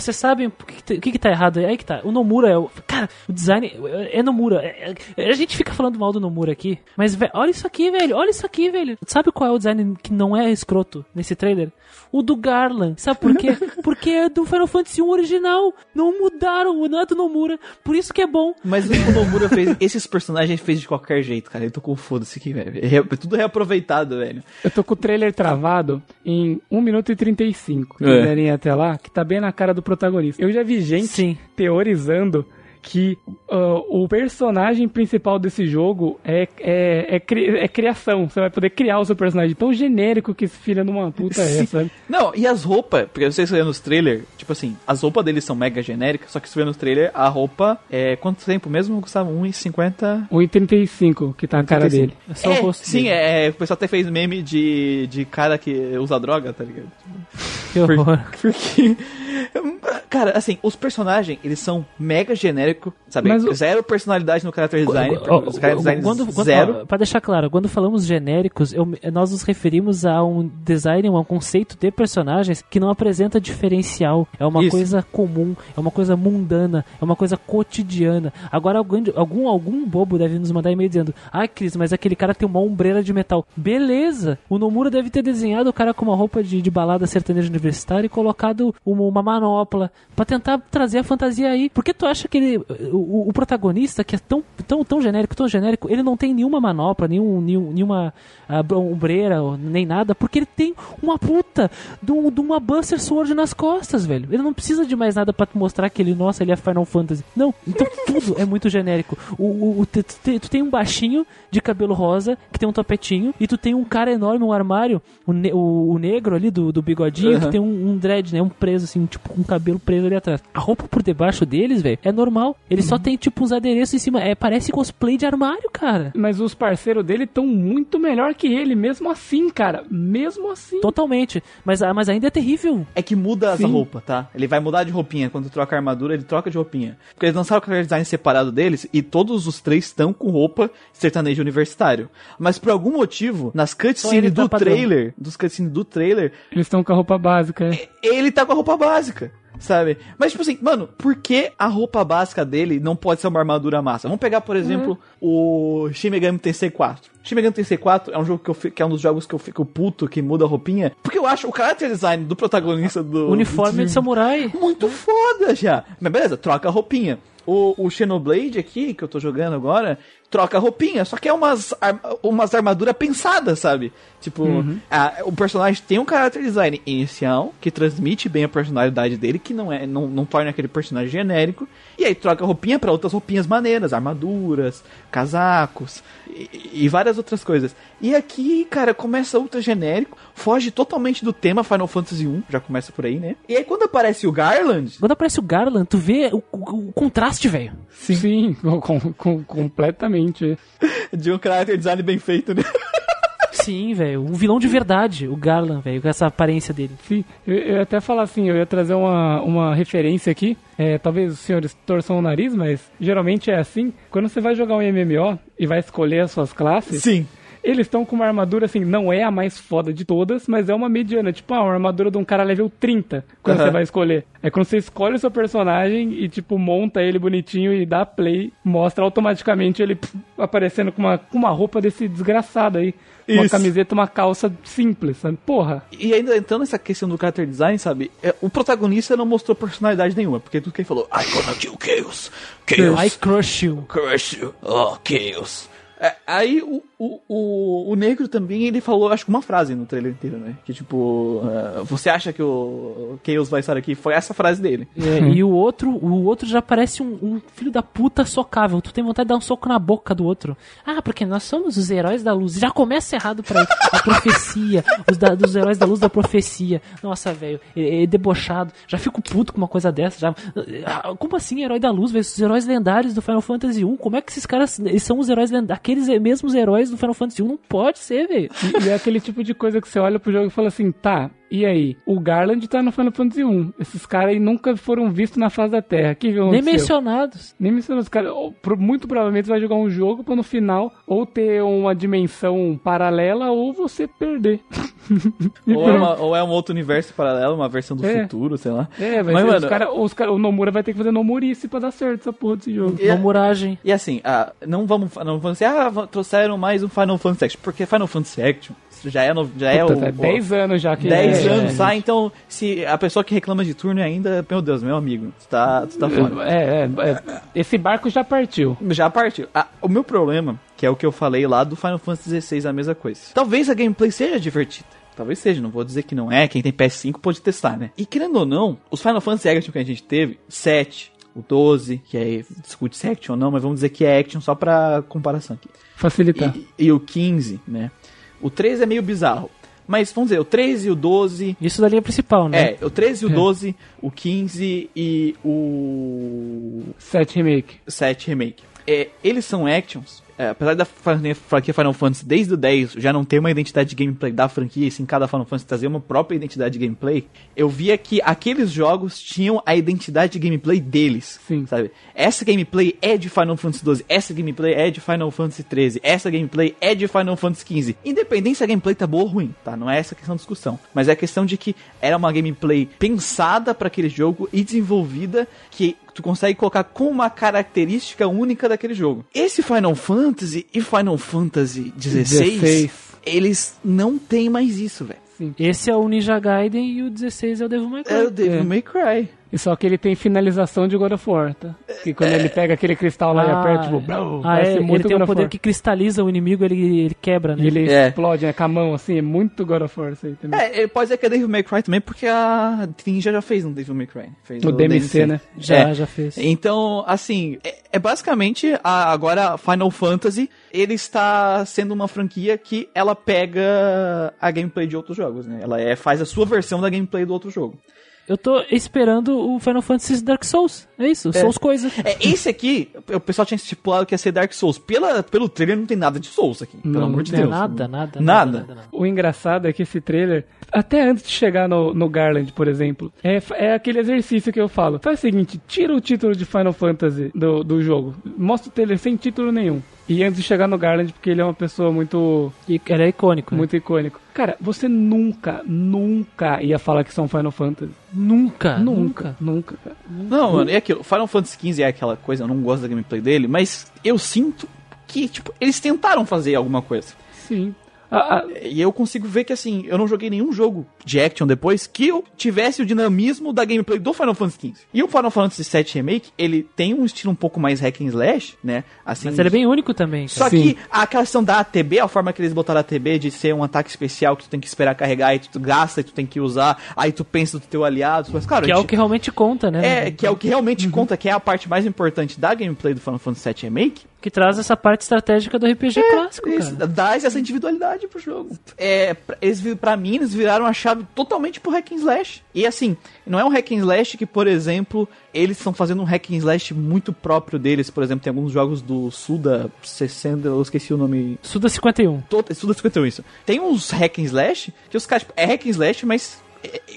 Vocês sabem o que, que, o que que tá errado aí? Aí que tá. O Nomura é o. Cara, o design é é Nomura. É- é- a gente fica falando mal do Nomura aqui, mas vé, olha isso aqui, velho. Olha isso aqui, velho. Sabe qual é o design que não é escroto nesse trailer? O do Garland. Sabe por quê? Porque é do Final Fantasy 1 original. Não mudaram, não é do Nomura. Por isso que é bom. Mas o Nomura fez. Esses personagens fez de qualquer jeito, cara. Ele tocou foda-se aqui, velho. É re- tudo reaproveitado, velho. Eu tô com o trailer travado em 1 minuto e 35. Se É. quiserem até lá, que tá bem na cara do protagonista. Eu já vi gente Sim. teorizando que ah, o personagem principal desse jogo é, é, é, cri- é criação. Você vai poder criar o seu personagem. Tão genérico que esse filho de uma puta é, Sim. sabe? Não, e as roupas, porque vocês vê nos trailers, tipo assim, as roupas deles são mega genéricas, só que se vê nos trailers, a roupa é. Quanto tempo mesmo, Gustavo? 1,50. 1,35 que tá na cara dele. É só o É, rosto sim, dele. é, o pessoal até fez meme de, de cara que usa droga, tá ligado? Que horror. Porque. Cara, assim, os personagens, eles são mega genéricos, sabe? Mas o- Zero personalidade no character design. Os character design quando, quando, zero. ó, pra deixar claro, quando falamos genéricos, eu- nós nos referimos a um design, a um conceito de personagens que não apresenta diferencial. É uma Isso. coisa comum, é uma coisa mundana, é uma coisa cotidiana. Agora algum, algum, algum bobo deve nos mandar e-mail dizendo: Ai, Cris, mas aquele cara tem uma ombreira de metal. Beleza! O Nomura deve ter desenhado o cara com uma roupa de, de balada sertaneja universitária e colocado uma, uma manopla pra tentar trazer a fantasia aí. Por que tu acha que ele, o, o protagonista, que é tão, tão, tão genérico, tão genérico, ele não tem nenhuma manopla, nenhum, nenhum, nenhuma ah, ombreira, nem nada, porque ele tem uma puta de, um- de uma Buster Sword nas costas, velho. Ele não precisa de mais nada pra te mostrar que ele, nossa, ele é Final Fantasy. Não, então tudo é muito genérico. O, o, o- tu, tu tem- um baixinho de cabelo rosa, que tem um topetinho, e tu tem um cara enorme, um armário, o, ne- o, negro ali do, do bigodinho, que Uhum. tem um, um dread, né? Um preso, assim, tipo, um cabelo preso ali atrás. A roupa por debaixo deles, velho, é normal. Ele só tem, tipo, uns adereços em cima. É, parece cosplay de armário, cara. Mas os parceiros dele estão muito melhor que ele, mesmo assim, cara. Mesmo assim. Totalmente. Mas, ah, mas ainda é terrível. É que muda essa Sim. roupa, tá? Ele vai mudar de roupinha. Quando troca a armadura, ele troca de roupinha. Porque eles lançaram o character design separado deles e todos os três estão com roupa sertanejo universitário. Mas por algum motivo, nas cutscenes tá do padrão. trailer, dos cutscenes do trailer, Eles estão com a roupa básica. é. ele tá com a roupa básica. Sabe? Mas, tipo assim, mano, por que a roupa básica dele não pode ser uma armadura massa? Vamos pegar, por exemplo, o Shin Megami Tensei 4. Shin Megami Tensei 4 é um jogo que, eu, fi- que é um dos jogos que eu fico puto, que muda a roupinha. Porque eu acho o character design do protagonista do. Uniforme do- de samurai. muito foda já. Mas beleza, troca a roupinha. O, o Xenoblade aqui, que eu tô jogando agora, troca a roupinha, só que é umas, ar- umas armaduras pensadas, sabe? Tipo, a- o personagem tem um character design inicial, que transmite bem a personalidade dele, que não é não, não torna aquele personagem genérico, e aí troca a roupinha pra outras roupinhas maneiras, armaduras, casacos e, e várias outras coisas. E aqui, cara, começa ultra genérico, foge totalmente do tema Final Fantasy 1, já começa por aí, né? E aí quando aparece o Garland, Quando aparece o Garland, tu vê o, o- o contraste, velho. Sim, com- com- completamente. De um character design bem feito, né? Sim, velho. Um vilão de verdade, o Garland, velho, com essa aparência dele. Sim, eu, eu ia até falar assim, eu ia trazer uma, uma referência aqui. É, talvez os senhores torçam o nariz, mas geralmente é assim. Quando você vai jogar um MMO e vai escolher as suas classes, Sim. Eles estão com uma armadura assim, não é a mais foda de todas, mas é uma mediana. Tipo, ah, uma armadura de um cara level 30, quando Aham. você vai escolher. É quando você escolhe o seu personagem e, tipo, monta ele bonitinho e dá play, mostra automaticamente ele pff, aparecendo com uma, com uma roupa desse desgraçado aí. Uma Isso. camiseta, uma calça simples, sabe? Porra. E ainda entrando nessa questão do character design, sabe? é, o protagonista não mostrou personalidade nenhuma, porque tudo que ele falou, I gonna kill Chaos, I Chaos, crush you. crush you, oh, Chaos. É, aí o, O, o, o negro também, ele falou, acho que uma frase no trailer inteiro, né? Que tipo, uh, você acha que o Chaos vai estar aqui? Foi essa frase dele. É, e o outro, o outro já parece um, um, filho da puta socável. Tu tem vontade de dar um soco na boca do outro. Ah, porque nós somos os heróis da luz. Já começa errado pra ele. A profecia. Os da, dos heróis da luz da profecia. Nossa, velho. É, é debochado. Já fico puto com uma coisa dessa. Já. Ah, como assim, herói da luz, velho? Os heróis lendários do Final Fantasy 1. Como é que esses caras. Eles são os heróis lendários. Aqueles mesmos heróis do Final Fantasy 1. Não pode ser, velho. E, e é aquele tipo de coisa que você olha pro jogo e fala assim, tá, e aí? O Garland tá no Final Fantasy 1. Esses caras aí nunca foram vistos na face da Terra. Que Nem mencionados. Nem mencionados. Cara, muito provavelmente vai jogar um jogo pra no final ou ter uma dimensão paralela ou você perder. ou, é uma, ou, é um outro universo paralelo, uma versão do é. futuro, sei lá. É, vai Mas, ser, mano, os cara, os cara, o Nomura vai ter que fazer Nomurice pra dar certo essa porra desse jogo. E, Nomuragem. E assim, ah, não vamos não vamos dizer, ah, trouxeram mais um Final Fantasy Action, porque Final Fantasy Action já é, no, já é Puta, é o. 10 anos já que 10 é, anos, é, tá? Então, se a pessoa que reclama de turno ainda, meu Deus, meu amigo, tu tá, tu tá fora. É, é, é, esse barco já partiu. Já partiu. Ah, o meu problema, que é o que eu falei lá do Final Fantasy XVI, a mesma coisa. Talvez a gameplay seja divertida. Talvez seja, não vou dizer que não é. Quem tem PS5 pode testar, né? E querendo ou não, os Final Fantasy Action que a gente teve, 7, o 12, que é discute se é action ou não, mas vamos dizer que é action só pra comparação aqui. Facilitar. E, e o 15, né? O 13 é meio bizarro. Mas vamos dizer, o 13 e o 12. Isso da linha principal, né? É, o 13 e o é. 12, o 15 e o. 7 Remake. 7 Remake. É, eles são actions é, apesar da franquia Final Fantasy desde o 10 já não ter uma identidade de gameplay da franquia, e sim cada Final Fantasy trazer uma própria identidade de gameplay, eu via que aqueles jogos tinham a identidade de gameplay deles. Sim. Sabe? Essa gameplay é de Final Fantasy 12, essa gameplay é de Final Fantasy 13, essa gameplay é de Final Fantasy 15. Independente se a gameplay tá boa ou ruim, tá? Não é essa a questão de discussão. Mas é a questão de que era uma gameplay pensada para aquele jogo e desenvolvida que tu consegue colocar com uma característica única daquele jogo. Esse Final Fantasy e Final Fantasy 16, eles não têm mais isso, velho. Esse é o Ninja Gaiden e o 16 é o Devil May Cry. É o Devil é. May Cry. E só que ele tem finalização de God of War, tá? Que quando é. ele pega aquele cristal lá ah, e aperta, tipo, bro, ah, é, ele tem um poder que cristaliza o inimigo, ele, ele quebra, né? E ele é. explode, né? Com a mão, assim, é muito God of War isso aí também. É, pode ser que é Devil May Cry também, porque a Ninja já fez um Devil May Cry. Fez o, o DMC, DMC, né? Já, é. já fez. Então, assim, é, é basicamente a, agora Final Fantasy, ele está sendo uma franquia que ela pega a gameplay de outros jogos, né? Ela é, faz a sua versão da gameplay do outro jogo. Eu tô esperando o Final Fantasy Dark Souls. É isso, é. Souls coisas. É, esse aqui, o pessoal tinha estipulado que ia ser Dark Souls. Pela, pelo trailer não tem nada de Souls aqui. Pelo não, amor de Deus. Nada, nada, nada, nada, nada. O engraçado é que esse trailer, até antes de chegar no, no Garland, por exemplo, é, é aquele exercício que eu falo. Faz o seguinte, tira o título de Final Fantasy do, do jogo. Mostra o trailer sem título nenhum. E antes de chegar no Garland, porque ele é uma pessoa muito. Ele é icônico. Né? Muito né? icônico. Cara, você nunca, nunca ia falar que são Final Fantasy. Nunca. Nunca, nunca, cara. Não, mano, é aquilo. Final Fantasy XV é aquela coisa, eu não gosto da gameplay dele, mas eu sinto que, tipo, eles tentaram fazer alguma coisa. Sim. Ah, ah, e eu consigo ver que assim, eu não joguei nenhum jogo de action depois que eu tivesse o dinamismo da gameplay do Final Fantasy XV. E o Final Fantasy VII Remake, ele tem um estilo um pouco mais hack and slash, né? Assim, Mas ele é bem único também. Cara. Só Sim. que a questão da ATB, a forma que eles botaram a ATB de ser um ataque especial que tu tem que esperar carregar e tu gasta e tu tem que usar, aí tu pensa do teu aliado, mas cara, que é o que realmente conta, né? É, que é o que realmente uhum. conta, que é a parte mais importante da gameplay do Final Fantasy VII Remake, que traz essa parte estratégica do RPG é, clássico, isso, cara. Dá essa individualidade pro jogo. É, eles, pra mim, eles viraram a chave totalmente pro hack and slash. E assim, não é um hack and slash que, por exemplo, eles estão fazendo um hack and slash muito próprio deles. Por exemplo, tem alguns jogos do Suda 60, eu esqueci o nome. Suda 51. Todo, Suda 51, isso. Tem uns hack and slash que os caras, tipo, é hack and slash, mas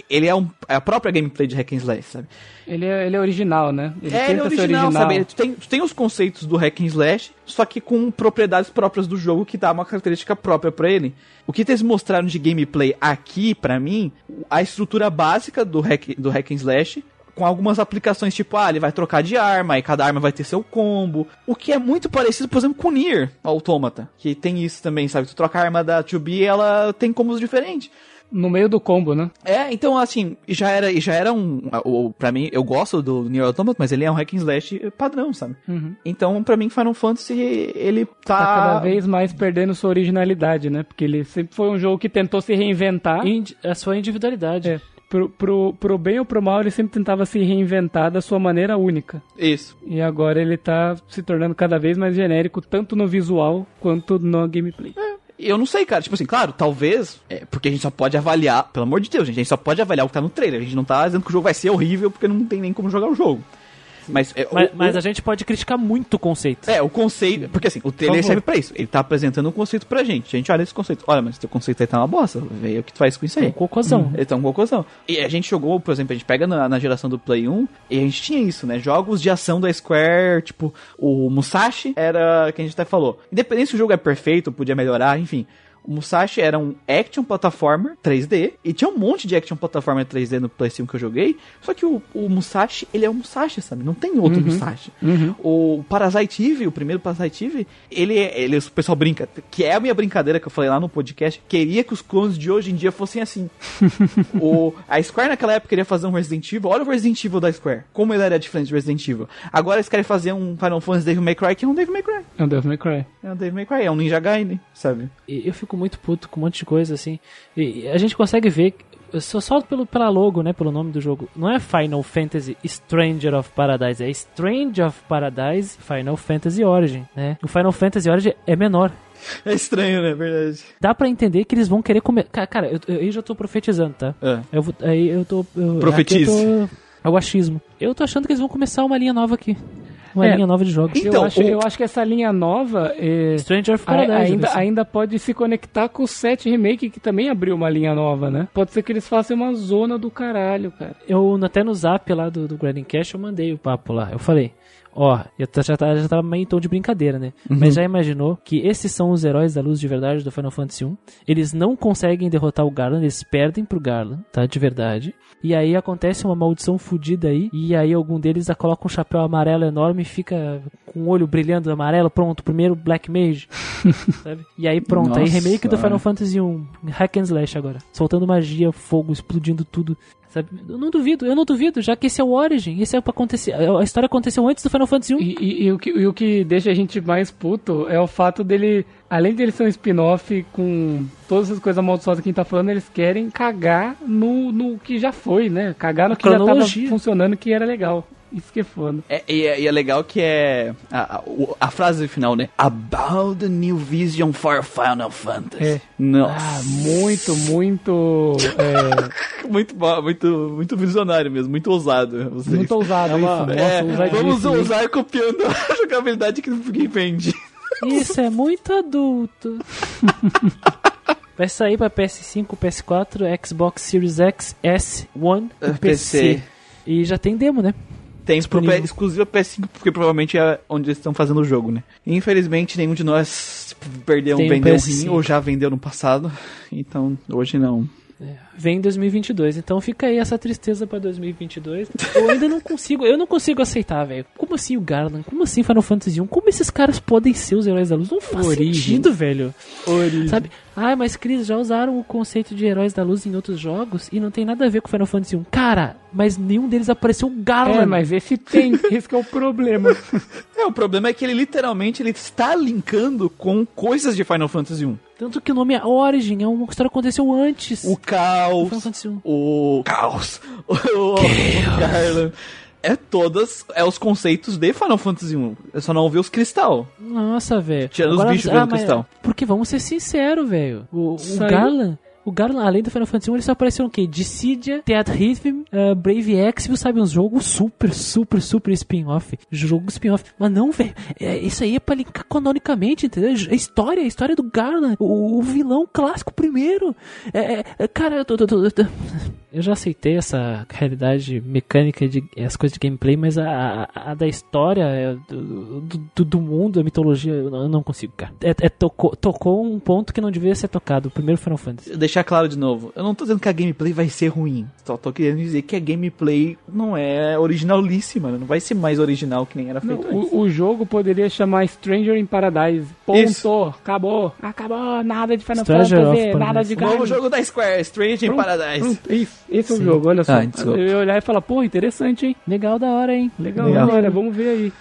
ele é, um, é a própria gameplay de hack and slash, sabe? Ele é, ele é original, né? Ele é, ele é original, original, sabe? Tu tem, tu tem os conceitos do hack and slash, só que com propriedades próprias do jogo que dá uma característica própria para ele. O que eles mostraram de gameplay aqui, para mim, a estrutura básica do hack, do hack and slash, com algumas aplicações, tipo, ah, ele vai trocar de arma, e cada arma vai ter seu combo. O que é muito parecido, por exemplo, com Nier Automata, que tem isso também, sabe? Tu troca a arma da 2B ela tem combos diferentes. No meio do combo, né? É, então assim, já era, já era um. O, pra mim, eu gosto do Nier Automata, mas ele é um hack and slash padrão, sabe? Uhum. Então, pra mim, Final Fantasy, ele tá. Tá cada vez mais perdendo sua originalidade, né? Porque ele sempre foi um jogo que tentou se reinventar. Indi- a sua individualidade. É, pro, pro, pro bem ou pro mal, ele sempre tentava se reinventar da sua maneira única. Isso. E agora ele tá se tornando cada vez mais genérico, tanto no visual quanto no gameplay. Eu não sei, cara. Tipo assim, claro, talvez. É, porque a gente só pode avaliar. Pelo amor de Deus, gente. A gente só pode avaliar o que tá no trailer. A gente não tá dizendo que o jogo vai ser horrível porque não tem nem como jogar o jogo. Mas, é, Mas, o, mas o- a gente pode criticar muito o conceito. É, o conceito. Porque assim, o trailer serve pra isso. Ele tá apresentando um conceito pra gente. A gente olha esse conceito. Olha, mas teu conceito aí tá uma bosta. Vê o que tu faz com isso aí. Um cocôzão. Ele tá um cocôzão. E a gente jogou, por exemplo, a gente pega na, na geração do Play 1 e a gente tinha isso, né? Jogos de ação da Square, tipo, o Musashi era, que a gente até falou. Independente se o jogo é perfeito, podia melhorar, enfim. O Musashi era um action platformer 3D, e tinha um monte de action platformer 3D no PlayStation que eu joguei, só que o, o Musashi, ele é um Musashi, sabe? Não tem outro Musashi. O Parasite Eve, o primeiro Parasite Eve, ele, é- ele, o pessoal brinca, que é a minha brincadeira que eu falei lá no podcast, queria que os clones de hoje em dia fossem assim. o, a Square naquela época queria fazer um Resident Evil, olha o Resident Evil da Square, como ele era diferente do Resident Evil. Agora eles querem fazer um Final Fantasy Devil May Cry, que é um Devil May Cry. É o Devil May Cry. É um Devil May Cry, é um Ninja Gaiden, sabe? E eu fico muito puto com um monte de coisa assim. E a gente consegue ver, só, só pelo, pela logo, né? Pelo nome do jogo. Não é Final Fantasy Stranger of Paradise, é Strange of Paradise Final Fantasy Origin, né? O Final Fantasy Origin é menor. É estranho, né? Verdade. Dá pra entender que eles vão querer comer. Ca- Cara, eu, eu, aí já tô profetizando, tá? É. Eu vou, aí eu tô. Eu, Profetize. eu tô- É o achismo. Eu tô achando que eles vão começar uma linha nova aqui. Uma É. linha nova de jogos. Então, eu, acho, o- eu acho que essa linha nova é, Stranger of a- Paradise. ainda, assim. ainda pode se conectar com o 7 Remake, que também abriu uma linha nova, né? Pode ser que eles façam uma zona do caralho, cara. Eu até no zap lá do, do Grinding Cash eu mandei o papo lá. Eu falei, ó, eu já, tá, já tava meio em tom de brincadeira, né? Mas já imaginou que esses são os heróis da luz de verdade do Final Fantasy 1. Eles não conseguem derrotar o Garland, eles perdem pro Garland, tá? De verdade. E aí acontece uma maldição fodida aí, e aí algum deles coloca um chapéu amarelo enorme e fica com o olho brilhando amarelo, pronto, primeiro Black Mage, sabe? E aí pronto, aí Nossa. remake do Final Fantasy 1, hack and slash agora, soltando magia, fogo, explodindo tudo. Sabe? Eu não duvido, eu não duvido, já que esse é o Origin, esse é pra acontecer. A história aconteceu antes do Final Fantasy 1. E, e- e o que, e o que deixa a gente mais puto é o fato dele, além dele ser um spin-off com todas as coisas amaldiçosas que a gente tá falando, eles querem cagar no, no que já foi, né? Cagar no que já tava funcionando, que era legal. Isso que é foda. É, e, é, e é legal que é a, a, a frase final, né? About the new vision for Final Fantasy. É. Nossa. Ah, muito, muito. é, Muito, muito, muito visionário mesmo, muito ousado. Vocês. muito ousado isso. Nossa, É, vamos ousar copiando a jogabilidade que ninguém vende. Isso é muito adulto. Vai sair pra PS5, PS4, Xbox Series X, S, One É, PC. PC. E já tem demo, né? Tem pro exclusivo PS5, porque provavelmente é onde eles estão fazendo o jogo, né? Infelizmente, nenhum de nós perdeu, Tem um vendeu um PS5. rim ou já vendeu no passado. Então, hoje não. Vem em 2022. Então fica aí essa tristeza pra 2022. Eu ainda não consigo, eu não consigo aceitar, velho. Como assim o Garland? Como assim Final Fantasy 1? Como esses caras podem ser os heróis da luz? Não faz Origem. sentido, velho. Origem. Sabe? Ah, mas Cris, já usaram o conceito de heróis da luz em outros jogos e não tem nada a ver com Final Fantasy 1. Cara, mas nenhum deles apareceu o Garland. É, mas esse tem, esse que é o problema. É, o problema é que ele literalmente ele está linkando com coisas de Final Fantasy 1. Tanto que o nome é Origin, é uma história que aconteceu antes. O do caos, Final Fantasy 1. o caos, o, o Garland. É todas, é os conceitos de Final Fantasy 1. Eu só não ouvi os cristal. Nossa, velho. Tirando os bichos virando mas- cristal. Porque vamos ser sinceros, velho. O, o Garland. O Garland, além do Final Fantasy 1, eles só apareceram o quê? Dissidia, Dead Rhythm, uh, Brave Exvius, sabe? Uns jogos super, super, super spin-off. Jogo spin-off. Mas não, velho. É, isso aí é pra linkar canonicamente, entendeu? A história, a história do Garland. O, o vilão clássico primeiro. É, é, é, cara, eu tô, tô- tô- tô- eu já aceitei essa realidade mecânica de as coisas de gameplay, mas a, a, a da história, é, do, do, do mundo, a mitologia, eu não, eu não consigo, cara. É, é tocou, tocou um ponto que não devia ser tocado, o primeiro Final Fantasy. Deixar claro de novo, eu não tô dizendo que a gameplay vai ser ruim. Só tô querendo dizer que a gameplay não é originalíssima, né? não vai ser mais original que nem era Não, feito antes. o, o jogo poderia chamar Stranger in Paradise. Ponto. Isso. Acabou. Acabou. Nada de Final Stranger Fantasy. Nada Paradise. de O novo jogo da Square, Strange in Paradise. Pronto, isso. Esse é o Sim. jogo, olha só. Ah, eu ia olhar e falar, pô, interessante, hein? Legal da hora, hein? Legal, Legal. olha, vamos ver aí.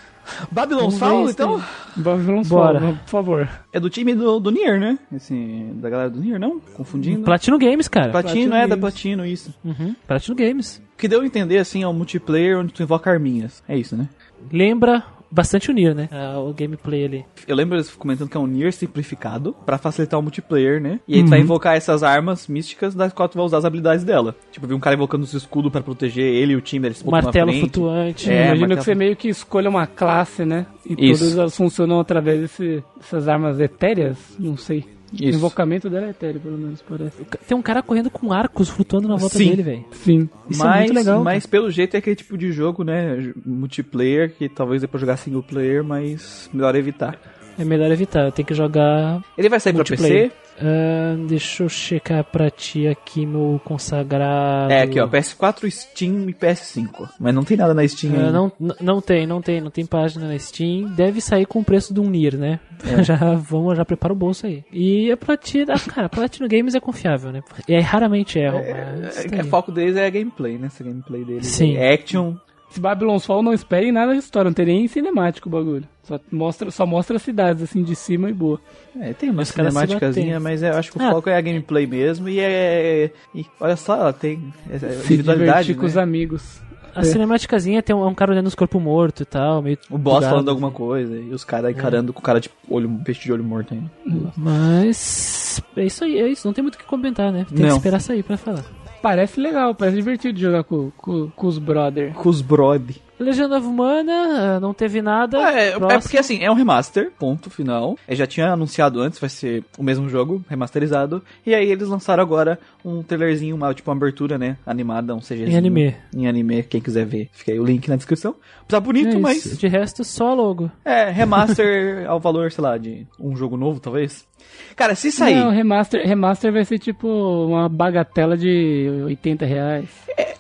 Babylon's ver Fall, então? Bora. Bora. por favor. É do time do, do Nier, né? Esse, da galera do Nier, não? Confundindo. Platino Games, cara. Platino, Platino é, da Games. Platino, isso. Uhum. Platino Games. O que deu a entender, assim, é um multiplayer onde tu invoca arminhas. É isso, né? Lembra bastante o Nier, né? Ah, o gameplay ali. Eu lembro eles comentando que é um Nier simplificado pra facilitar o multiplayer, né? E aí tu vai invocar essas armas místicas das quais tu vai usar as habilidades dela. Tipo, vi um cara invocando os escudos pra proteger ele e o time deles. Martelo flutuante. É, Imagina martelo- que você meio que escolha uma classe, né? E Isso. todas elas funcionam através desse- dessas armas etéreas. Não sei. O Isso. invocamento dela é etéreo, pelo menos, parece. Tem um cara correndo com arcos flutuando na volta Sim. dele, velho. Sim. Isso mas, é muito legal. mas pelo jeito é aquele tipo de jogo, né? Multiplayer, que talvez dê pra jogar single player, mas melhor evitar. É melhor evitar. Tem que jogar. Ele vai sair pra. PC? Ah, deixa eu checar pra ti aqui, meu consagrado. É, aqui ó, PS4, Steam e PS5. Mas não tem nada na Steam Ah, ainda. não, não tem, não tem, não tem página na Steam. Deve sair com o preço de um Nier, né? É. Já vamos, já prepara o bolso aí. E a Platina, ah, cara, a Platinum Games é confiável, né? E aí raramente erram, mas tá É, aí. o foco deles é a gameplay, né? Essa gameplay deles. Sim. É action. Se Babylon's Fall não esperem nada de história, não tem nem cinemático o bagulho. Só mostra, só mostra as cidades assim de cima e boa. É, tem uma Os cinemáticazinha, mas eu acho que o Ah. foco é a gameplay mesmo. E é. E olha só, ela tem é, é, Se individualidade. divertir com os Né? amigos. A cinemáticazinha tem um, é um cara olhando os corpos mortos e tal, meio. O boss bugado, falando alguma coisa e os caras encarando com o cara de olho, peixe de olho morto ainda. Mas. É isso aí, é isso. Não tem muito o que comentar, né? Tem Não. que esperar sair pra falar. Parece legal, parece divertido jogar com, com, com os brother. Com os brode. Legenda Humana, ah, não teve nada. É, é Próximo. porque assim, é um remaster, ponto final. Eu já tinha anunciado antes, vai ser o mesmo jogo, remasterizado. E aí eles lançaram agora um trailerzinho, uma, tipo uma abertura, né? Animada, um CGzinho. Em anime. Em anime, quem quiser ver. Fica aí o link na descrição. Tá bonito, É mas. De resto, só logo. É, remaster ao valor, sei lá, de um jogo novo, talvez. Cara, se sair. Não, remaster, remaster vai ser tipo uma bagatela de 80 reais. 50, 50.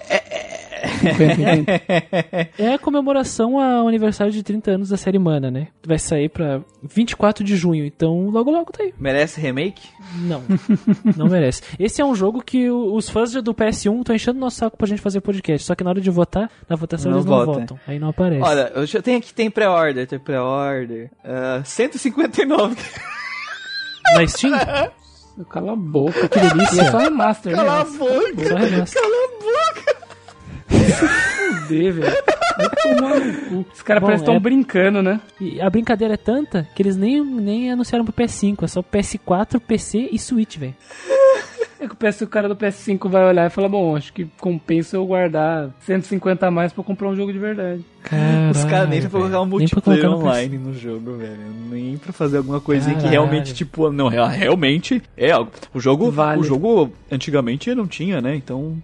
É a comemoração ao aniversário de 30 anos da série Mana, né? Vai sair pra 24 de junho, então logo logo tá aí. Merece remake? Não, não merece. Esse é um jogo que os fãs do PS1 estão enchendo nosso saco pra gente fazer podcast. Só que na hora de votar, na votação Não eles não vota. votam. Aí não aparece. Olha, eu já tenho aqui, tem pré-order, tem pré-order. Ah, 159. Na Steam? Cala a boca. Que E é delícia. só remaster, né? Cala a boca! Cala a boca! Fuder, velho. Vai tomar no cu. Os caras parecem que é- estão brincando, né? E a brincadeira é tanta que eles nem, nem anunciaram pro PS5. É só PS4, PC e Switch, velho. É que o PS, o cara do PS5 vai olhar e falar, bom, acho que compensa eu guardar 150 a mais pra comprar um jogo de verdade. Os caras nem pra colocar um multiplayer online no jogo, velho. Nem pra fazer alguma coisinha que Caralho. realmente, tipo, não, real- realmente é algo. O jogo, Vale. o jogo antigamente não tinha, né? Então,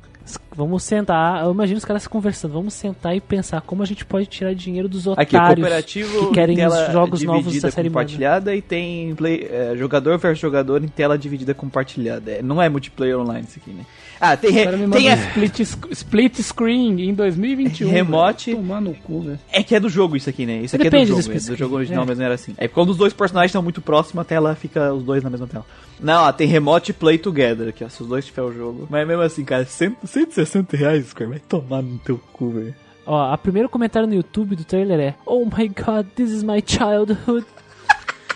Vamos sentar, eu imagino os caras conversando. Vamos sentar e pensar como a gente pode tirar dinheiro dos aqui, otários cooperativo que querem os jogos novos da série Mana. compartilhada e tem play, é, jogador versus jogador em tela dividida compartilhada. É, não é multiplayer online isso aqui, né? Ah, tem, O tem a- split, split screen em 2021. Remote. Tomar no cu, velho. É que é do jogo isso aqui, né? Isso aqui Depende é do do jogo. É, split do jogo original é. mesmo era assim. É quando os dois personagens estão muito próximos, a tela fica os dois na mesma tela. Não, ó, tem Remote Play Together aqui, ó. Se os dois tiver o jogo. Mas mesmo assim, cara, 100, 160 reais, Square. Vai tomar no teu cu, velho. Ó, a primeiro comentário no YouTube do trailer é Oh my god, this is my childhood.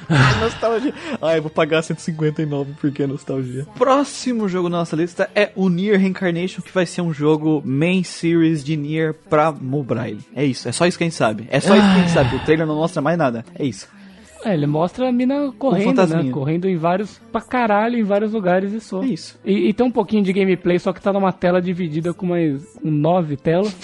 nostalgia. Ah, eu vou pagar 159 porque é nostalgia. Próximo jogo na nossa lista é o Nier Reincarnation, que vai ser um jogo main series de Nier pra mobile. É isso, é só isso que a gente sabe. É só isso que a gente sabe. O trailer não mostra mais nada. É isso. É, ele mostra a mina correndo, né? Correndo em vários, pra caralho, em vários lugares e só. É isso. E, e tem um pouquinho de gameplay, só que tá numa tela dividida com mais com nove telas.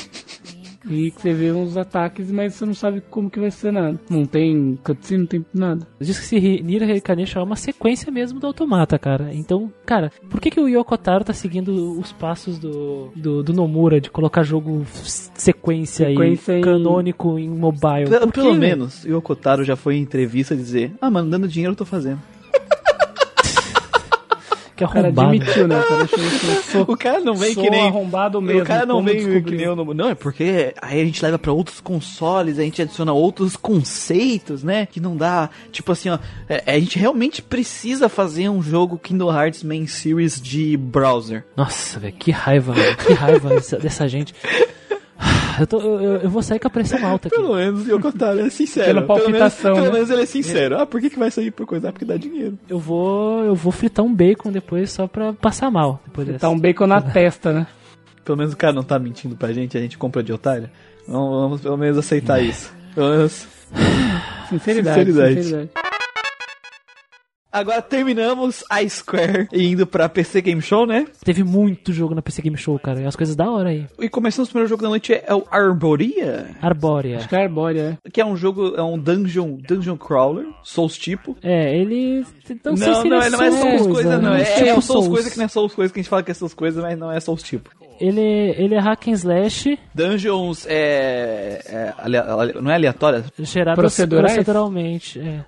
E que você vê uns ataques, mas você não sabe como que vai ser nada. Não tem cutscene, não tem nada. Diz que esse Nier Reincarnation é uma sequência mesmo do Automata, cara. Então, cara, por que, que o Yoko Taro tá seguindo os passos do, do, do Nomura de colocar jogo sequência, Sequência e em- canônico em mobile? Pelo, menos, o Yoko Taro já foi em entrevista dizer: Ah, mano, dando dinheiro eu tô fazendo. Que O cara arrombado. admitiu, né? O cara falou, sou, O cara não vem que nem. arrombado mesmo. o cara não vem que nem o Não, é porque aí a gente leva pra outros consoles, a gente adiciona outros conceitos, né? Que não dá. Tipo assim, ó. é- a gente realmente precisa fazer um jogo Kingdom Hearts Main Series de browser. Nossa, velho, que raiva, velho. Que raiva dessa, dessa gente. Eu, tô, eu, eu- vou sair com a pressão alta aqui. Pelo menos o Taro é sincero. Pela Pelo menos, palpitação, pelo né? menos ele é sincero. Ah, por que, que vai sair por coisa? Ah, porque dá dinheiro. Eu vou, eu vou fritar um bacon depois só pra passar mal. Depois dessa. Tá um bacon na testa, né? Pelo menos o cara não tá mentindo pra gente, a gente compra de otário. Vamos, vamos pelo menos aceitar isso. Pelo menos. Sinceridade, Sinceridade. sinceridade. Agora terminamos a Square indo pra PC Game Show, né? Teve muito jogo na PC Game Show, cara. E as coisas da hora aí. E começando o primeiro jogo da noite é o Arboria, Arbórea. Acho que é arbórea, é. que é um jogo, é um dungeon, dungeon crawler, Souls tipo. É, ele. Não, sei Não, se não, ele é- não é Souls coisa, não. É, tipo é o Souls Souls. coisa que não é Souls coisa que a gente fala que é Souls coisa, mas não é Souls tipo. Ele, ele é hack and slash Dungeons é. é ale- ale- não é aleatória? gerado Procedurais? proceduralmente. É.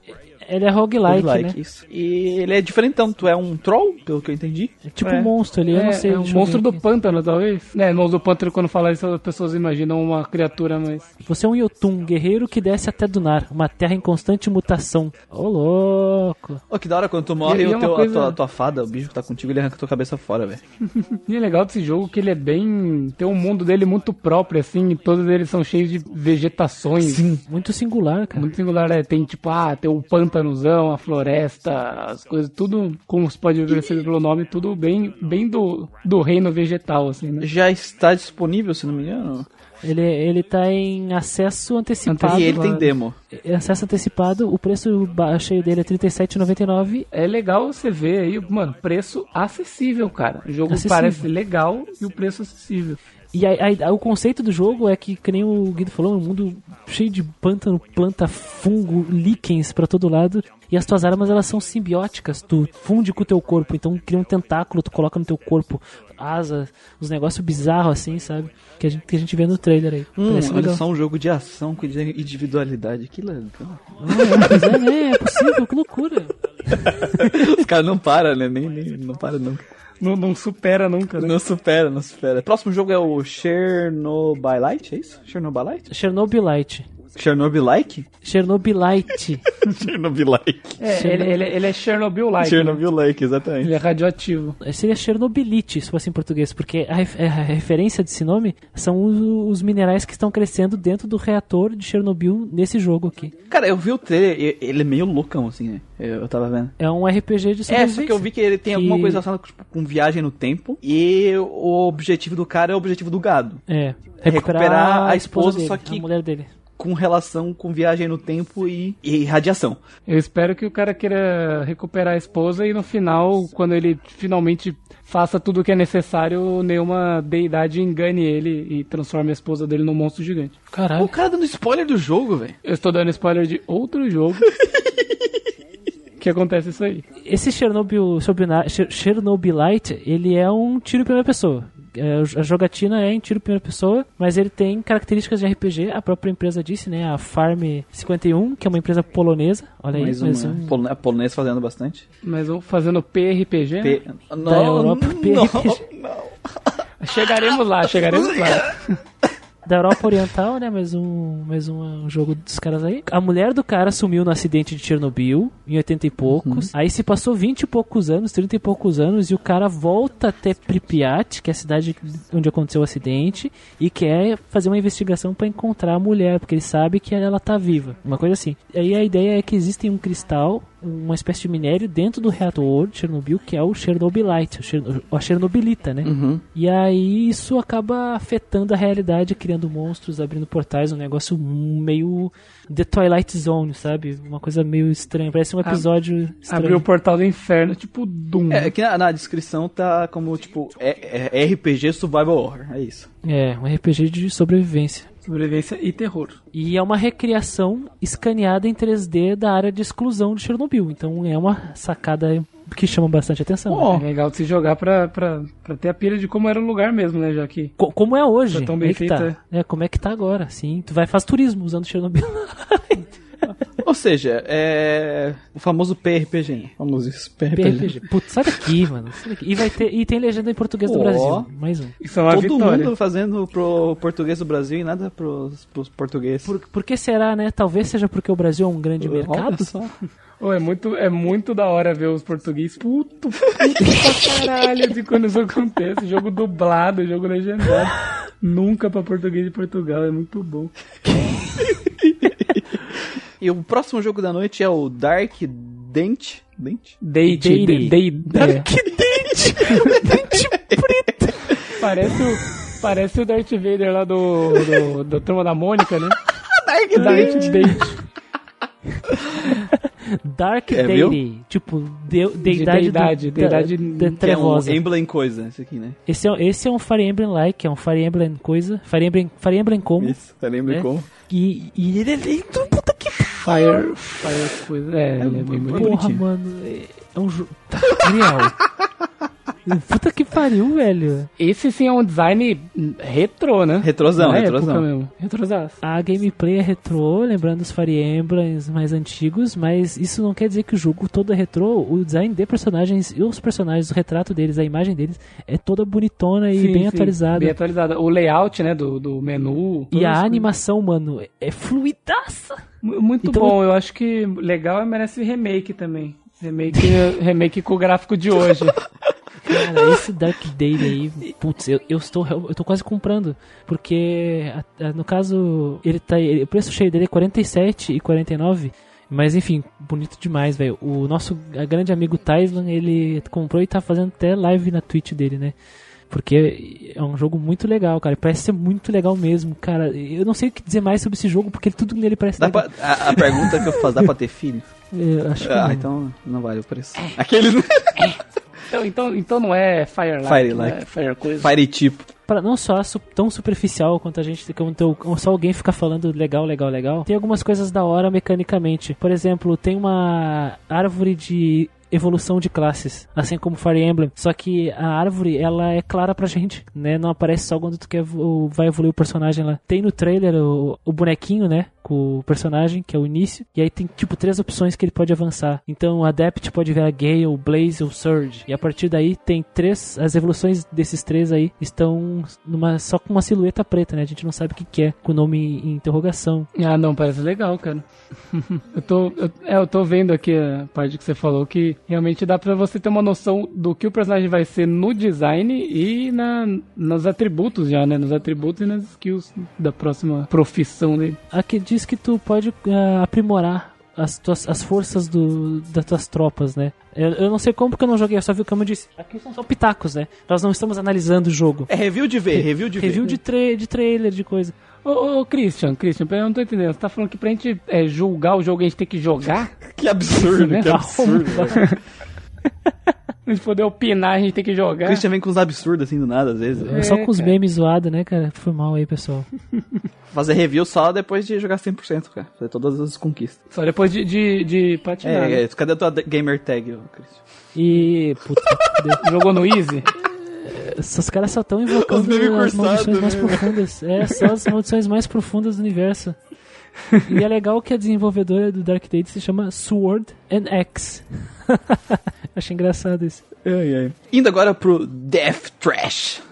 Ele é roguelike, Roguelike, né? isso. E ele é diferentão, tu é um troll, pelo que eu entendi. É tipo É. um monstro ali, eu é, não sei. é um eu monstro do aqui. pântano, talvez. É, monstro do pântano, quando fala isso, as pessoas imaginam uma criatura, mas. Você é um Yotun, guerreiro que desce até Dunar, uma terra em constante mutação. Ô, louco. Ô, que da hora quando tu morre E- e é teu, coisa- a tua, tua fada, o bicho que tá contigo, ele arranca tua cabeça fora, velho. E é legal desse jogo que ele é bem. tem um mundo dele muito próprio, assim, e todos eles são cheios de vegetações. Sim, muito singular, cara. Muito singular, é, tem tipo, ah, tem o pântanozão, a floresta, as coisas, tudo, como se pode perceber pelo nome, tudo bem, bem do, do reino vegetal, assim, né? Já está disponível, se não me engano. Ele, ele tá em acesso antecipado. E ele tem demo. Acesso antecipado, o preço cheio dele é R$ 37,99. É legal você ver aí, mano, preço acessível, cara. O jogo Acessível. parece legal e o preço acessível. E aí, aí, o conceito do jogo é que, que nem o Guido falou, um mundo cheio de pântano, planta, fungo, líquens pra todo lado. E as tuas armas, elas são simbióticas. Tu funde com o teu corpo, então cria um tentáculo, tu coloca no teu corpo asas, uns negócios bizarros assim, sabe? Que a gente, que a gente vê no trailer aí. Hum, Parece olha legal. só um jogo de ação com individualidade. Que legal. Ah, pois é, né? É possível, que loucura. Os caras não param, né? Nem, nem, não para nunca. Não, não supera nunca, né? Não supera, não supera. Próximo jogo é o Chernobylite, é isso? Chernobylite? Chernobylite. Chernobylite? Chernobylite. Chernobylite. É, ele, ele, ele é Chernobyl-like. né? Chernobylite, exatamente. Ele é radioativo. Seria Chernobylite, se fosse em português, porque a, ref- a referência desse nome são os, os minerais que estão crescendo dentro do reator de Chernobyl nesse jogo aqui. Cara, eu vi o trailer, ele é meio loucão, assim, né? Eu, eu tava vendo. É um RPG de É, sobrevivência. só que eu vi que ele tem alguma Que- coisa relacionada tipo, com viagem no tempo. E o objetivo do cara é o objetivo do gado. É, Recuperar recuperar, a esposa, dele, só que- a mulher dele. Com relação com viagem no tempo e, e radiação. Eu espero que o cara queira recuperar a esposa e no final, quando ele finalmente faça tudo o que é necessário, nenhuma deidade engane ele e transforme a esposa dele num monstro gigante. O Caralho. cara dando spoiler do jogo, velho. Eu estou dando spoiler de outro jogo. que acontece isso aí. Esse Chernobyl, Chernobyl- Cher- Chernobylite, ele é um tiro em primeira pessoa. É, A jogatina é em tiro em primeira pessoa, mas ele tem características de RPG. A própria empresa disse, né? A Farm 51, que é uma empresa polonesa. Olha aí, Mais mais uma. um. Polo- A polonês fazendo bastante. Mas vamos fazendo PRPG. né? P... Não, Europa, não, PRPG. não. Chegaremos lá, chegaremos lá. da Europa Oriental, né? Mais um, mais um jogo dos caras aí. A mulher do cara sumiu no acidente de Chernobyl em 80 e poucos. Aí se passou 20 e poucos anos, 30 e poucos anos, e o cara volta até Pripyat, que é a cidade onde aconteceu o acidente, e quer fazer uma investigação para encontrar a mulher, porque ele sabe que ela tá viva. Uma coisa assim. Aí a ideia é que existe um cristal uma espécie de minério dentro do reator de Chernobyl, que é o Chernobylite, a Chernobylita, né? Uhum. E aí isso acaba afetando a realidade, criando monstros, abrindo portais, um negócio meio The Twilight Zone, sabe? Uma coisa meio estranha, parece um episódio estranho. Abriu o portal do inferno, tipo Doom. É, aqui na, na descrição tá como, tipo, é, é RPG Survival Horror, é isso. É, um RPG de sobrevivência. Sobrevivência e terror. E é uma recriação escaneada em 3D da área de exclusão de Chernobyl. Então é uma sacada que chama bastante atenção. É legal de se jogar pra, pra, pra ter a pilha de como era o lugar mesmo, né? Já que. Co- como é hoje. Tá tão bem aí que tá. feita. É, como é que tá agora, sim. Tu vai fazer turismo usando Chernobyl. Ou seja, é o famoso PRPG. né? Famoso isso, PRPG. PRPG. Putz, sai daqui, mano. Sai daqui. E, vai ter, e tem legenda em português do. Brasil. Mais um. Isso é uma Todo vitória. mundo fazendo pro português do Brasil e nada pros, pros portugueses. Por, por que será, né? Talvez seja porque o Brasil é um grande Olha mercado. só. Ô, é, muito, é muito da hora ver os portugueses puto, puto pra caralho de quando isso acontece. Jogo dublado, jogo legendado. Nunca pra português de Portugal, é muito bom. E o próximo jogo da noite é o Dark Dent. Dent? Date, Date. de- de- é. Parece o, parece o Darth Vader lá do, do, do Turma da Mônica, né? Dark Darth Date. Dark É, Deity. Tipo, de, deidade, deidade, do, deidade da, da Que é um trevosa. Emblem coisa, esse aqui, né? Esse, é, esse é um Fire Emblem-like, é um Fire Emblem coisa. Fire Emblem, Fire Emblem como. Isso, você lembra É. como? E, e ele é lindo, puta que Fire, fire coisa. É, ele é bem bonito. porra, bonitinho. mano. É, é um jogo. Tá real. puta que pariu, velho. Esse sim é um design retrô, né? Retrosão, Na retrosão. mesmo. Retrosaço. A gameplay é retrô, lembrando os Fire Emblems mais antigos, mas isso não quer dizer que o jogo todo é retrô. O design de personagens e os personagens, o retrato deles, a imagem deles, é toda bonitona e Sim, bem sim, atualizada. Bem atualizada. O layout, né, do, do menu. E a animação, mano, é fluidaça. Muito Então- bom, eu acho que legal e merece remake também. Remake, remake com o gráfico de hoje. Cara, esse Dark Date aí, putz, eu, eu estou eu tô quase comprando, porque a- a- no caso, ele tá, ele- o preço cheio dele é 47 e 49, mas enfim, bonito demais, velho. O nosso grande amigo Taislan, ele comprou e tá fazendo até live na Twitch dele, né? Porque é um jogo muito legal, cara. Parece ser muito legal mesmo, cara. Eu não sei o que dizer mais sobre esse jogo, porque tudo nele parece Dá legal. pra, a, a pergunta que eu faço, dá pra ter filho? Eu acho que Ah, não. então não vale o preço. Aquele Então, então, então não é Firelight. Firelight. Né? Fire coisa. Fire tipo. Pra não só tão superficial quanto a gente quanto só alguém ficar falando legal, legal, legal. Tem algumas coisas da hora mecanicamente. Por exemplo, tem uma árvore de evolução de classes, assim como Fire Emblem. Só que a árvore, ela é clara pra gente, né? Não aparece só quando tu quer vai evoluir o personagem lá. Tem no trailer o, o bonequinho, né? Com o personagem, que é o início. E aí tem, tipo, três opções que ele pode avançar. Então, o Adept pode virar Gale, Blaze ou Surge. E a partir daí tem três... As evoluções desses três aí estão numa, só com uma silhueta preta, né? A gente não sabe o que, que é, com o nome em interrogação. Ah, não, parece legal, cara. eu, tô, eu, é, eu tô vendo aqui a parte que você falou que realmente dá pra você ter uma noção do que o personagem vai ser no design e na, nos atributos já, né? Nos atributos e nas skills da próxima profissão dele. Aqui diz que tu pode ah, aprimorar as, tuas, as forças do, das tuas tropas, né? Eu, eu não sei como porque eu não joguei, eu só vi o como eu disse. Aqui são só pitacos, né? Nós não estamos analisando o jogo. É review de ver, review de Review ver. de, tra de trailer, de coisa. Ô, ô, Christian, Christian, eu não tô entendendo. Você tá falando que pra gente é, julgar o jogo a gente tem que jogar? Que absurdo, Né? que absurdo. A gente poder opinar, a gente tem que O jogar. Christian vem com uns absurdos assim do nada, às vezes. É, só com os cara. memes zoados, né, cara? Foi mal aí, pessoal. Fazer review só depois de jogar 100%, cara. Fazer todas as conquistas. Só depois de, de, de patinar. né? É, é, cadê a tua gamer tag, ô, Christian? E. Puta. Jogou no Easy? Esses caras só estão invocando as maldições mais né? profundas. É, só as maldições mais profundas do universo. E é legal que a desenvolvedora do Dark Date se chama Sword and Axe. Achei engraçado isso. Indo agora pro Death Trash.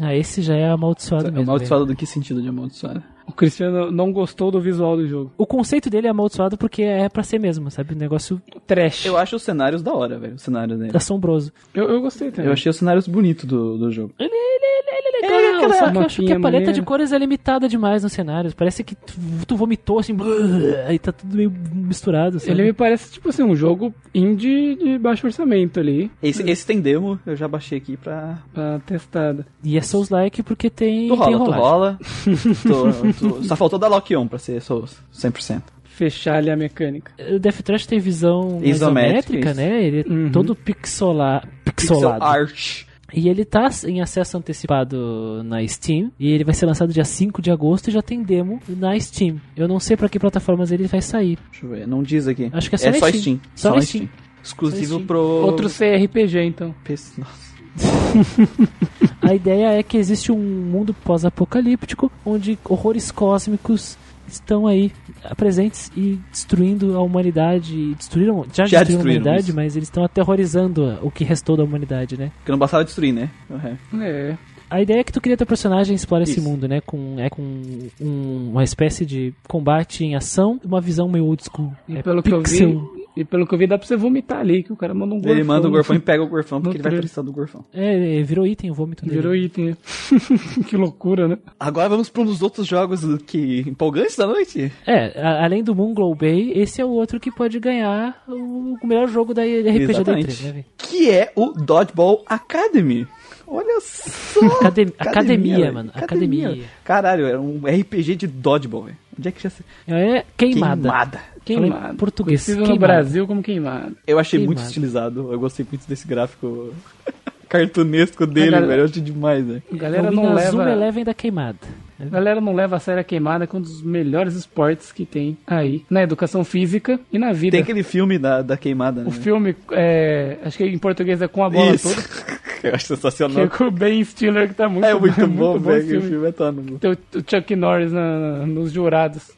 Ah, esse já é amaldiçoado mesmo. Amaldiçoado do que sentido de amaldiçoado? O Cristiano não gostou do visual do jogo. O conceito dele é amaldiçoado porque é pra ser mesmo, sabe? Um negócio Trash. Eu acho os cenários da hora, velho. O cenário dele. assombroso. Eu, eu gostei também. Eu achei os cenários bonitos do, do jogo. Ele, ele, ele, ele é legal, É, aquela só que eu acho que a paleta de maneira. cores é limitada demais nos cenários. Parece que tu, tu vomitou assim, aí tá tudo meio misturado, sabe? Ele me parece, tipo assim, um jogo indie de baixo orçamento ali, Esse, esse tem demo, eu já baixei aqui pra. pra testada. E é Souls-like porque tem, Tu tem rola, tu rolagem. rola. Tu- tu- Só faltou dar lock on pra ser Souls 100%. Fechar ali a mecânica. O Death Trash tem visão Isométrica, né? Ele é Uhum. todo pixola... Pixel pixelado. art. E ele tá em acesso antecipado na Steam. E ele vai ser lançado dia 5 de agosto e já tem demo na Steam. Eu não sei pra que plataformas ele vai sair. Deixa eu ver, não diz aqui. Acho que é só é na só Steam. Steam. Só Só Steam. Steam. Exclusivo Steam. pro. Outro CRPG, então. Nossa. A ideia é que existe um mundo pós-apocalíptico onde horrores cósmicos estão aí presentes e destruindo a humanidade. Destruíram, já, Já destruíram a destruíram humanidade, isso. mas eles estão aterrorizando a- o que restou da humanidade, né? Porque não bastava destruir, né? Uhum. É. A ideia é que tu cria teu personagem e explora esse Isso. mundo, né? Com, é com um- uma espécie de combate em ação, uma visão meio old school. E É pelo que eu pixel. vi, e pelo que eu vi, dá pra você vomitar ali, que o cara manda um gorfão. Ele manda o gorfão e pega o gorfão porque ele vai precisar do gorfão. É, virou item o vômito dele. Virou item. né? que loucura, né? Agora vamos para um dos outros jogos que empolgantes da noite. É, a- além do Moonglow Bay, esse é o outro que pode ganhar o, o melhor jogo da RPG da Exatamente. E3, né? Que é o Dodgeball Academy. Olha só! Academ- academia, velho. mano, academia. Caralho, é um RPG de Dodgeball, velho. Onde é que já se... É queimada. Queimada. Queimado. Falei português, Conhecido no queimado. Brasil como queimado. Eu achei muito Queimada. estilizado. Eu gostei muito desse gráfico cartunesco dele, galera- velho. Eu achei demais, velho. A É galera não leva... Eleven da queimada. A galera não leva a sério a queimada, que é um dos melhores esportes que tem aí. Na educação física e na vida. Tem aquele filme da, da queimada, né? O filme, é, acho que em português é Com a Bola Isso. Toda. Eu acho Que é sensacional. com o Ben Stiller, que tá muito É muito bom, esse velho. O filme. filme é tano. Tem o o Chuck Norris na- nos jurados.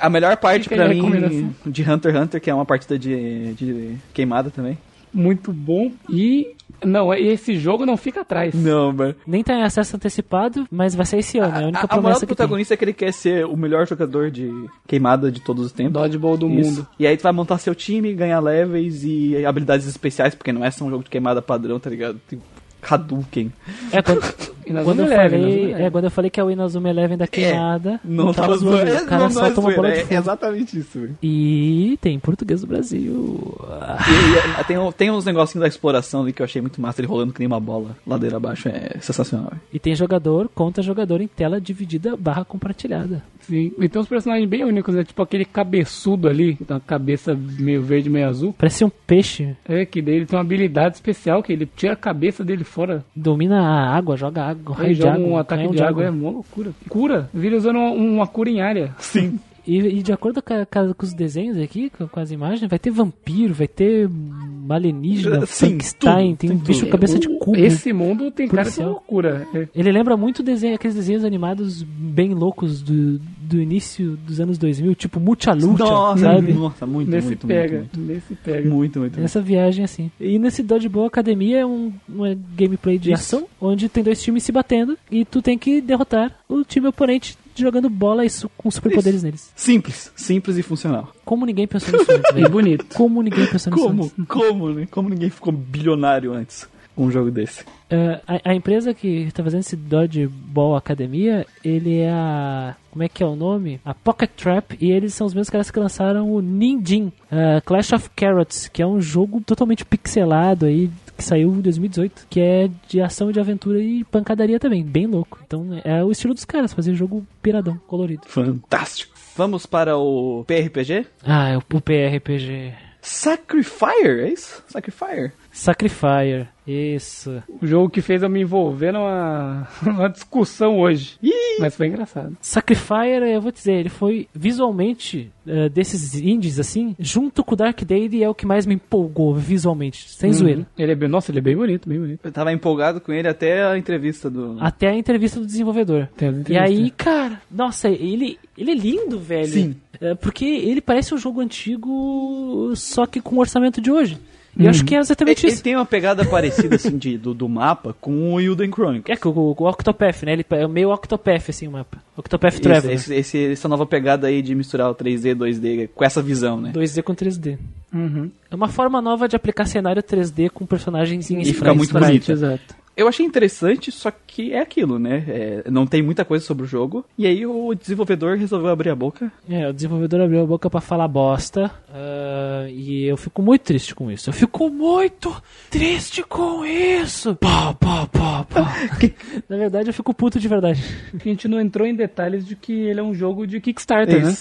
A melhor parte Fica aí pra a mim de Hunter x Hunter, que é uma partida de, de queimada também. Muito bom. E, não, esse jogo não fica atrás. Não, velho. Nem tá em acesso antecipado, mas vai ser esse ano. É a única A, a moral promessa do que tem. protagonista é que ele quer ser o melhor jogador de queimada de todos os tempos. Dodgeball do Isso. mundo. E aí tu vai montar seu time, ganhar levels e habilidades especiais, porque não é só um jogo de queimada padrão, tá ligado? Tem Hadouken. É, quando, quando, eu Eleven, falei, é, quando eu falei que é o Inazuma Eleven da queimada, Não tava tava zoando. É, O cara não, não é solta uma bola de é fogo. exatamente isso. E tem em português do Brasil. E, e, tem, tem uns negocinhos da exploração ali que eu achei muito massa, ele rolando que nem uma bola ladeira abaixo. É sensacional. E tem jogador contra jogador em tela dividida barra compartilhada. Sim. E tem uns personagens bem únicos, né? Tipo aquele cabeçudo ali, que tem uma cabeça meio verde, meio azul. Parece um peixe. É, que daí ele tem uma habilidade especial, que ele tira a cabeça dele fora. Domina a água, joga água, raio de joga água. um ataque canhão de água, é uma loucura. Cura. Vira usando uma, uma cura em área. Sim. E, e de acordo com, a- com- os desenhos aqui, com, com as imagens, vai ter vampiro, vai ter alienígena, Sim, Frankenstein, tem um tem bicho tudo. cabeça de cubo. Esse mundo tem cara de loucura. É. Ele lembra muito desenho, aqueles desenhos animados bem loucos do, do início dos anos 2000, tipo Mucha Lucha, Nossa, sabe? nossa, muito, Nesse muito, pega. muito, Nesse muito. pega. Muito, muito. Nessa viagem assim. E nesse Dodgeball Academia é um, uma gameplay de Isso. ação, onde tem dois times se batendo e tu tem que derrotar o time oponente jogando bola e su- com superpoderes neles. Simples, simples e funcional. Como ninguém pensou nisso antes, velho. bonito. Como ninguém pensou nisso Como? antes. Como, né? Como ninguém ficou bilionário antes um jogo desse? É, a, a empresa que está fazendo esse Dodgeball Academia, ele é a. Como é que é o nome? A Pocket Trap, e eles são os mesmos caras que lançaram o Ninjin é, Clash of Carrots, que é um jogo totalmente pixelado aí, que saiu em 2018, que é de ação, de aventura e pancadaria também, bem louco. Então é o estilo dos caras, fazer jogo piradão, colorido. Fantástico. Vamos para o PRPG? Ah, é o, o PRPG. Sacrifier, é isso? Sacrifier. Sacrifier, isso. O jogo que fez eu me envolver numa, numa discussão hoje. Mas foi engraçado. Sacrifier, eu vou dizer, ele foi visualmente eh, desses indies assim, junto com o Dark Day, é o que mais me empolgou visualmente, sem zoeira. Uhum. Ele é bem, nossa, ele é bem bonito, bem bonito. Eu tava empolgado com ele até a entrevista do. Até a entrevista do desenvolvedor. Tem as E aí, cara, nossa, ele, ele é lindo, velho. Sim. É, porque ele parece um jogo antigo, só que com o orçamento de hoje. E eu acho que é Ele, exatamente ele isso. tem uma pegada parecida assim de, do, do mapa com o Elden Chronicles. É que o, o, Octopath, né? Ele é meio Octopath, assim, o mapa. Octopath Isso, Traveler. esse, esse- essa nova pegada aí de misturar o 3D, 2D com essa visão, né? 2D com 3D. Uhum. É uma forma nova de aplicar cenário 3D com personagens em E fica muito bonito. Exato. Eu achei interessante, só que é aquilo, né? É, não tem muita coisa sobre o jogo. E aí o desenvolvedor resolveu abrir a boca. É, o desenvolvedor abriu a boca pra falar bosta. ah, e eu fico muito triste com isso. Eu fico muito triste com isso. Pá, pá, pá, pá. Na verdade, eu fico puto de verdade. A gente não entrou em detalhes de que ele é um jogo de Kickstarter, né?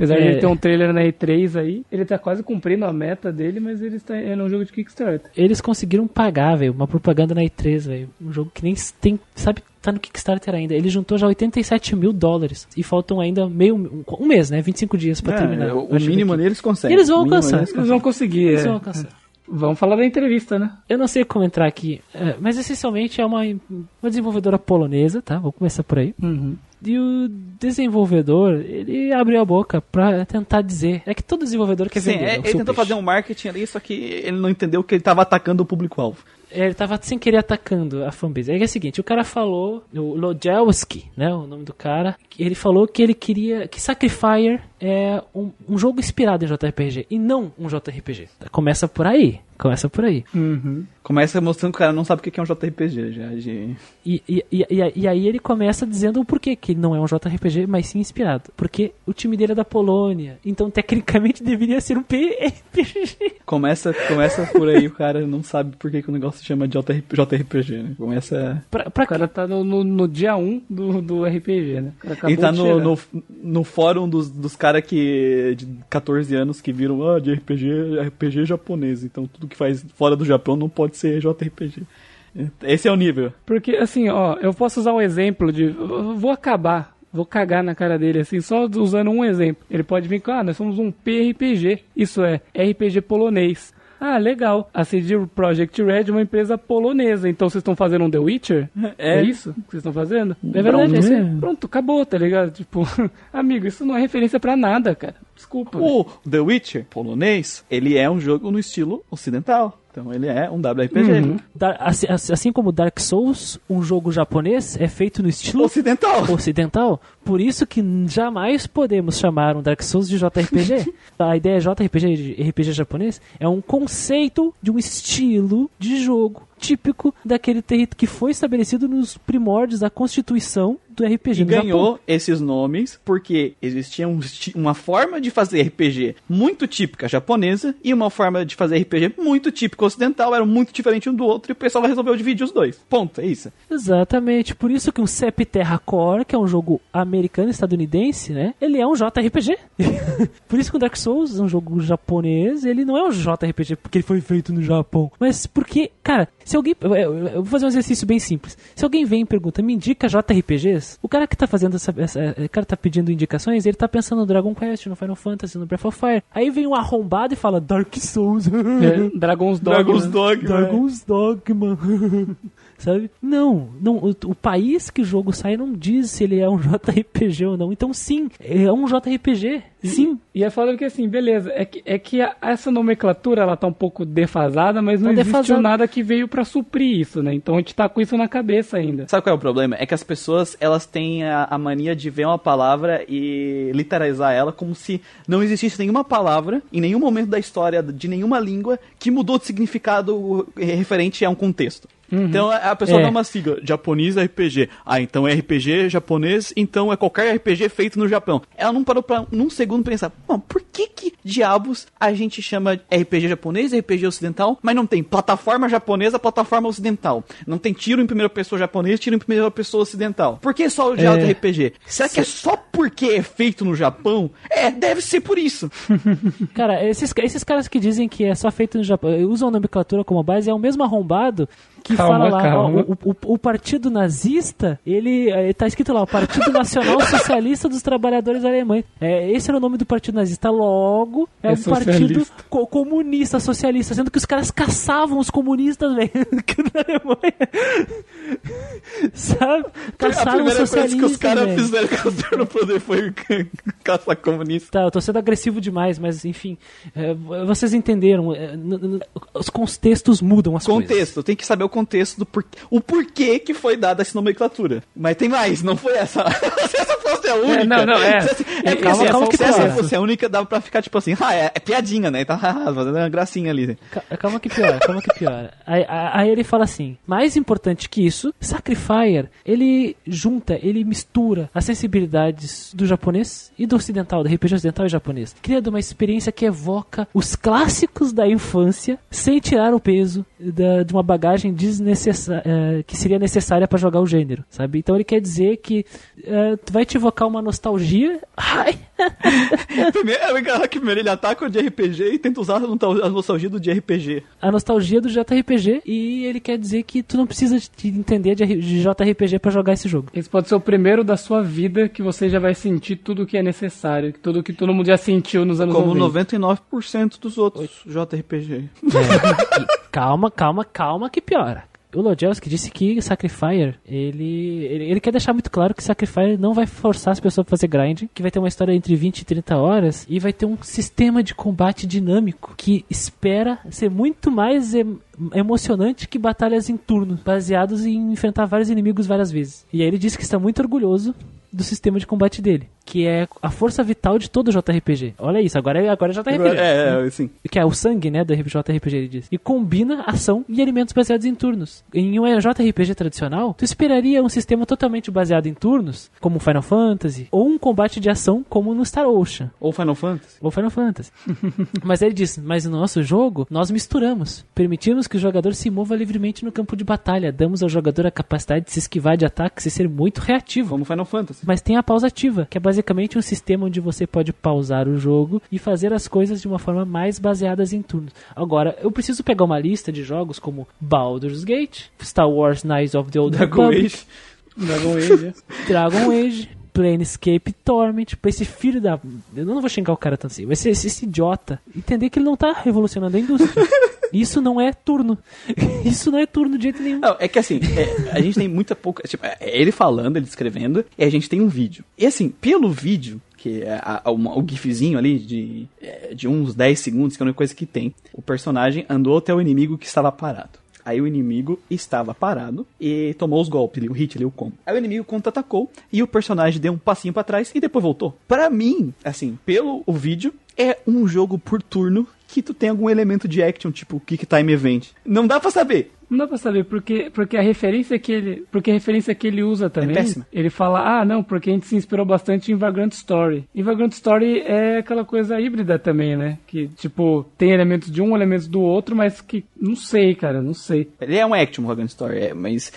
Apesar de É. ele ter um trailer na E3 aí, ele tá quase cumprindo a meta dele, mas ele está é um jogo de Kickstarter. Eles conseguiram pagar, velho, uma propaganda na E3, velho. Um jogo que nem tem, sabe, tá no Kickstarter ainda. Ele juntou já 87 mil dólares. E faltam ainda meio, um, um mês, né? 25 dias pra É, terminar. o, que mínimo aqui. neles conseguem. Eles vão alcançar. neles Eles vão conseguir. Eles é. vão alcançar. Vamos falar da entrevista, né? Eu não sei como entrar aqui, é, mas essencialmente é uma, uma desenvolvedora polonesa, tá? Vou começar por aí. Uhum. E o desenvolvedor, ele abriu a boca pra tentar dizer. É que todo desenvolvedor quer Sim, vender. é, né, o ele seu tentou peixe. fazer um marketing ali, só que ele não entendeu que ele tava atacando o público-alvo. É, Ele tava sem querer atacando a fanbase. É que é o seguinte, o cara falou, o Lojelski, né, o nome do cara, ele falou que ele queria, que Sacrifier é um, um jogo inspirado em JRPG e não um JRPG. Começa por aí, começa por aí. Uhum. Começa mostrando que o cara não sabe o que é um JRPG já. De... E, e, e, e, e aí ele começa dizendo o porquê que ele não é um JRPG, mas sim inspirado. Porque o time dele é da Polônia, então tecnicamente deveria ser um PRPG. Começa, começa por aí, o cara não sabe por que, que o negócio se chama de JRP JRPG, né? Começa. Pra, pra O cara tá no, no, no dia 1 do, do RPG, né? Ele tá no, no, no fórum dos, dos caras que. de 14 anos que viram, ah, de RPG, RPG japonês. Então tudo que faz fora do Japão não pode ser JRPG. Esse é o nível. Porque, assim, ó, eu posso usar um exemplo de. Vou acabar. Vou cagar na cara dele, assim, só usando um exemplo. Ele pode vir com, ah, nós somos um PRPG. Isso é, RPG polonês. Ah, legal. A CD Projekt Red é uma empresa polonesa. Então vocês estão fazendo um The Witcher? É. É, isso que vocês estão fazendo? É verdade, Pronto, é. Pronto, acabou, tá ligado? Tipo, amigo, isso não é referência pra nada, cara. Desculpa. O The Witcher, polonês, ele é um jogo no estilo ocidental. Então ele é um WRPG. Uhum. Dar- assim, assim como Dark Souls, um jogo japonês é feito no estilo Ocidental. ocidental, por isso que jamais podemos chamar um Dark Souls de JRPG. A ideia JRPG, de RPG japonês, é um conceito de um estilo de jogo típico daquele território que foi estabelecido nos primórdios da constituição do RPG E no Japão. ganhou esses nomes porque existia um uma forma de fazer RPG muito típica japonesa e uma forma de fazer RPG muito típica ocidental, eram muito diferentes um do outro e o pessoal resolveu dividir os dois. Ponto, é isso. Exatamente, por isso que um CEP Terra Core, que é um jogo americano estadunidense, né? Ele é um JRPG. por isso que o Dark Souls é um jogo japonês, ele não é um JRPG porque ele foi feito no Japão, mas porque, cara, se alguém eu, vou fazer um exercício bem simples. Se alguém vem e pergunta, me indica JRPGs? O cara que tá fazendo essa, essa o cara tá pedindo indicações, ele tá pensando no Dragon Quest, no Final Fantasy, no Breath of Fire. Aí vem um arrombado e fala Dark Souls. É, Dragon's Dogma. Dragon's Dogma. Dragon's Dogma. Sabe? Não, não o, o país que o jogo sai não diz se ele é um JRPG ou não. Então sim, é um JRPG. Sim. E é foda porque assim, beleza, é que, é que a- essa nomenclatura ela tá um pouco defasada, mas não Tá existiu defasada. nada que veio pra suprir isso, né? Então a gente tá com isso na cabeça ainda. Sabe qual é o problema? É que as pessoas, elas têm a, a mania de ver uma palavra e literalizar ela como se não existisse nenhuma palavra em nenhum momento da história de nenhuma língua que mudou de significado referente a um contexto. Então a pessoa É. dá uma sigla, japonês RPG. Ah, então é RPG japonês, então é qualquer RPG feito no Japão. Ela não parou pra num segundo pensar, bom, por que que diabos a gente chama RPG japonês, RPG ocidental, mas não tem plataforma japonesa, plataforma ocidental. Não tem tiro em primeira pessoa japonês, tiro em primeira pessoa ocidental. Por que só o de É. RPG? Será que é só porque é feito no Japão? É, deve ser por isso. Cara, esses, esses caras que dizem que é só feito no Japão, usam a nomenclatura como base, é o mesmo arrombado que Calma, fala lá, ó, o, o, o partido nazista, ele eh, tá escrito lá, o Partido Nacional Socialista dos Trabalhadores Alemães. É, esse era o nome do partido nazista, logo é, É um partido socialista. co- comunista, socialista, sendo que os caras caçavam os comunistas, velho, na Alemanha. Sabe? a Caçavam primeira os coisa que os socialistas, caras fizeram com o Senhor no poder foi caçar comunista. Tá, eu tô sendo agressivo demais, mas enfim, é, vocês entenderam. é, n- os contextos mudam as coisas. Contexto, tem que saber o contexto do porquê, o porquê que foi dada essa nomenclatura. Mas tem mais, não foi essa. essa fosse a única. não, não, é. Se, é porque Calma, assim, calma que se essa fosse a única, dava pra ficar tipo assim, ah, é, é piadinha, né? Tá fazendo uma gracinha ali. Ca- Calma que piora, calma que piora. Aí, aí- ele fala assim: mais importante que isso, Sacrifier, ele junta, ele mistura as sensibilidades do japonês e do ocidental, do RPG ocidental e japonês, criando uma experiência que evoca os clássicos da infância sem tirar o peso da- de uma bagagem desnecessária que seria necessária para jogar o gênero, sabe? Então ele quer dizer que eh, vai te evocar uma nostalgia Sacrify! primeiro, é legal que primeiro ele ataca o de RPG e tenta usar a nostalgia do de RPG. A nostalgia do JRPG e ele quer dizer que tu não precisa de entender de JRPG para jogar esse jogo. Esse pode ser o primeiro da sua vida que você já vai sentir tudo o que é necessário, tudo que todo mundo já sentiu nos anos Como 90. 99% dos outros JRPG. É, calma, calma, calma que piora. O Lojelski disse que Sacrifier, ele, ele, ele, quer deixar muito claro que Sacrifier não vai forçar as pessoas a fazer grind, que vai ter uma história entre 20 e 30 horas e vai ter um sistema de combate dinâmico que espera ser muito mais emocionante que batalhas em turno, baseados em enfrentar vários inimigos várias vezes. E aí ele disse que está muito orgulhoso do sistema de combate dele, que é a força vital de todo JRPG. Olha isso, agora é, agora é JRPG. É, é, sim. Que é o sangue, né, do JRPG, ele diz. E combina ação e elementos baseados em turnos. Em um JRPG tradicional, tu esperaria um sistema totalmente baseado em turnos, como Final Fantasy, ou um combate de ação como no Star Ocean. Ou Final Fantasy. Ou Final Fantasy. mas ele diz, mas no nosso jogo, nós misturamos. Permitimos que o jogador se mova livremente no campo de batalha. Damos ao jogador a capacidade de se esquivar de ataques e ser muito reativo. Como Final Fantasy. Mas tem a pausa ativa, que é basicamente um sistema onde você pode pausar o jogo e fazer as coisas de uma forma mais baseadas em turnos. Agora, eu preciso pegar uma lista de jogos como Baldur's Gate, Star Wars Knights of the Old Republic. Dragon Age. Dragon Age, Planescape Torment, pra esse filho da. Eu não vou xingar o cara tanto assim, vai ser esse, esse idiota. Entender que ele não tá revolucionando a indústria. Isso não é turno. Isso não é turno de jeito nenhum. Não, é que assim, é, a gente tem muita pouca. Tipo, é ele falando, ele escrevendo, e a gente tem um vídeo. E assim, pelo vídeo, que é a, a, uma, o gifzinho ali de, é, de uns 10 segundos, que é a única coisa que tem, o personagem andou até o inimigo que estava parado. Aí o inimigo estava parado e tomou os golpes, o hit o combo. Aí o inimigo contra-atacou e o personagem deu um passinho para trás e depois voltou. Para mim, assim, pelo o vídeo, é um jogo por turno que tu tem algum elemento de action, tipo Kick Time Event. Não dá para saber. Não dá pra saber, porque, porque a referência que ele. Porque a referência que ele usa também. péssima. ele fala, ah, não, porque a gente se inspirou bastante em Vagrant Story. E Vagrant Story é aquela coisa híbrida também, né? Que, tipo, tem elementos de um, elementos do outro, mas que. Não sei, cara, não sei. Ele é um action, Vagrant Story, é, mas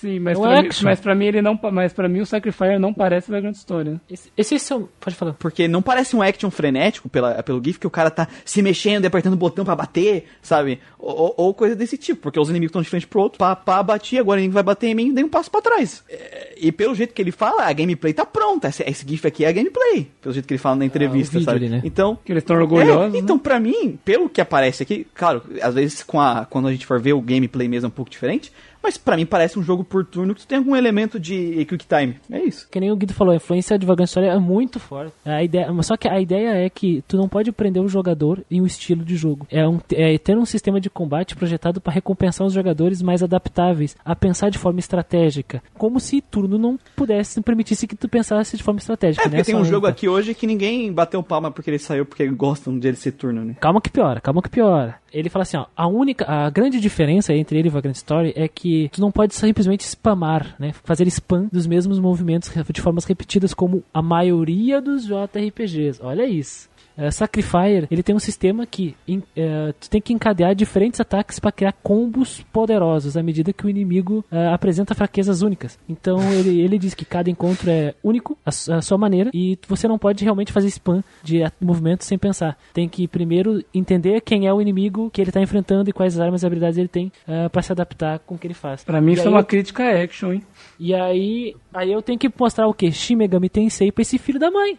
Sim, mas, É um pra, mim, mas pra mim ele não. Mas pra mim o Sacrifier não parece Vagrant Story, né? Esse, esse é o seu. Pode falar. Porque não parece um action frenético pela, pelo GIF que o cara tá se mexendo e apertando o botão pra bater, sabe? Ou, ou- coisa desse tipo, porque os inimigos estão de frente pro outro, pá, pá, bati, agora o inimigo vai bater em mim, dei um passo pra trás. É, e pelo jeito que ele fala, a gameplay tá pronta. Esse, esse GIF aqui é a gameplay. Pelo jeito que ele fala na entrevista, vídeo sabe? ali, né? Então. Que eles estão orgulhosos. É, então, pra mim, pelo que aparece aqui, claro, às vezes com a, quando a gente for ver o gameplay mesmo é um pouco diferente, mas pra mim parece um jogo por turno que tu tem algum elemento de quick time. É isso. Que nem o Guido falou, a influência de Vagrant Story é muito forte. A ideia, mas só que a ideia é que tu não pode prender o jogador em um estilo de jogo. É, um, é ter um sistema de combate projetado para recompensar os jogadores mais adaptáveis, a pensar de forma estratégica. Como se turno não pudesse, não permitisse que tu pensasse de forma estratégica. É, porque né? tem Só um jogo aqui hoje que ninguém bateu palma porque ele saiu porque gostam de ele ser turno, né? Calma que piora, calma que piora. Ele fala assim, ó, a única, a grande diferença entre ele e Vagrant Story é que tu não pode simplesmente spamar, né, fazer spam dos mesmos movimentos de formas repetidas como a maioria dos JRPGs. Olha isso. É, Sacrifier, ele tem um sistema que em- é, tu tem que encadear diferentes ataques para criar combos poderosos à medida que o inimigo é, apresenta fraquezas únicas. Então ele, ele diz que cada encontro é único, a, a sua maneira, e você não pode realmente fazer spam de movimentos sem pensar. Tem que primeiro entender quem é o inimigo que ele está enfrentando e quais armas e habilidades ele tem para se adaptar com o que ele faz. Pra mim E isso é uma eu- crítica a action, hein? E aí, aí eu tenho que mostrar o que? Shin Megami Tensei pra esse filho da mãe.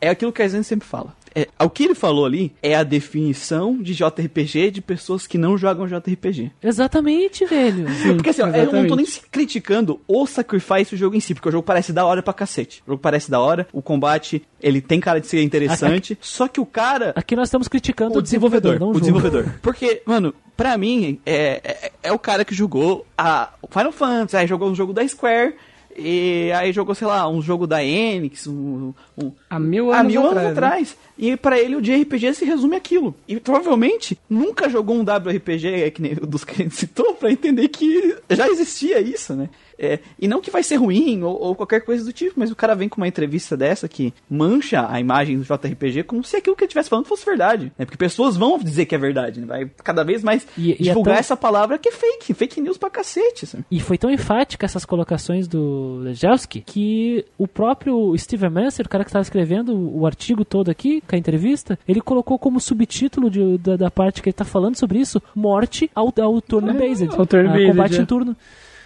É aquilo que a gente sempre fala. É, o que ele falou ali é a definição de JRPG de pessoas que não jogam JRPG. Exatamente, velho. Porque assim, ó, eu não tô nem se criticando o Sacrifice o jogo em si, porque o jogo parece da hora pra cacete. O jogo parece da hora, o combate, ele tem cara de ser interessante, só que o cara Aqui nós estamos criticando o desenvolvedor, não o desenvolvedor. Porque, mano, pra mim, é, é, é o cara que jogou a Final Fantasy, aí jogou um jogo da Square, e aí jogou, sei lá, um jogo da Enix, um, um- Há mil há anos mil anos atrás, né? atrás. E pra ele o de RPG se resume aquilo. E provavelmente nunca jogou um WRPG é, que nem o dos que a gente citou pra entender que já existia isso, né? É, e não que vai ser ruim ou, ou qualquer coisa do tipo, mas o cara vem com uma entrevista dessa que mancha a imagem do JRPG como se aquilo que ele estivesse falando fosse verdade. Né? Porque pessoas vão dizer que é verdade, né? Vai cada vez mais E- e é divulgar tão- essa palavra que é fake, fake news pra cacete. Sabe? E foi tão enfática essas colocações do, Lejelski que o próprio Steven Messer, o cara que estava escrevendo o artigo todo aqui, com a entrevista, ele colocou como subtítulo de, da, da, parte que ele está falando sobre isso, morte ao, ao turno-based. É, ao turn-based, combate é. em turno.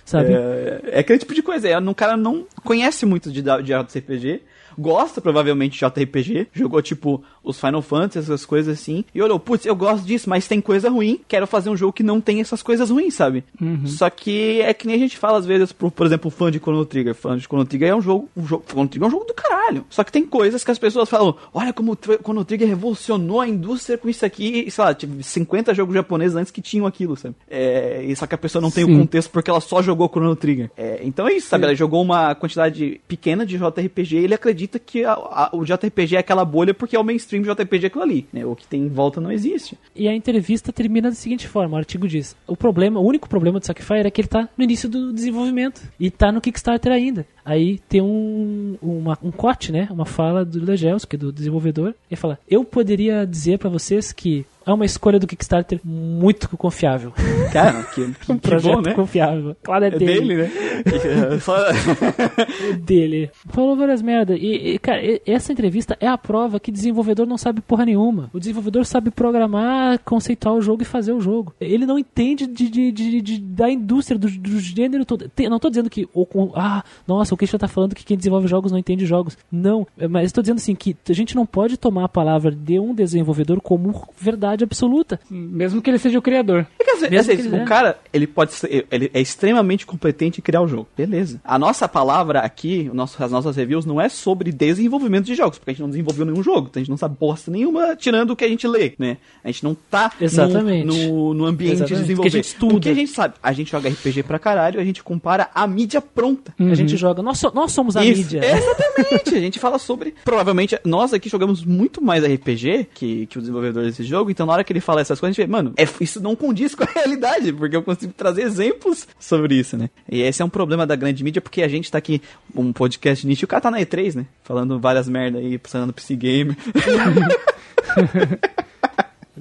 Sabe? É, é aquele tipo de coisa. É, um cara não conhece muito de, de JRPG, gosta provavelmente de JRPG, jogou tipo os Final Fantasy, essas coisas assim, e olhou, putz, eu gosto disso, mas tem coisa ruim, quero fazer um jogo que não tem essas coisas ruins, sabe? Uhum. Só que é que nem a gente fala às vezes, por, por exemplo, fã de Chrono Trigger. Fã de Chrono Trigger é um jogo, um jogo, Chrono Trigger é um jogo do caralho. Só que tem coisas que as pessoas falam, olha como o Chrono Trigger revolucionou a indústria com isso aqui, e sei lá, tipo, 50 jogos japoneses antes que tinham aquilo, sabe? É, e só que a pessoa não tem Sim. o contexto porque ela só jogou Chrono Trigger. É, então é isso, sabe? Sim. Ela jogou uma quantidade pequena de JRPG e ele acredita que a- a- o JRPG é aquela bolha porque é o mainstream JRPG aquilo ali, né? O que tem em volta não existe. E a entrevista termina da seguinte forma: o artigo diz: o problema, o único problema do Sacrifier é que ele tá no início do desenvolvimento e tá no Kickstarter ainda. Aí tem um, uma, um corte, né? Uma fala do Legelski, do desenvolvedor. Ele fala: Eu poderia dizer pra vocês que é uma escolha do Kickstarter muito confiável. Cara, que, que, Um que projeto bom, né? confiável. Claro, é, É dele. dele, né? É só- É dele. Falou várias merda. E, e, cara, essa entrevista é a prova que desenvolvedor não sabe porra nenhuma. O desenvolvedor sabe programar, conceituar o jogo e fazer o jogo. Ele não entende de, de- de- de- da indústria, do, do gênero todo. Tem- não tô dizendo que. o com- ah, nossa, o Christian tá falando que quem desenvolve jogos não entende jogos. Não. Mas estou dizendo assim que a gente não pode tomar a palavra de um desenvolvedor como verdade absoluta. Mesmo que ele seja o criador. É que, Mesmo às vezes, que ele- o cara, ele pode ser, ele é extremamente competente em criar o jogo. Beleza. A nossa palavra aqui, o nosso- as nossas reviews, não é sobre desenvolvimento de jogos, porque a gente não desenvolveu nenhum jogo, então a gente não sabe bosta nenhuma, tirando o que a gente lê, né? A gente não tá no- Exatamente. No, no ambiente Exatamente. de desenvolver. Porque a gente estuda. O que a gente sabe? A gente joga RPG pra caralho, a gente compara a mídia pronta. A gente joga. Nós, so- nós somos a Isso, mídia. Exatamente. A gente fala sobre. Provavelmente, nós aqui jogamos muito mais RPG que, que o desenvolvedor desse jogo. Então, na hora que ele fala essas coisas, a gente vê, mano, é- isso não condiz com a realidade, porque eu consigo trazer exemplos sobre isso, né? E esse é um problema da grande mídia, porque a gente tá aqui, um podcast nicho, e o cara tá na E3, né? Falando várias merda aí, falando PC Game.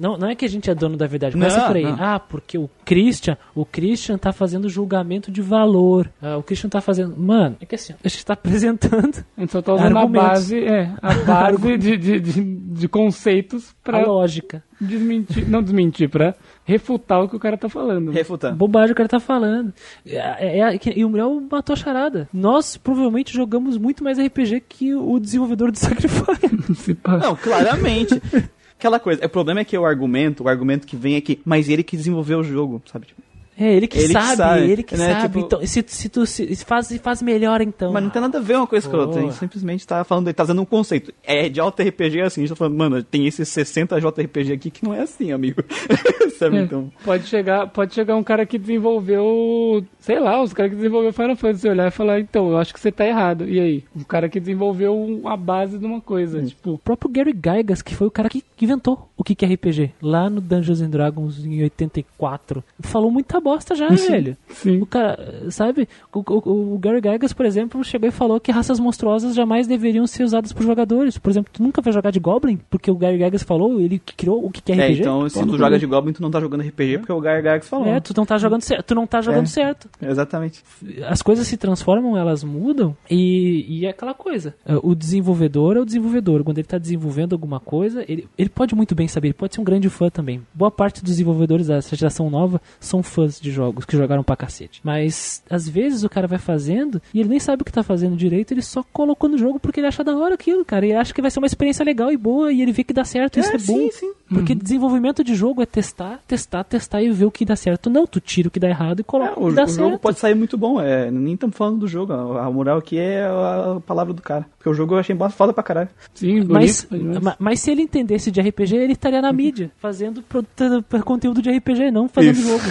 Não, não é que a gente é dono da verdade. Começa Não, por aí. não. Ah, porque o Christian, o Christian tá fazendo julgamento de valor. Ah, o Christian tá fazendo. Mano, é que assim, a gente tá apresentando A gente só tá usando a base, é, a base de, de, de, de conceitos a pra lógica. desmentir, não desmentir, pra refutar o que o cara tá falando. Refutando. Bobagem o cara tá falando. É, é- é- e o Muriel matou a charada. Nós provavelmente jogamos muito mais RPG que o desenvolvedor do Sacrifice. Não, claramente. Aquela coisa, o problema é que o argumento, o argumento que vem é que, mas ele que desenvolveu o jogo, sabe? Tipo, É ele que Ele que sabe, sabe, ele que né, sabe. tipo- Então, se, se tu se, se faz, se faz melhor, então. Mas não tem nada a ver uma coisa com a outra. A gente Pô. simplesmente tá falando, tá fazendo um conceito. É de JRPG assim, a gente tá falando, mano, tem esses 60 JRPG aqui que não é assim, amigo. Sabe, É, então. Pode chegar, pode chegar um cara que desenvolveu, sei lá, os caras que desenvolveu Final Fantasy olhar e falar, então, eu acho que você tá errado. E aí? Um cara que desenvolveu a base de uma coisa, tipo, O próprio Gary Gygas, que foi o cara que inventou o que que é RPG, lá no Dungeons and Dragons em 84, falou muita bosta já, velho. sim. O cara, sabe? O, o- o Gary Gygas, por exemplo, chegou e falou que raças monstruosas jamais deveriam ser usadas por jogadores. Por exemplo, tu nunca vai jogar de Goblin, porque o Gary Gygas falou, ele criou o que que é É, RPG. então se tu joga de Goblin, tu não tá jogando RPG porque o Gargax falou. É, tu não tá jogando certo. Tu não tá jogando É. certo. Exatamente. as coisas se transformam, elas mudam e, e é aquela coisa. É, O desenvolvedor é o desenvolvedor. Quando ele está desenvolvendo alguma coisa, ele, ele pode muito bem saber, ele pode ser um grande fã também. Boa parte dos desenvolvedores dessa geração nova são fãs de jogos que jogaram pra cacete. Mas às vezes o cara vai fazendo e ele nem sabe o que tá fazendo direito, ele só colocou no jogo porque ele acha da hora aquilo, cara. Ele acha que vai ser uma experiência legal e boa e ele vê que dá certo, isso é bom. sim, sim. Porque desenvolvimento de jogo é testar, testar, testar e ver o que dá certo. Não, tu tira o que dá errado e É, coloca o, o que dá o certo. jogo pode sair muito bom, é, nem estamos falando do jogo, a, moral aqui é a, palavra do cara. Porque o jogo eu achei foda pra caralho. Sim, Mas, bonito. demais. ma- mas se ele entendesse de RPG, ele estaria na mídia, fazendo conteúdo de RPG, não fazendo Isso. jogo.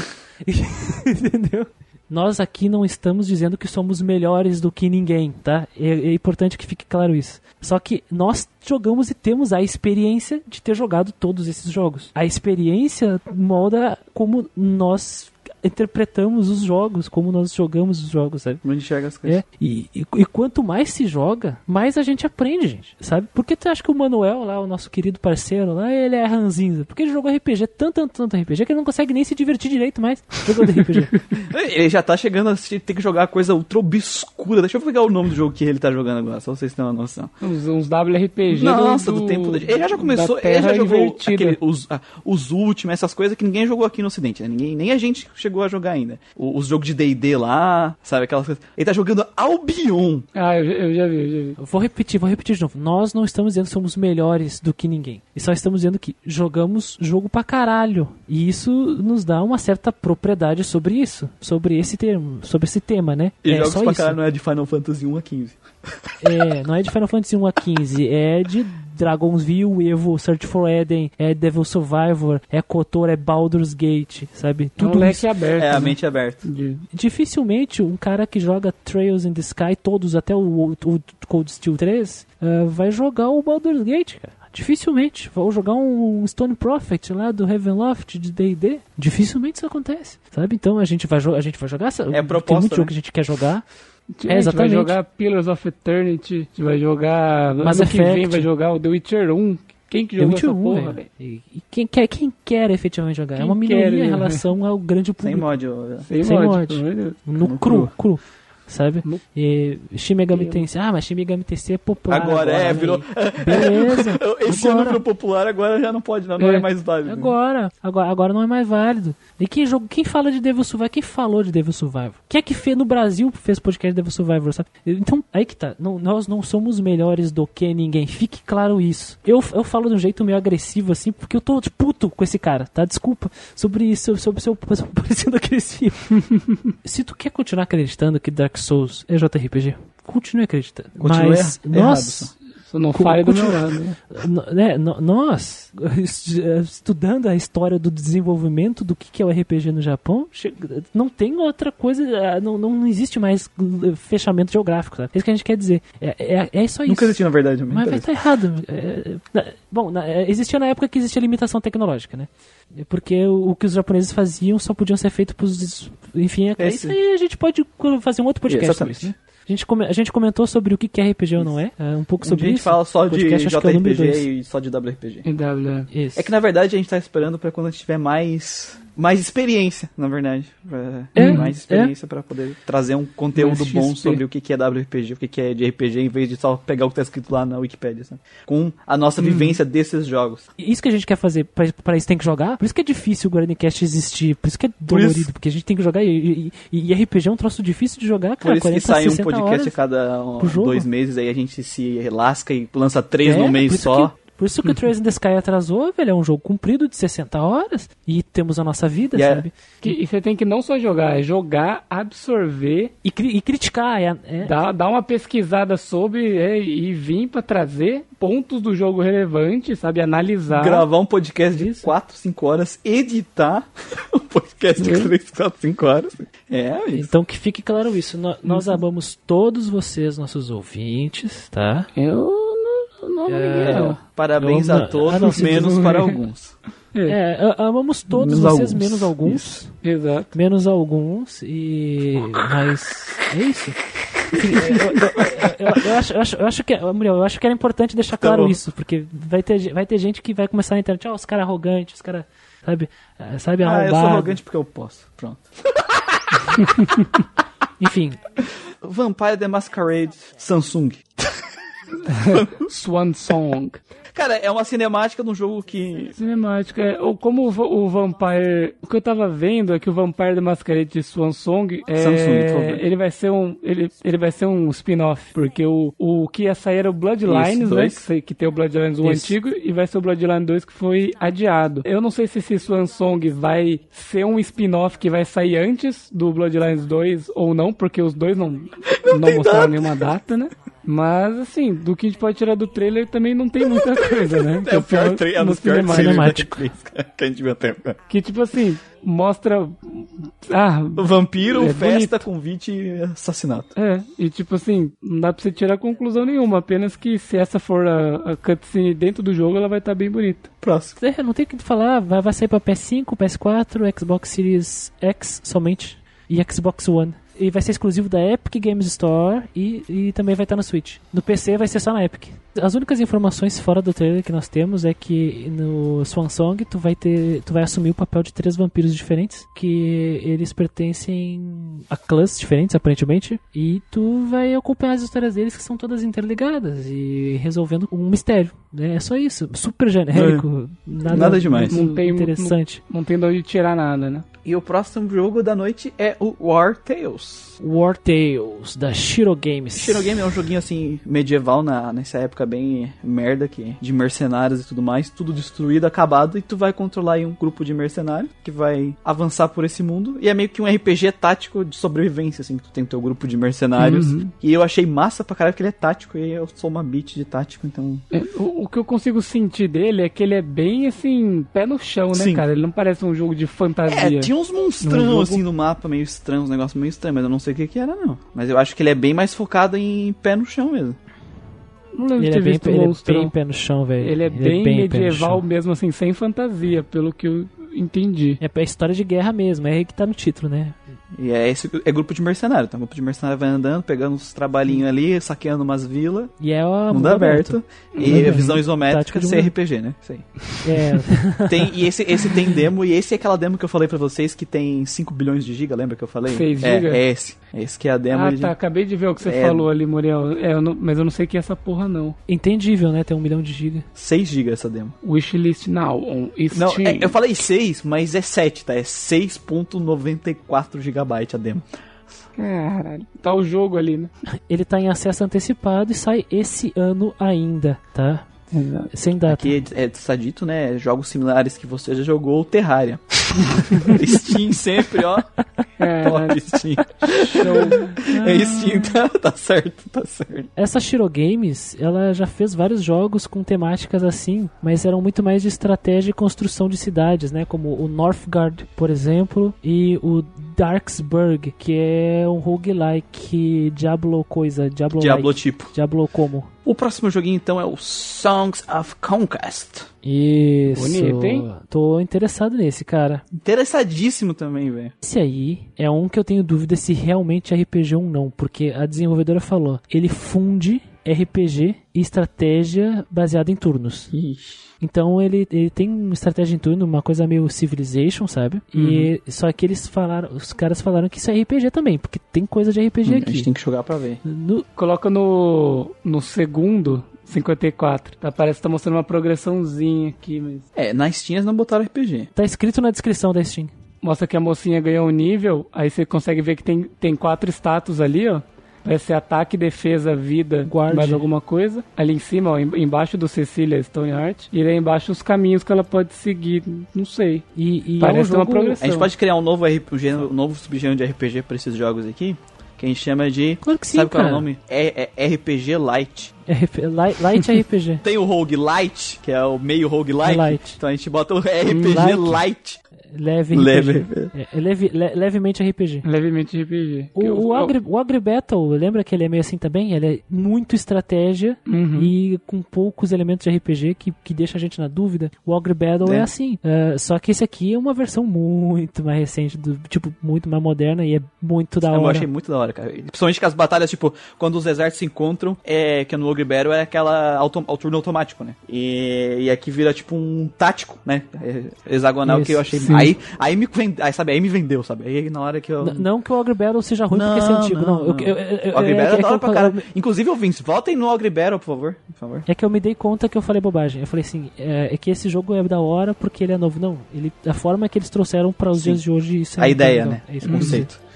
Entendeu? Nós aqui não estamos dizendo que somos melhores do que ninguém, tá? É, é importante que fique claro isso. Só que nós jogamos e temos a experiência de ter jogado todos esses jogos. A experiência molda como nós interpretamos os jogos, como nós jogamos os jogos, sabe? Gente enxerga as coisas. É, e, e, e quanto mais se joga, mais a gente aprende, gente. Sabe? Por que tu acha que o Manuel, lá, o nosso querido parceiro, lá, ele é ranzinza? Porque ele jogou RPG, tanto, tanto, tanto RPG, que ele não consegue nem se divertir direito mais jogando RPG. Ele já tá chegando a ter que jogar coisa ultra obscura. Deixa eu pegar o nome do jogo que ele tá jogando agora, só pra vocês terem uma noção. Uns, uns WRPG Nossa, do, do tempo da... Ele já começou, ele já jogou aquele- os, ah, os últimos, essas coisas que ninguém jogou aqui no ocidente, né? Ninguém, nem a gente chegou a jogar ainda. O- os jogos de D&D lá, sabe, aquelas coisas. Ele tá jogando Albion. Ah, eu, já- eu já vi, eu já vi. Eu Vou repetir, vou repetir de novo. Nós não estamos dizendo que somos melhores do que ninguém. E só estamos dizendo que jogamos jogo pra caralho. E isso nos dá uma certa propriedade sobre isso. Sobre esse termo, sobre esse tema, né? E é jogos só pra isso. caralho não é de Final Fantasy 1 a 15. É, não é de Final Fantasy 1 a 15, é de Dragon's View, Evo, Search for Eden, é Devil Survivor, é KOTOR, é Baldur's Gate, sabe? É um Tudo leque isso. aberto. É, a né? mente aberta. De- Dificilmente um cara que joga Trails in the Sky, todos até o, o, o Cold Steel 3, eh, vai jogar o Baldur's Gate, cara. Dificilmente. Vou jogar um Stone Prophet lá do Heavenloft de D&D. Dificilmente isso acontece, sabe? Então a gente vai, jo a gente vai jogar... essa- É a Tem proposta, muito jogo né? que a gente quer jogar. A gente vai exatamente. jogar Pillars of Eternity, a gente vai jogar. Mass ano que vem vai jogar o The Witcher 1. Quem que The jogou Witcher essa 1, porra, velho. E, e quem, quer, quem quer efetivamente jogar? é Quem uma minoria quer, em né? relação ao grande Sem público. mod. ó. Sem, Sem mod, mod. No, No cru, cru. Sabe? No- E Shin Megami Eu- Tensei. Ah, mas Shin Megami Tensei é popular. Agora, é, né? virou. Beleza. Esse ano agora, virou popular, agora já não pode, não, não é, É. mais válido. agora, agora, agora não é mais válido. E quem, joga, quem fala de Devil Survivor? Quem falou de Devil Survivor? Quem é que fez no Brasil fez podcast de Devil Survivor, sabe? Então, aí que tá. Não- nós não somos melhores do que ninguém. Fique claro isso. Eu, eu falo de um jeito meio agressivo, assim, porque eu tô puto com esse cara, tá? Desculpa. Sobre isso, sobre o seu parecendo agressivo. Se tu quer continuar acreditando que Dark Souls é JRPG, continue acreditando. Continue Mas erra- errado, nós, só. Não fale do meu continua- lado. né? Né, nós, est- estudando a história do desenvolvimento do que que é o RPG no Japão, não tem outra coisa, eh, não, não, existe mais eh, fechamento geográfico, sabe? É isso que a gente quer dizer. É, é, é só isso. Nunca existiu, na verdade. Mas vai estar errado. É, bom, na- é, existia na época que existia limitação tecnológica, né? É Porque o, o que os japoneses faziam só podiam ser feito pros. Enfim, é, É isso aí a gente pode fazer um outro podcast sobre Exatamente. isso, né? A gente, come- a gente comentou sobre o que é RPG ou não é, é, um pouco sobre dia a gente isso. fala só de Podcast, que é. JRPG e só de WRPG. Em W. Isso. É que na verdade a gente tá esperando pra quando a gente tiver mais mais experiência, na verdade. É, mais experiência pra poder trazer um conteúdo bom sobre o que que é WRPG, o que que é de RPG, em vez de só pegar o que tá escrito lá na Wikipedia, sabe? Com a nossa vivência desses jogos. Isso que a gente quer fazer, pra, pra isso tem que jogar. Por isso que é difícil o Guardiancast existir. Por isso que é Por isso- dolorido, porque a gente tem que jogar. E, e- e RPG é um troço difícil de jogar, Por cara. isso que 40, sai um 60 podcast a cada um, dois meses, aí a gente se lasca e lança três É, no por mês isso só. Por isso que o Trails in the Sky atrasou, velho. É um jogo comprido de 60 horas. E temos a nossa vida, E é- sabe? Que- e você tem que não só jogar, é jogar, absorver, E, cri- e criticar. É, é- dar, dar uma pesquisada sobre é, e vir pra trazer pontos do jogo relevantes, sabe? Analisar. Gravar um podcast de Isso. 4, 5 horas, editar um podcast de Uhum. 3, 4, 5 horas. É, isso. Então que fique claro isso. No- nós Uhum. amamos todos vocês, nossos ouvintes, tá? Eu não, não É, não. Parabéns Eu a todos, ah, menos para alguns. É, a- amamos todos Menos vocês, alguns. menos alguns. Exato. menos alguns e mas é isso eu, eu- eu- eu acho, eu, acho, eu acho que Muriel, eu acho que era importante deixar Tá claro bom. isso porque vai ter vai ter gente que vai começar na internet ó, os caras arrogantes os caras sabe sabe Ah, eu arrombado sou arrogante porque eu posso. Pronto. enfim Vampire the Masquerade Samsung. Swan Song. Cara, é uma cinemática de um jogo que. Cinemática. É, ou como o, o Vampire. O que eu tava vendo é que o Vampire da Masquerade de Swan Song. É, Samsung, ele vai ser um. Ele, ele vai ser um spin-off. Porque o, o que ia sair era o Bloodlines, Isso, né? Que, que tem o Bloodlines 1 Isso. antigo. E vai ser o Bloodline 2 que foi adiado. Eu não sei se esse Swan Song vai ser um spin-off que vai sair antes do Bloodlines 2 ou não, porque os dois não, não, tem mostraram data. nenhuma data, né? Mas, assim, do que a gente pode tirar do trailer também não tem muita coisa, né? É o pior Só trailer, é um dos piores cinemático. que a gente viu até agora. Que, tipo assim, mostra... Ah, O Vampiro, É festa, convite e assassinato. é. E, tipo assim, não dá pra você tirar conclusão nenhuma. Apenas que se essa for a, a cutscene dentro do jogo, ela vai estar bem bonita. Próximo. é, não tem o que falar vai, vai sair pra PS5 PS4 Xbox Series X somente e Xbox One e vai ser exclusivo da Epic Games Store e, e também vai estar no Switch. No PC vai ser só na Epic. As únicas informações fora do trailer que nós temos é que no Swan Song tu vai ter, tu vai assumir o papel de três vampiros diferentes, que eles pertencem a clãs diferentes aparentemente, e tu vai acompanhar as histórias deles que são todas interligadas e resolvendo um mistério. né? É só isso, super genérico, nada, Nada demais. Não tem- interessante. Não tem de onde tirar nada, né? E o próximo jogo da noite é o War Tales. War Tales da Shiro Games. Shiro Game é um joguinho assim medieval na, nessa época bem merda que de mercenários e tudo mais, tudo destruído, acabado e tu vai controlar aí um grupo de mercenários que vai avançar por esse mundo e é meio que um RPG tático de sobrevivência assim, que tu tem teu grupo de mercenários. E eu achei massa pra caralho que ele é tático e eu sou uma beat de tático, então É, O, o que eu consigo sentir dele é que ele é bem assim, pé no chão, né, Sim. cara? Ele não parece um jogo de fantasia. É, tinha uns monstrão jogo- assim no mapa, meio estranho, uns negócios meio estranhos, mas eu não sei o que que era não. Mas eu acho que ele é bem mais focado em pé no chão mesmo. Não lembro de Ele ter é, bem, visto ele é bem pé no chão, velho. Ele é bem, pé no medieval mesmo, assim, sem fantasia, pelo que eu entendi. É é história de guerra mesmo, é aí que tá no título, né? E é esse é grupo de mercenário, então o grupo de mercenário vai andando, pegando uns trabalhinhos ali, saqueando umas vilas, E é o mundo aberto, e Mundo a visão aberto. isométrica de. RPG, né? Isso aí. É, Tem, e esse, esse tem demo, e esse é aquela demo que eu falei pra vocês que tem 5 bilhões de giga, lembra que eu falei? Seis é, giga? é esse. É esse que é a demo. ah, de- tá, acabei de ver o que você É. falou ali, Muriel. É, eu não- mas eu não sei que é essa porra, não. entendível, né? Tem um milhão de giga. 6 giga essa demo. Wishlist now on Não, Steam. é- eu falei 6, mas é 7, tá? É 6.94 gigabyte a demo. Caralho. Tá o jogo ali, né? Ele tá em acesso antecipado e sai esse ano ainda, tá? Exato. Sem data. Aqui é, está dito, né? Jogos similares que você já jogou, Terraria. Steam sempre, ó. Caralho. Top Steam. Show. É Steam, tá, tá certo, tá certo. Essa Shiro Games, ela já fez vários jogos com temáticas assim, mas eram muito mais de estratégia e construção de cidades, né? Como o Northgard, por exemplo, e o Darksburg, que é um roguelike Diablo coisa, Diablo Diablo tipo. Diablo como. O próximo joguinho então é o Songs of Conquest. Isso. Bonito, hein? Tô interessado nesse, cara. Interessadíssimo também, velho. Esse aí é um que eu tenho dúvida se realmente é RPG ou não, porque a desenvolvedora falou, ele funde RPG e estratégia baseada em turnos. Então ele, ele tem uma estratégia em turno, uma coisa meio Civilization, sabe? E só que eles falaram, os caras falaram que isso é RPG também, porque tem coisa de RPG A aqui. gente tem que jogar pra ver. No- Coloca no, no segundo 54. Tá, parece que tá mostrando uma progressãozinha aqui, mas... É, na Steam eles não botaram RPG. tá escrito na descrição da Steam. Mostra que a mocinha ganhou um nível, aí você consegue ver que tem, tem quatro status ali, ó. Vai ser ataque, defesa, vida, Guarde. mais alguma coisa. Ali em cima, ó, em- embaixo do Cecília Stoneheart. E aí embaixo os caminhos que ela pode seguir, não sei. E, e Parece é um uma jogo, progressão. A gente pode criar um novo RPG, um novo subgênero de RPG pra esses jogos aqui, que a gente chama de... Claro que sim, sabe qual é o cara. nome? É, é RPG Light. RP, light, light RPG. Tem o Rogue Light, que é o meio Rogue Light. É light. Então a gente bota o RPG Light. Light. Leve Leve. RPG. É, é leve, le- levemente RPG. Levemente RPG. O, eu- o, Agri, o Agri Battle, lembra que ele é meio assim também? Ele é muito estratégia Uhum. e com poucos elementos de RPG que, que deixa a gente na dúvida. O Agri Battle é, É. assim. É, só que esse aqui é uma versão muito mais recente, do, tipo, muito mais moderna e é muito da Eu hora. achei muito da hora, cara. Principalmente que as batalhas, tipo, quando os exércitos se encontram, é, que no Ogre Battle é aquela auto, ao turno automático, né? E, e aqui vira tipo um tático, né? É, hexagonal que eu achei. sim. Aí, aí me vende, aí, sabe, aí me vendeu, sabe? Aí na hora que eu. N- Não que o Ogre Battle seja ruim porque esse é antigo, não. Eu- eu- eu- eu- Ogre é- Battle é é hora eu- pra caralho. Inclusive, ouvintes, voltem no Ogre Battle, por favor. Por favor. É que eu me dei conta que eu falei bobagem. Eu falei assim, é, é que esse jogo é da hora porque ele é novo. Não, ele, a forma que eles trouxeram para os Sim. dias de hoje, isso é A ideia, né? É isso o dizer. conceito.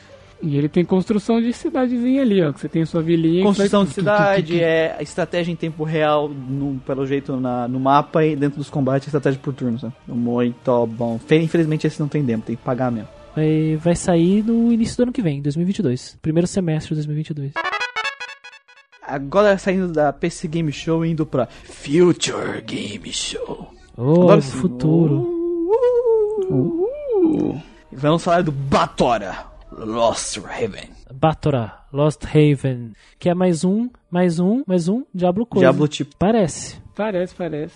E ele tem construção de cidadezinha ali, ó. Que você tem sua vilinha. Construção vai- de cidade, é a estratégia em tempo real, no- pelo jeito na- no mapa e dentro dos combates, estratégia por turno. Sabe? Muito bom. Fe- Infelizmente esse não tem demo, tem que pagar mesmo. Vai, vai sair no início do ano que vem, 2022. Primeiro semestre de 2022. Agora saindo da PC Game Show e indo pra Future Game Show. Oh, Adoro futuro. Uh, uh. Vamos falar do Batora Lost Haven. Batora, Lost Haven. Que é mais um, mais um, mais um Diablo coisa. Diablo tipo. Parece. Parece, parece.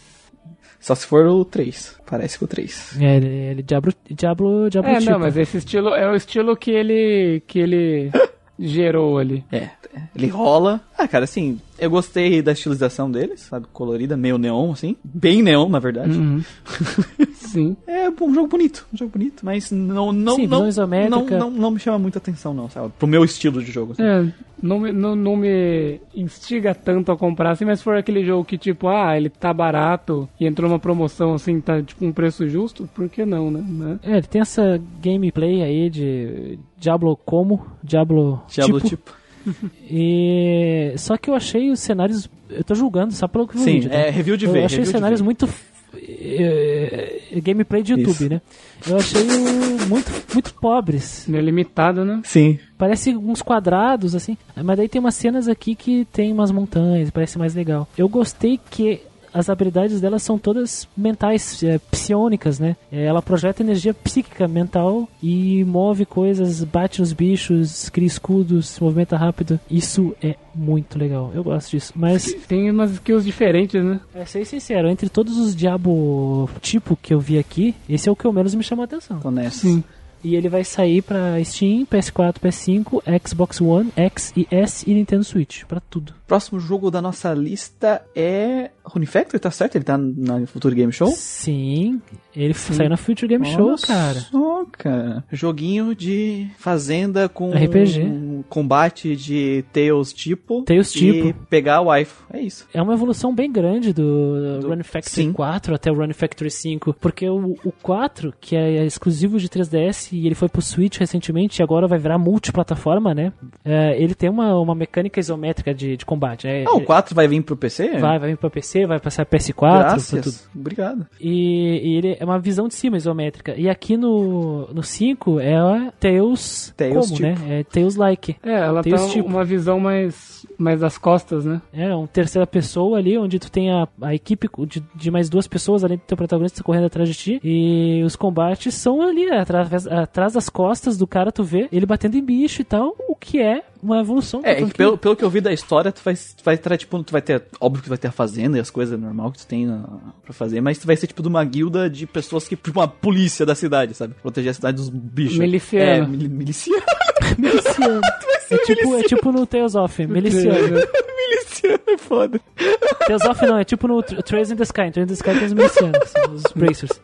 Só se for o 3. Parece que o 3. É, ele, ele Diablo, Diablo, Diablo É, tipo. não, mas esse estilo é o estilo que ele. que ele. gerou ali. É, ele rola. Ah, cara, assim, eu gostei da estilização deles, sabe? Colorida, meio neon, assim. Bem neon, na verdade. Uhum. Sim. É um jogo bonito, um jogo bonito, mas não não Sim, não, não, não, não me chama muita atenção, não, sabe? Pro meu estilo de jogo. assim. É, não me, não, não me instiga tanto a comprar assim, mas se for aquele jogo que tipo, ah, ele tá barato e entrou uma promoção assim, tá tipo um preço justo, por que não, né? né? É, ele tem essa gameplay aí de Diablo como, Diablo, Diablo tipo, tipo. E só que eu achei os cenários, eu tô julgando só pelo que eu vi, Sim, vídeo, tá? é review de Eu ver. achei os cenários muito é, gameplay de YouTube, Isso. né? Eu achei muito muito pobres. É limitado, né? Sim. Parece uns quadrados, assim. Mas daí tem umas cenas aqui que tem umas montanhas, parece mais legal. Eu gostei que as habilidades dela são todas mentais, é, psionicas, né? É, Ela projeta energia psíquica mental e move coisas, bate nos bichos, cria escudos, se movimenta rápido. Isso é muito legal. Eu gosto disso. Mas, Tem umas skills diferentes, né? pra ser sincero, entre todos os diabo tipo que eu vi aqui, esse é o que eu menos me chamou a atenção. Tô nessa. Sim. E ele vai sair pra Steam, PS4, PS5, Xbox One, X e S e Nintendo Switch, pra tudo. Próximo jogo da nossa lista é Rune Factory, tá certo? Ele tá na Future Game Show? Sim, ele saiu na Future Game Show, cara. Só, cara. Joguinho de fazenda com RPG. um combate de Tails tipo. Tails e tipo. pegar o waifu. É isso. É uma evolução bem grande do, Do- Run Factory sim. 4 até o Run Factory 5, porque o, o 4, que é exclusivo de 3DS e ele foi pro Switch recentemente e agora vai virar multiplataforma, né? É, ele tem uma, uma mecânica isométrica de, de combate. Né? Ah, o 4 vai vir pro PC? Vai, vai vir pra PC, vai passar PS4, pra tudo. Graças. Obrigado. E, e ele é uma visão de cima isométrica. E aqui no, no 5 é Tails, Tails como, tipo. né? É Tails-like. É, ela Tem tá tipo. uma visão mais, mais das costas, né? É um terceira pessoa ali, onde tu tem a, a equipe de, de mais duas pessoas além do teu protagonista correndo atrás de ti. E os combates são ali, atrás, atrás das costas do cara, tu vê ele batendo em bicho e tal, o que é uma evolução. É, que pelo, pelo que eu vi da história, tu vai, tu vai ter, tipo, tu vai ter, óbvio que tu vai ter a fazenda e as coisas normal que tu tem na, pra fazer, mas tu vai ser, tipo, de uma guilda de pessoas que, tipo, uma polícia da cidade, sabe? Proteger a cidade dos bichos. Miliciano. É, mili, miliciano. Miliciano. É tipo, é tipo no Tales of, miliciano. miliciano é foda. Tales of não, é tipo no Tra- Trails in the Sky. Trails in the Sky tem os milicianos, os bracers.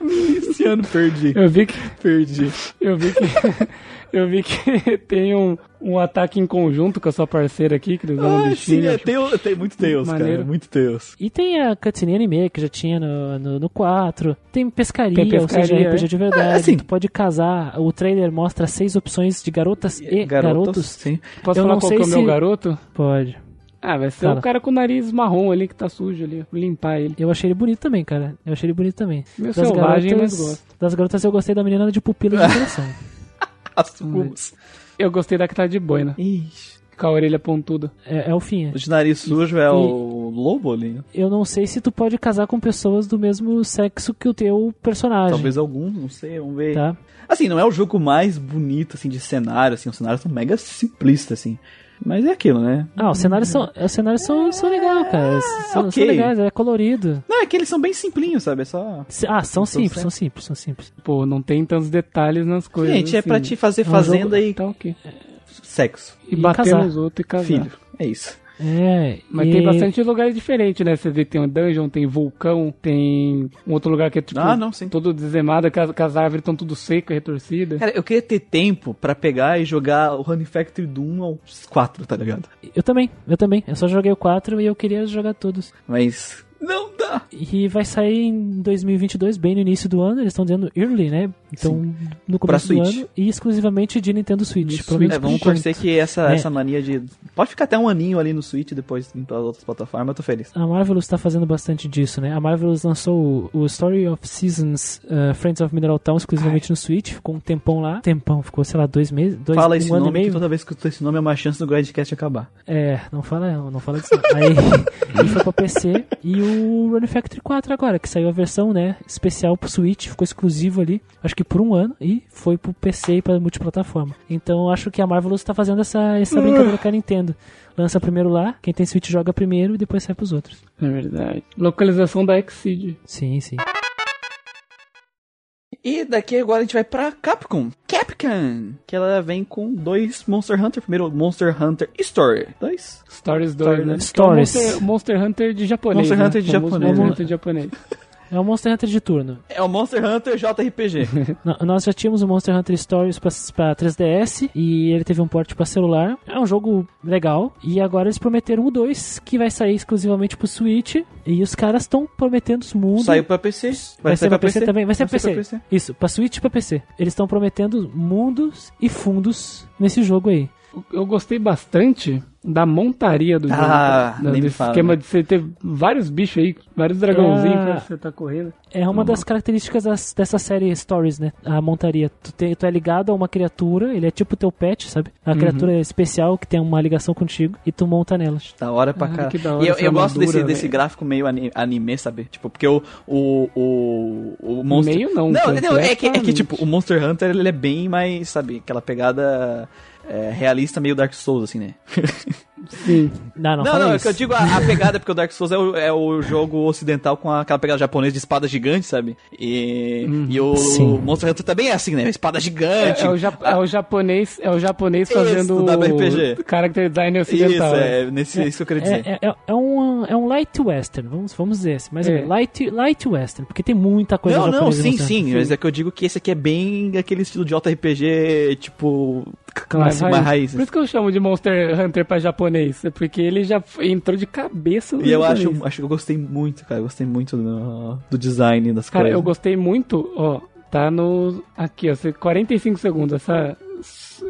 Miliciano, perdi. Eu vi que Perdi. eu vi que eu vi que tem um, um ataque em conjunto com a sua parceira aqui, que eles um Ah, sim, é, tem, tem muito Deus, cara. Maneiro. Muito Deus. E tem a cutscene anime que já tinha no, no, no 4. Tem pescaria, Tem ou seja, pescaria, RPG é. de verdade. Ah, assim. Tu pode casar. O trailer mostra seis opções de garotas e garotos. Sim. Posso eu falar não qual sei que é o meu se- garoto? Pode. Ah, vai ser Fala. o cara com o nariz marrom ali que tá sujo ali. Vou limpar ele. Eu achei ele bonito também, cara. Eu achei ele bonito também. Meu selvagem, mas gosto. das garotas eu gostei da menina de pupila de coração. Assumos. Eu gostei da que tá de boina, Ixi. com a orelha pontuda. É, é o fim. é. O de nariz sujo é o lobo ali. Eu não sei se tu pode casar com pessoas do mesmo sexo que o teu personagem. Talvez algum, não sei, vamos ver. Tá? Assim, não é o jogo mais bonito, assim, de cenário, assim, os cenários são mega simplistas, assim. Mas é aquilo, né? Ah, os cenários são, os cenários são, são legais, cara. São, ok. são legais, é colorido. Não, é que eles são bem simplinhos, sabe? É só... Ah, são simples, certo. são simples, são simples. Pô, não tem tantos detalhes nas coisas. Gente, é assim. pra te fazer É um fazenda jogo- e Tá ok. sexo. E, E bater casar. nos outros e casar. Filho. É isso. É. Mas e- tem bastante lugares diferentes, né? Você vê que tem um dungeon, tem vulcão, tem um outro lugar que é tipo Ah, não, sim. todo dizemado, que as, que as árvores estão tudo secas, retorcidas. Cara, eu queria ter tempo pra pegar e jogar o Honey Factory do 1 ao 4, tá ligado? Eu também, eu também. Eu só joguei o 4 e eu queria jogar todos. Mas não dá. E vai sair em 2022, bem no início do ano. Eles estão dizendo early, né? Então, no começo do Switch. ano. E exclusivamente de Nintendo Switch. Provavelmente É, vamos torcer que essa, É. essa mania de... Pode ficar até um aninho ali no Switch e depois ir para outras plataformas, eu tô feliz. A Marvelous tá fazendo bastante disso, né? A Marvelous lançou o, o Story of Seasons uh, Friends of Mineral Town exclusivamente no Switch. Ficou um tempão lá. Tempão, ficou, sei lá, dois meses. Dois, Fala um esse ano e nome que meio. toda vez que eu tô esse nome é uma chance do Grindcast acabar. É, não fala, não fala disso. Aí ele foi pra PC e o Run Factory 4 agora, que saiu a versão, né, especial pro Switch, ficou exclusivo ali, acho que por um ano, e foi pro PC e pra multiplataforma. Então acho que a Marvelous tá fazendo essa, essa brincadeira com a Nintendo. Lança primeiro lá, quem tem Switch joga primeiro e depois sai pros outros. É verdade. Localização da Exceed. Sim, sim. E daqui agora a gente vai pra Capcom. Capcom! Que ela vem com dois Monster Hunter. Primeiro, Monster Hunter Story. Dois? Stories 2, né? Stories. Que é o Monster, Monster Hunter de japonês. Monster né? Hunter de japonês, Monster né? Hunter de japonês. É o Monster Hunter de turno. É o Monster Hunter JRPG. Nós já tínhamos o Monster Hunter Stories pra, pra 3DS e ele teve um port pra celular. É um jogo legal. E agora eles prometeram o 2 que vai sair exclusivamente pro Switch. E os caras estão prometendo os mundos. Saiu pra PC. Vai, ser pra PC, também? Vai ser pra Vai PC. Isso, pra Switch e pra PC. Eles estão prometendo mundos e fundos nesse jogo aí. Eu gostei bastante da montaria do jogo. Ah, da, nem me desse fala, esquema né? de você ter vários bichos aí, vários dragãozinhos Ah. pra você tá correndo. É uma das características das- dessa série Stories, né? A montaria. Tu, te- tu é ligado a uma criatura, ele é tipo teu pet, sabe? A criatura especial que tem uma ligação contigo e tu monta nela. Da hora pra Ah, cá. que da hora E eu, eu gosto desse, desse velho. gráfico meio ani- anime, sabe? Tipo, porque o. O, o, o Monster. Meio não, Não, não é, que, é que, tipo, o Monster Hunter ele é bem mais, sabe? Aquela pegada. É, realista meio Dark Souls, assim, né? Sim. Não, não, Não, não, é isso. que eu digo a, a pegada, porque o Dark Souls é o, é o jogo ocidental com aquela pegada japonesa de espada gigante, sabe? E, e o, Sim. Monster Hunter também é assim, né? Espada gigante. É, é o ja- é o japonês, é o japonês Isso, fazendo o character design Isso, ocidental. né? é, nesse, isso que eu queria dizer. É, é, é, um, é um light western, vamos, vamos dizer assim, mas É. é. light, light western, porque tem muita coisa Não, não, sim, sim. Mas é que eu digo que esse aqui é bem aquele estilo de JRPG, tipo. Mais Clássico, mais raiz. Por isso que eu chamo de Monster Hunter pra japonês, é porque ele já entrou de cabeça no E eu acho, japonês. acho que eu gostei muito, cara. Eu gostei muito do, do design das Cara, coisas. eu gostei muito, ó, tá no... Aqui, ó, 45 segundos, essa...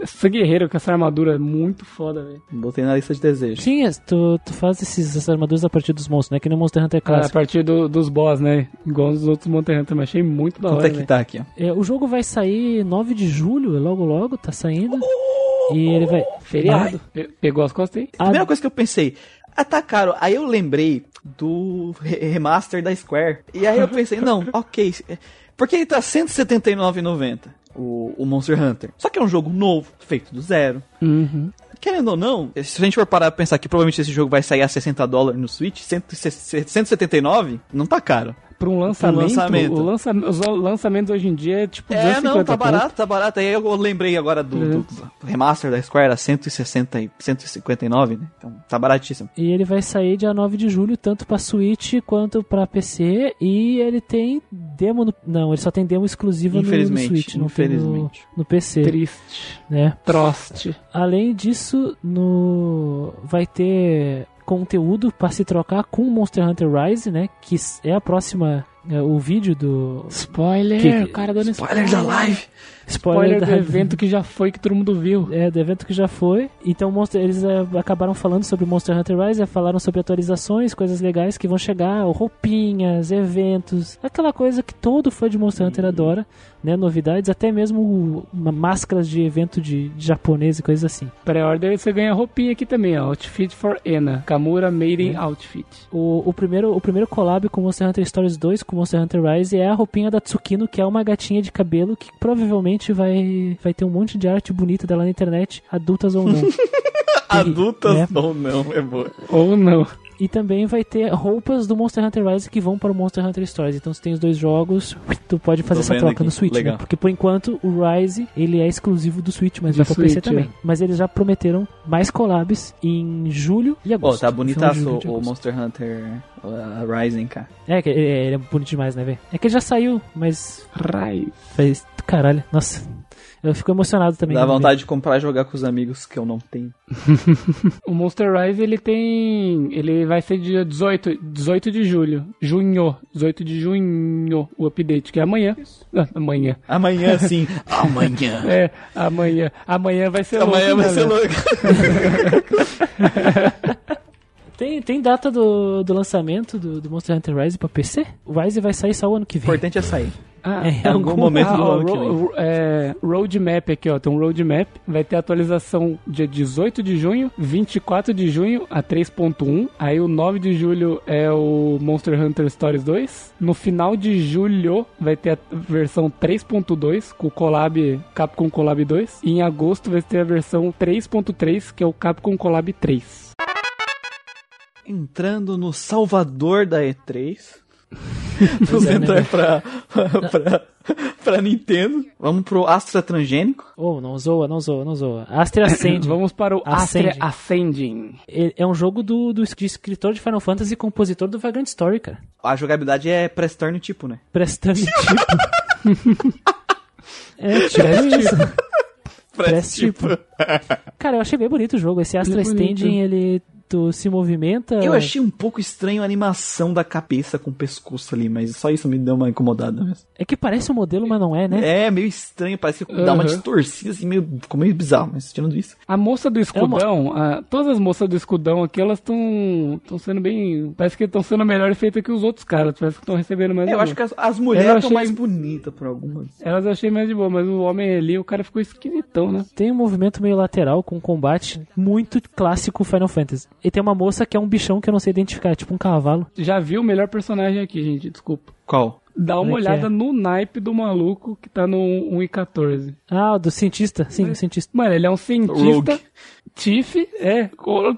Essa guerreira com essa armadura é muito foda, velho. Botei na lista de desejos. Sim, é, tu, tu faz esses, essas armaduras a partir dos monstros, né? Que nem o Monster Hunter A clássico. partir do- dos boss, né? Igual os outros Monster Hunter, mas achei muito da Quanto hora, é que tá aqui, ó? É, o jogo vai sair 9 de julho, logo logo, tá saindo. E ele vai. Feriado. Pe- Pegou as costas aí? A primeira coisa que eu pensei, ah, tá caro. Aí eu lembrei do re- remaster da Square. E aí eu pensei, não, ok. Porque ele tá R$179,90, o, o Monster Hunter. Só que é um jogo novo, feito do zero. Uhum. Querendo ou não, se a gente for parar pra pensar que provavelmente esse jogo vai sair a 60 dólares no Switch, 160 179, não tá caro. Pra um lançamento, lançamento. O lança, os lançamentos hoje em dia é tipo É, 250 não, tá barato, tá barato. Aí eu lembrei agora do, do- do remaster da Square, a 160 e 159, né? Então tá baratíssimo. E ele vai sair dia 9 de julho, tanto pra Switch quanto pra PC. E ele tem demo no. Não, ele só tem demo exclusiva no- no, Infelizmente, Switch, não tem no, infelizmente. no PC. Triste. Né? Troste. Além disso, no vai ter conteúdo pra se trocar com Monster Hunter Rise, né? Que é a próxima. é, o vídeo do. Spoiler, Que- o cara dando Spoiler da live! Spoiler do da- evento que já foi, que todo mundo viu. É, do evento que já foi. Então Monster- eles é, acabaram falando sobre Monster Hunter Rise, é, falaram sobre atualizações, coisas legais que vão chegar, roupinhas, eventos, aquela coisa que todo fã de Monster Hunter adora, né? Novidades, até mesmo máscaras de evento de, de japonês e coisas assim. Pré-order você ganha roupinha aqui também, ó. Outfit for Ena. Kamura Made in Outfit. O, o, primeiro, o primeiro collab com Monster Hunter Stories 2, com Monster Hunter Rise, é a roupinha da Tsukino, que é uma gatinha de cabelo que provavelmente vai, vai ter um monte de arte bonita dela na internet, adultas ou não. Adultas É. ou não, é boa. Ou não. E também vai ter roupas do Monster Hunter Rise que vão para o Monster Hunter Stories. Então, se tem os dois jogos, tu pode fazer essa troca aqui. no Switch, Legal. né? Porque por enquanto o Rise ele é exclusivo do Switch, mas Do vai para PC também. é. Mas eles já prometeram mais collabs em julho e Ó, agosto. tá Final de bonitaço julho, de o. Monster Hunter uh, Rising, cara. É, que- é, ele é bonito demais, né, velho? É que ele já saiu, mas Rai. faz. Caralho, nossa. Eu fico emocionado também. Dá vontade de comprar e jogar com os amigos que eu não tenho. O Monster Rise, ele tem... Ele vai ser dia 18, 18 de julho. Junho. 18 de junho, o update, que é amanhã. Ah, amanhã. Amanhã sim. Amanhã. É, amanhã. Amanhã vai ser Amanhã louco, vai né, ser louco. Tem, tem data do, do lançamento do, do Monster Hunter Rise pra PC? O Rise vai sair só o ano que O vem. importante é sair. Ah, É, Em algum algum- momento Ah, do ano que vem. é, roadmap aqui, ó. Tem um roadmap. Vai ter atualização dia 18 de junho, 24 de junho a 3.1. Aí o 9 de julho é o Monster Hunter Stories 2. No final de julho vai ter a versão 3.2 com o Collab Capcom Collab 2. E em agosto vai ter a versão 3.3 que é o Capcom Collab 3. Entrando no Salvador da E3. Vamos é, né? entrar pra, pra, pra Nintendo. Vamos pro Astra Transgênico. Oh, não zoa, não zoa, não zoa. Astra Ascending. Vamos para o Ascending. Astra Ascending. É é um jogo do, do de escritor de Final Fantasy e compositor do Vagrant Story, cara. A jogabilidade é press turn tipo, né? Prestando tipo. é, tipo isso. Press tipo. Cara, eu achei bem bonito o jogo. Esse Astra é. Standing, ele tu se movimenta. Eu achei um pouco estranho a animação da cabeça com o pescoço ali, mas só isso me deu uma incomodada mesmo. É que parece um modelo, mas não é, né? É, meio estranho, parece que dá uma Uhum. distorcida assim, meio, ficou meio bizarro, mas tirando isso. A moça do escudão, a- todas as moças do escudão aqui, elas estão estão sendo bem. Parece que estão sendo melhor feita que os outros caras. Parece que estão recebendo mais É, eu acho que as, as mulheres estão achei- mais bonitas por algumas. Elas eu achei mais de boa, mas o homem ali, o cara ficou esquisitão, né? Tem um movimento meio lateral com um combate muito clássico Final Fantasy. E tem uma moça que é um bichão que eu não sei identificar, tipo um cavalo. Já vi o melhor personagem aqui, gente, desculpa. Qual? Dá uma é olhada é? no naipe do maluco que tá no 1.14. Ah, o do cientista? Sim, o cientista. Mano, ele é um cientista. Rogue. Tiff, é.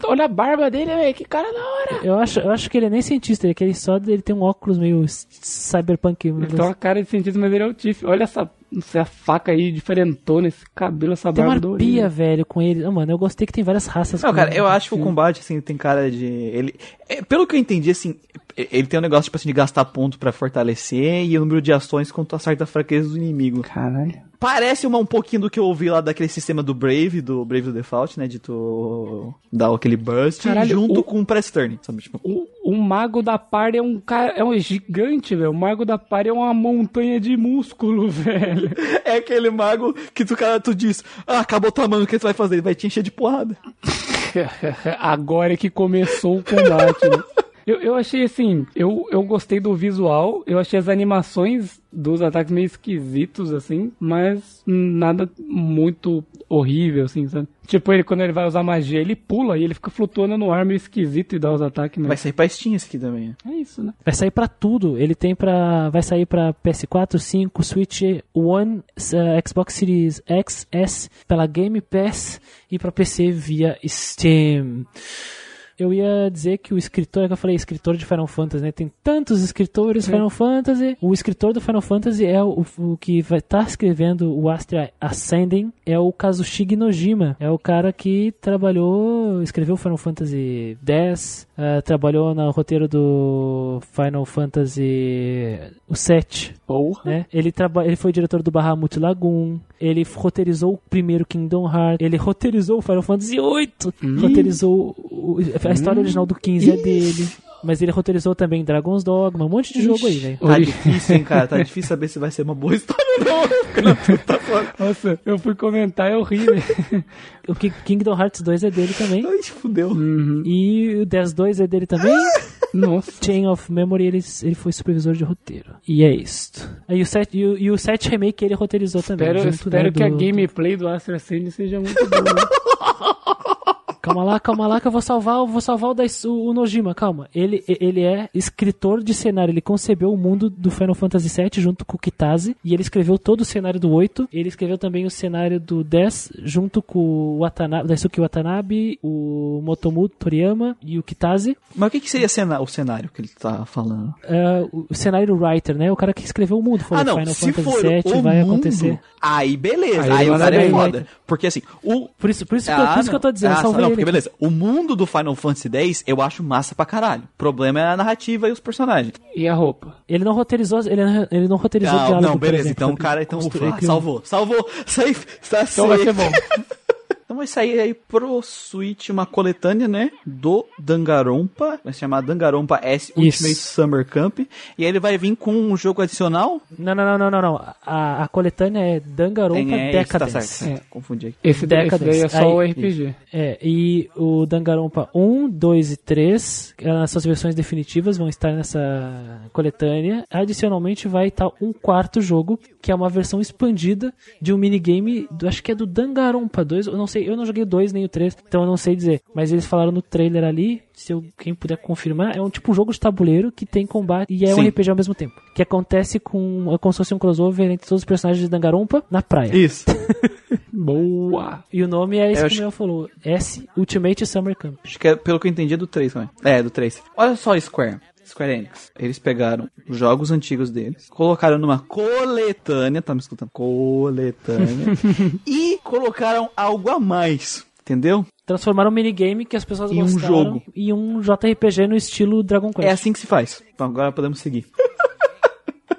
Olha a barba dele, velho. Que cara da hora. Eu acho, eu acho que ele é nem cientista, ele, é que ele só ele tem um óculos meio cyberpunk. Ele tem uma cara de cientista, mas ele é o Tiff. Olha essa, essa faca aí diferentona, esse cabelo, essa Tem uma barba arpia, dolorida. velho, com ele. Ah, mano, eu gostei que tem várias raças. Não, com cara, ele. eu acho que o combate, assim, tem cara de. Ele. é, pelo que eu entendi, assim, ele tem um negócio, tipo assim, de gastar ponto pra fortalecer e o número de ações quando tu acerta a fraqueza do inimigo. Caralho. Parece uma, um pouquinho do que eu ouvi lá daquele sistema do Brave, do Brave do Default, né? De tu dar aquele burst Caralho, junto o- com o press turn, sabe? Tipo, O, o mago da party é um cara, é um gigante, velho. O mago da party é uma montanha de músculo, velho. é aquele mago que tu, cara, tu diz, ah, acabou tua mão, o que tu vai fazer? Ele vai te encher de porrada. Agora é que começou o combate, né? Eu, eu achei assim, eu, eu gostei do visual, eu achei as animações dos ataques meio esquisitos, assim, mas nada muito horrível, assim, sabe? Tipo, ele quando ele vai usar magia, ele pula e ele fica flutuando no ar meio esquisito e dá os ataques, Vai mas sair pra Steam esse aqui também. é isso, né? Vai sair pra tudo. Ele tem pra. Vai sair pra PS4, 5, Switch One, eh, Xbox Series X, S, pela Game Pass e pra PC via Steam. Eu ia dizer que o escritor, é que eu falei, escritor de Final Fantasy, né? Tem tantos escritores Final Fantasy. O escritor do Final Fantasy é o, o que vai estar escrevendo o Astra Ascending, é o Kazushige Nojima. É o cara que trabalhou, escreveu Final Fantasy X, eh, trabalhou no roteiro do Final Fantasy o 7, Porra. né? Ele, ele foi diretor do Bahamut Lagoon, ele roteirizou o primeiro Kingdom Hearts, ele roteirizou o Final Fantasy VIII, roteirizou o- a história original do 15 é dele, mas ele roteirizou também Dragon's Dogma, um monte de jogo aí, velho. Tá difícil, hein, cara? Tá difícil saber se vai ser uma boa história ou não. Foda. Nossa, eu fui comentar, é horrível. O Ki- Kingdom Hearts 2 é dele também, Ai, fudeu. Uhum. e o 10-2 é dele também. Nossa. Chain of Memory, ele, ele foi supervisor de roteiro. E é isto. Aí o 7, e, o, e o 7 Remake ele roteirizou também. Espero, junto, espero né, que a do- gameplay do Astra Ascending seja muito boa. Calma lá, calma lá, que eu vou salvar, eu vou salvar o, Dais- o, o Nojima, calma. Ele, ele é escritor de cenário, ele concebeu o mundo do Final Fantasy VII junto com o Kitase, e ele escreveu todo o cenário do 8, ele escreveu também o cenário do 10, junto com o Watanabe, Daisuke Watanabe, o Motomu Toriyama e o Kitase. Mas o que, que seria o cenário que ele tá falando? É, o cenário writer, né? O cara que escreveu o mundo. Falou, ah, não. Final se Fantasy for VII o vai mundo, acontecer. aí beleza. Aí Aí, o cara é foda. Porque assim, o... Por isso, por isso, que, eu- Ah, por isso que eu tô dizendo, Ah, salvei não, porque beleza. O mundo do Final Fantasy X eu acho massa pra caralho. O problema é a narrativa e os personagens. E a roupa? Ele não roteirizou, ele, não- ele não roteirizou Ah, não, beleza. Então o cara então, construir- ufa, salvou. Salvou. Safe. Tá Então vai safe. ser bom. Então vai sair aí pro Switch uma coletânea, né? Do Dangarompa. Vai se chamar Dangarompa S Isso. Ultimate Summer Camp. E aí ele vai vir com um jogo adicional. Não, não, não, não, não, não. A, a coletânea é Dangarompa Tem- é, isso, tá Decadence. certo. É. Confundi aqui. Esse, daí é Decadence. só o Aí- RPG. É, e o Dangarompa 1, 2 e 3, as suas versões definitivas vão estar nessa coletânea. Adicionalmente vai estar um quarto jogo, que é uma versão expandida de um minigame, do, acho que é do Dangarompa 2, eu não sei, eu não joguei o 2 nem o 3, então eu não sei dizer. Mas eles falaram no trailer ali, se eu, quem puder confirmar, é um tipo um jogo de tabuleiro que tem combate e é um Sim. RPG ao mesmo tempo. Que acontece com, é como se fosse um crossover entre todos os personagens de Dangarompa na praia. Isso. Boa! E o nome é esse Eu que o meu falou, S Ultimate Summer Camp. Acho que é, pelo que eu entendi é do 3, né? É, do 3. Olha só, Square. Square Enix. Eles pegaram os jogos antigos deles, colocaram numa coletânea, tá me escutando? Coletânea. e colocaram algo a mais, entendeu? Transformaram um minigame que as pessoas Em um gostaram jogo. em um JRPG no estilo Dragon Quest. É assim que se faz. Então agora podemos seguir.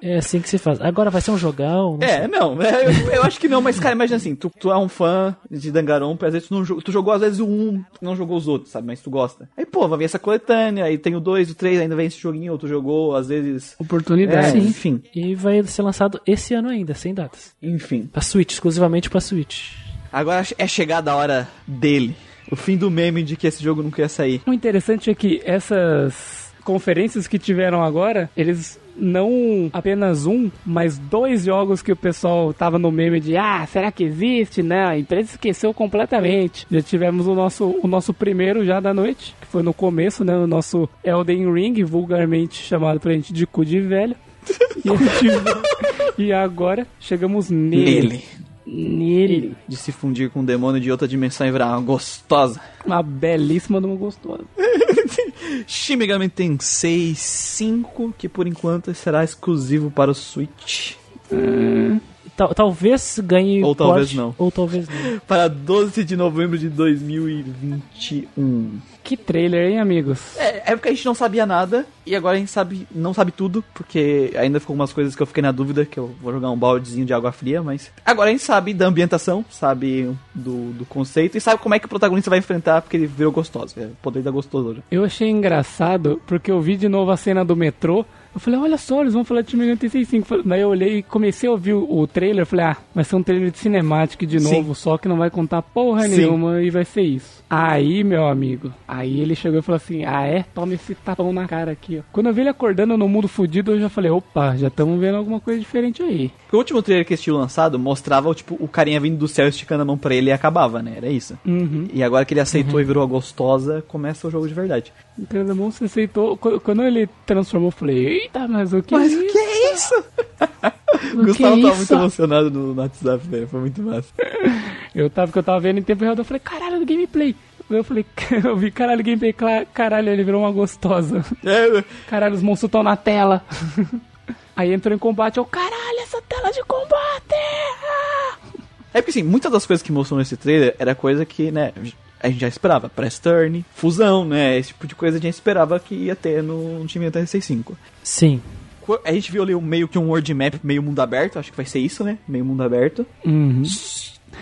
É assim que se faz. Agora vai ser um jogão. não É, não, é, eu, eu acho que não, mas cara, imagina assim, tu, tu é um fã de Danganronpa, às vezes tu, não, tu jogou às vezes o 1, tu não jogou os outros, sabe, mas tu gosta. Aí, pô, vai vir essa coletânea, aí tem o 2, o 3, ainda vem esse joguinho, ou tu jogou, às vezes... É, Oportunidade. enfim, E vai ser lançado esse ano ainda, sem datas. enfim. Pra Switch, exclusivamente pra Switch. Agora é chegada a hora dele. O fim do meme de que esse jogo nunca ia sair. O interessante é que essas conferências que tiveram agora, eles não apenas um, mas dois jogos que o pessoal tava no meme de ah, será que existe? Não, a empresa esqueceu completamente. Já tivemos o nosso, o nosso primeiro já da noite, que foi no começo, né? O nosso Elden Ring, vulgarmente chamado pra gente de cu de velho. E, gente- e agora chegamos nele. Ele. Nele. De se fundir com um demônio de outra dimensão e virar uma gostosa. Uma belíssima numa gostosa. Shin Megami Tensei 5, que por enquanto será exclusivo para o Switch. Tal- talvez ganhe Ou talvez não. Ou talvez não. Para 12 de novembro de 2021. Que trailer, hein, amigos? É, é porque a gente não sabia nada e agora a gente sabe, não sabe tudo, porque ainda ficou umas coisas que eu fiquei na dúvida, que eu vou jogar um baldezinho de água fria, mas agora a gente sabe da ambientação, sabe do, do conceito e sabe como é que o protagonista vai enfrentar, porque ele virou gostoso, é o poder da gostosura. Eu achei engraçado porque eu vi de novo a cena do metrô. Eu falei, olha só, eles vão falar de Shin Megami Tensei 5. Daí eu olhei e comecei a ouvir o, o trailer. Falei, ah, vai ser um trailer de Cinematic de Sim. novo, só que não vai contar porra Sim. nenhuma e vai ser isso. Aí, meu amigo, aí ele chegou e falou assim, ah é? Toma esse tapão na cara aqui, ó. Quando eu vi ele acordando no mundo fudido, eu já falei, opa, já estamos vendo alguma coisa diferente aí. O último trailer que eles tinham lançado mostrava, tipo, o carinha vindo do céu esticando a mão pra ele e acabava, né? Era isso. Uhum. E agora que ele aceitou e virou a gostosa, começa o jogo de verdade. Então, bom, você aceitou. Qu- Quando ele transformou, eu falei, eita, mas o que Mas é o isso? que é isso? O O Gustavo é tava muito emocionado no, no WhatsApp, velho. Foi muito massa. Eu tava, porque eu tava vendo em tempo real, eu falei, caralho, do gameplay. Eu falei, eu vi, caralho, gameplay, caralho, ele virou uma gostosa. É, Caralho, os monstros estão na tela. Aí entrou em combate, eu, caralho, essa tela de combate! Ah! É porque assim, muitas das coisas que mostrou nesse trailer era coisa que, né, a gente já esperava. Press turn, fusão, né? Esse tipo de coisa a gente esperava que ia ter no time da 65. Sim. A gente viu ali meio que um world map, meio mundo aberto, acho que vai ser isso, né? Meio mundo aberto. Uhum.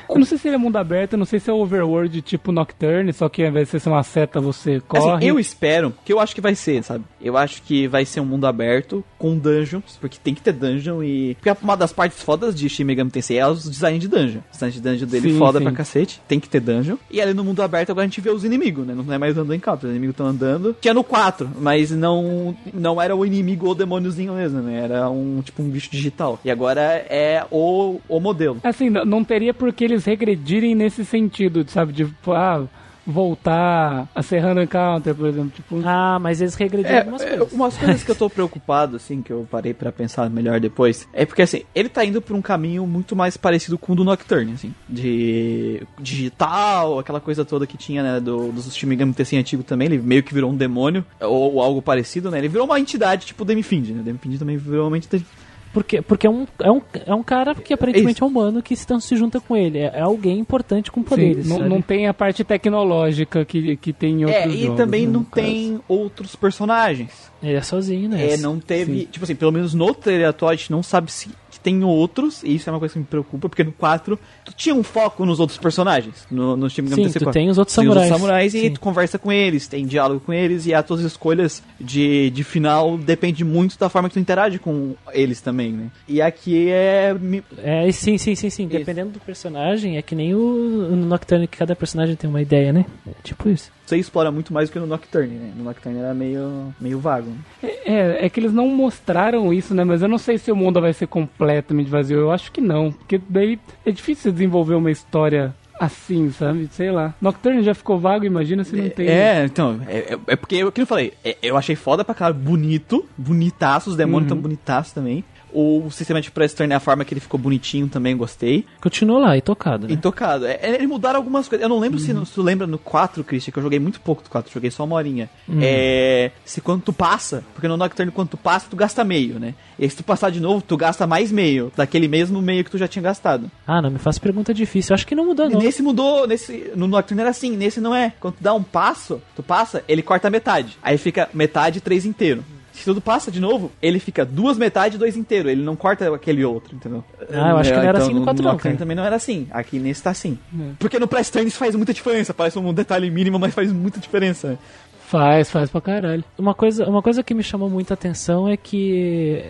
Eu não sei se ele é mundo aberto, eu não sei se é overworld tipo Nocturne, só que ao invés de ser uma seta, você corre. Assim, eu espero, que eu acho que vai ser, sabe? Eu acho que vai ser um mundo aberto com dungeons, porque tem que ter dungeon e. Porque uma das partes fodas de Shin Megami Tensei é os design de dungeon. O design de dungeon dele Sim, foda sim. pra cacete, tem que ter dungeon. E ali no mundo aberto agora a gente vê os inimigos, né? Não é mais andando em campo, os inimigos estão andando. Tinha no 4, mas não não era o inimigo ou o demôniozinho mesmo, né? Era um tipo um bicho digital. E agora é o, o modelo. Assim, n- não teria por que eles regredirem nesse sentido, sabe? De, tipo, ah, voltar a ser Random Encounter, por exemplo. Tipo, Ah, mas eles regrediram É, algumas é, coisas. umas coisas que eu tô preocupado, assim, que eu parei pra pensar melhor depois, é porque, assim, ele tá indo por um caminho muito mais parecido com o do Nocturne, assim, de digital, aquela coisa toda que tinha, né, do, dos Shin Megami Tensei antigo também, ele meio que virou um demônio, ou, ou algo parecido, né, ele virou uma entidade, tipo o Demifind, né, o Demifind também virou uma entidade... Porque, porque é, um, é, um, é um cara que aparentemente é humano que se, então, se junta com ele. É, é alguém importante com poderes. sim, não, tem a parte tecnológica que, que tem em outros É, e jogos, também né, não caso. tem outros personagens. Ele é sozinho, né? É, não teve. Sim. Tipo assim, pelo menos no trailer atual a gente não sabe se que tem outros, e isso é uma coisa que me preocupa, porque no 4 tu tinha um foco nos outros personagens. No, no time Sim, tu tem os outros samurais. samurais e Sim. tu conversa com eles, tem diálogo com eles, e as tuas escolhas de, de final depende muito da forma que tu interage com eles também, né? E aqui é. É, sim, sim, sim, sim. Dependendo do personagem, é que nem o no Nocturne, que cada personagem tem uma ideia, né? É tipo isso. Você explora muito mais do que no Nocturne, né? No Nocturne era meio, meio vago. né? É, é que eles não mostraram isso, né? Mas eu não sei se o mundo vai ser completamente vazio. Eu acho que não. Porque daí é difícil você desenvolver uma história assim, sabe? Sei lá. Nocturne já ficou vago, imagina se não tem. É, então, é, é, é porque, eu, que eu falei, é, eu achei foda pra caralho, bonito, bonitaço, os demônios tão bonitaços também. O sistema de press turn é a forma que ele ficou bonitinho também, gostei. Continuou lá, e tocado, né? Intocado. É, é, eles mudaram algumas coisas. Eu não lembro se, se tu lembra no 4, Christian, que eu joguei muito pouco do 4, joguei só uma horinha. É. Se quando tu passa, porque no Nocturne, quando tu passa, tu gasta meio, né? E se tu passar de novo, tu gasta mais meio, daquele mesmo meio que tu já tinha gastado. Ah, não me faz pergunta difícil. Eu acho que não mudou, não. nesse mudou, nesse. No Nocturne era assim, nesse não é. Quando tu dá um passo, tu passa, ele corta metade. Aí fica metade, três inteiro. Se tudo passa de novo, ele fica duas metades, dois inteiro. Ele não corta aquele outro, entendeu? Ah, eu acho que não era assim no 4 não, cara. também não era assim. Aqui nesse tá assim. Porque no Press Turn isso faz muita diferença. Parece um detalhe mínimo, mas faz muita diferença. Faz, faz pra caralho. Uma coisa, uma coisa que me chamou muita atenção é que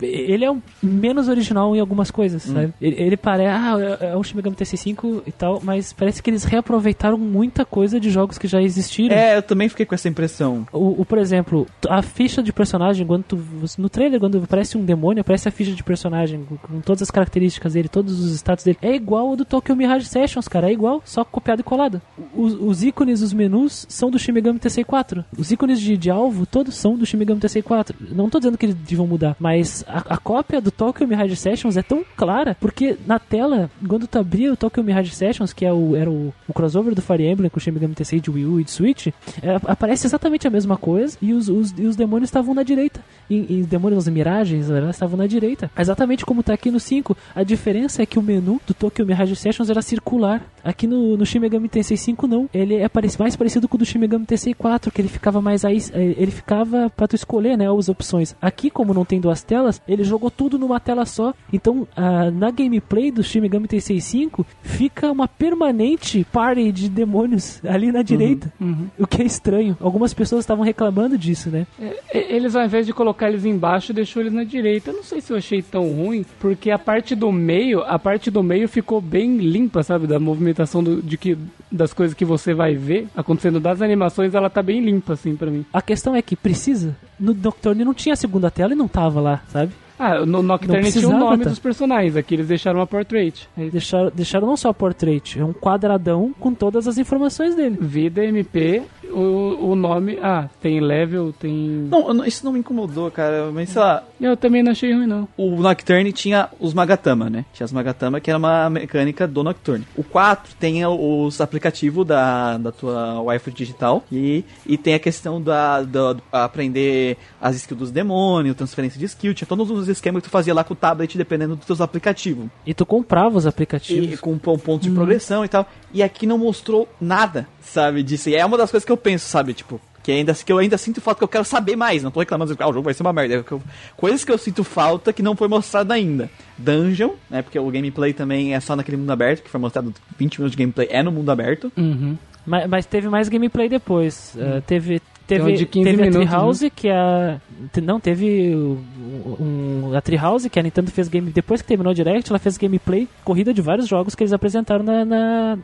ele é um menos original em algumas coisas, sabe? Ele, ele parece, ah, é é um Shin Megami Tensei 5 e tal, mas parece que eles reaproveitaram muita coisa de jogos que já existiram. É, eu também fiquei com essa impressão. O, o, por exemplo, a ficha de personagem, quando tu, no trailer, quando aparece um demônio, aparece a ficha de personagem com, com todas as características dele, todos os status dele. É igual ao do Tokyo Mirage Sessions, cara. É igual, só copiado e colado. Os, os ícones, os menus, são do Shin Megami Tensei 4. Os ícones de, de alvo, todos são do Shin Megami Tensei 4. Não tô dizendo que eles devam mudar, mas a, a cópia do Tokyo Mirage Sessions é tão clara, porque na tela, quando tu abria o Tokyo Mirage Sessions, que é o, era o, o crossover do Fire Emblem com o Shin Megami Tensei de Wii U e de Switch, é, aparece exatamente a mesma coisa e os, os, e os demônios estavam na direita. E, e os demônios, as miragens, né, estavam na direita. Exatamente como tá aqui no 5. A diferença é que o menu do Tokyo Mirage Sessions era circular. Aqui no, no Shin Megami Tensei 5 não. Ele é mais parecido com o do Shin Megami Tensei 4, que ele ficava mais aí, ele ficava pra tu escolher, né, as opções. Aqui, como não tem duas telas, ele jogou tudo numa tela só. Então, ah, na gameplay do Shin Megami Tensei 5, fica uma permanente party de demônios ali na direita. O que é estranho. Algumas pessoas estavam reclamando disso, né? É, Eles, ao invés de colocar eles embaixo, deixou eles na direita. Eu não sei se eu achei tão ruim, porque a parte do meio, a parte do meio ficou bem limpa, sabe? Da movimentação do- de que, das coisas que você vai ver acontecendo das animações, ela tá bem limpa, assim, pra mim. A questão é que precisa. No Nocturne não tinha a segunda tela e não tava lá, sabe? sabe? Ah, no Nocturne tinha o nome tá? dos personagens, aqui eles deixaram uma portrait. Isso. Deixaram, deixaram não só portrait, é um quadradão com todas as informações dele. Vida, MP, o, o nome. Ah, tem level, tem. Não- isso não me incomodou, cara. Mas sei lá, Eu também não achei ruim, não. o Nocturne tinha os Magatama, né? Tinha as Magatama, que era uma mecânica do Nocturne. O 4 tem os aplicativos da, da tua Wi-Fi digital e, e tem a questão da, da- aprender as skills dos demônios, transferência de skill, tinha todos os esquemas que tu fazia lá com o tablet dependendo dos teus aplicativos. E tu comprava os aplicativos. E com um ponto de progressão e tal. E aqui não mostrou nada, sabe, disso. E é uma das coisas que eu penso, sabe, tipo, que ainda que eu ainda sinto falta, que eu quero saber mais. Não tô reclamando, ah, o jogo vai ser uma merda. É eu- coisas que eu sinto falta que não foi mostrado ainda. Dungeon, né, porque o gameplay também é só naquele mundo aberto, que foi mostrado 20 minutos de gameplay, é no mundo aberto. Uhum. Mas, mas teve mais gameplay depois. Uh, teve Teve, de 15 teve a minutos, né? Treehouse, que é a. Não, teve um, a Treehouse, que a Nintendo fez game. Depois que terminou o Direct, ela fez gameplay, corrida de vários jogos que eles apresentaram na. na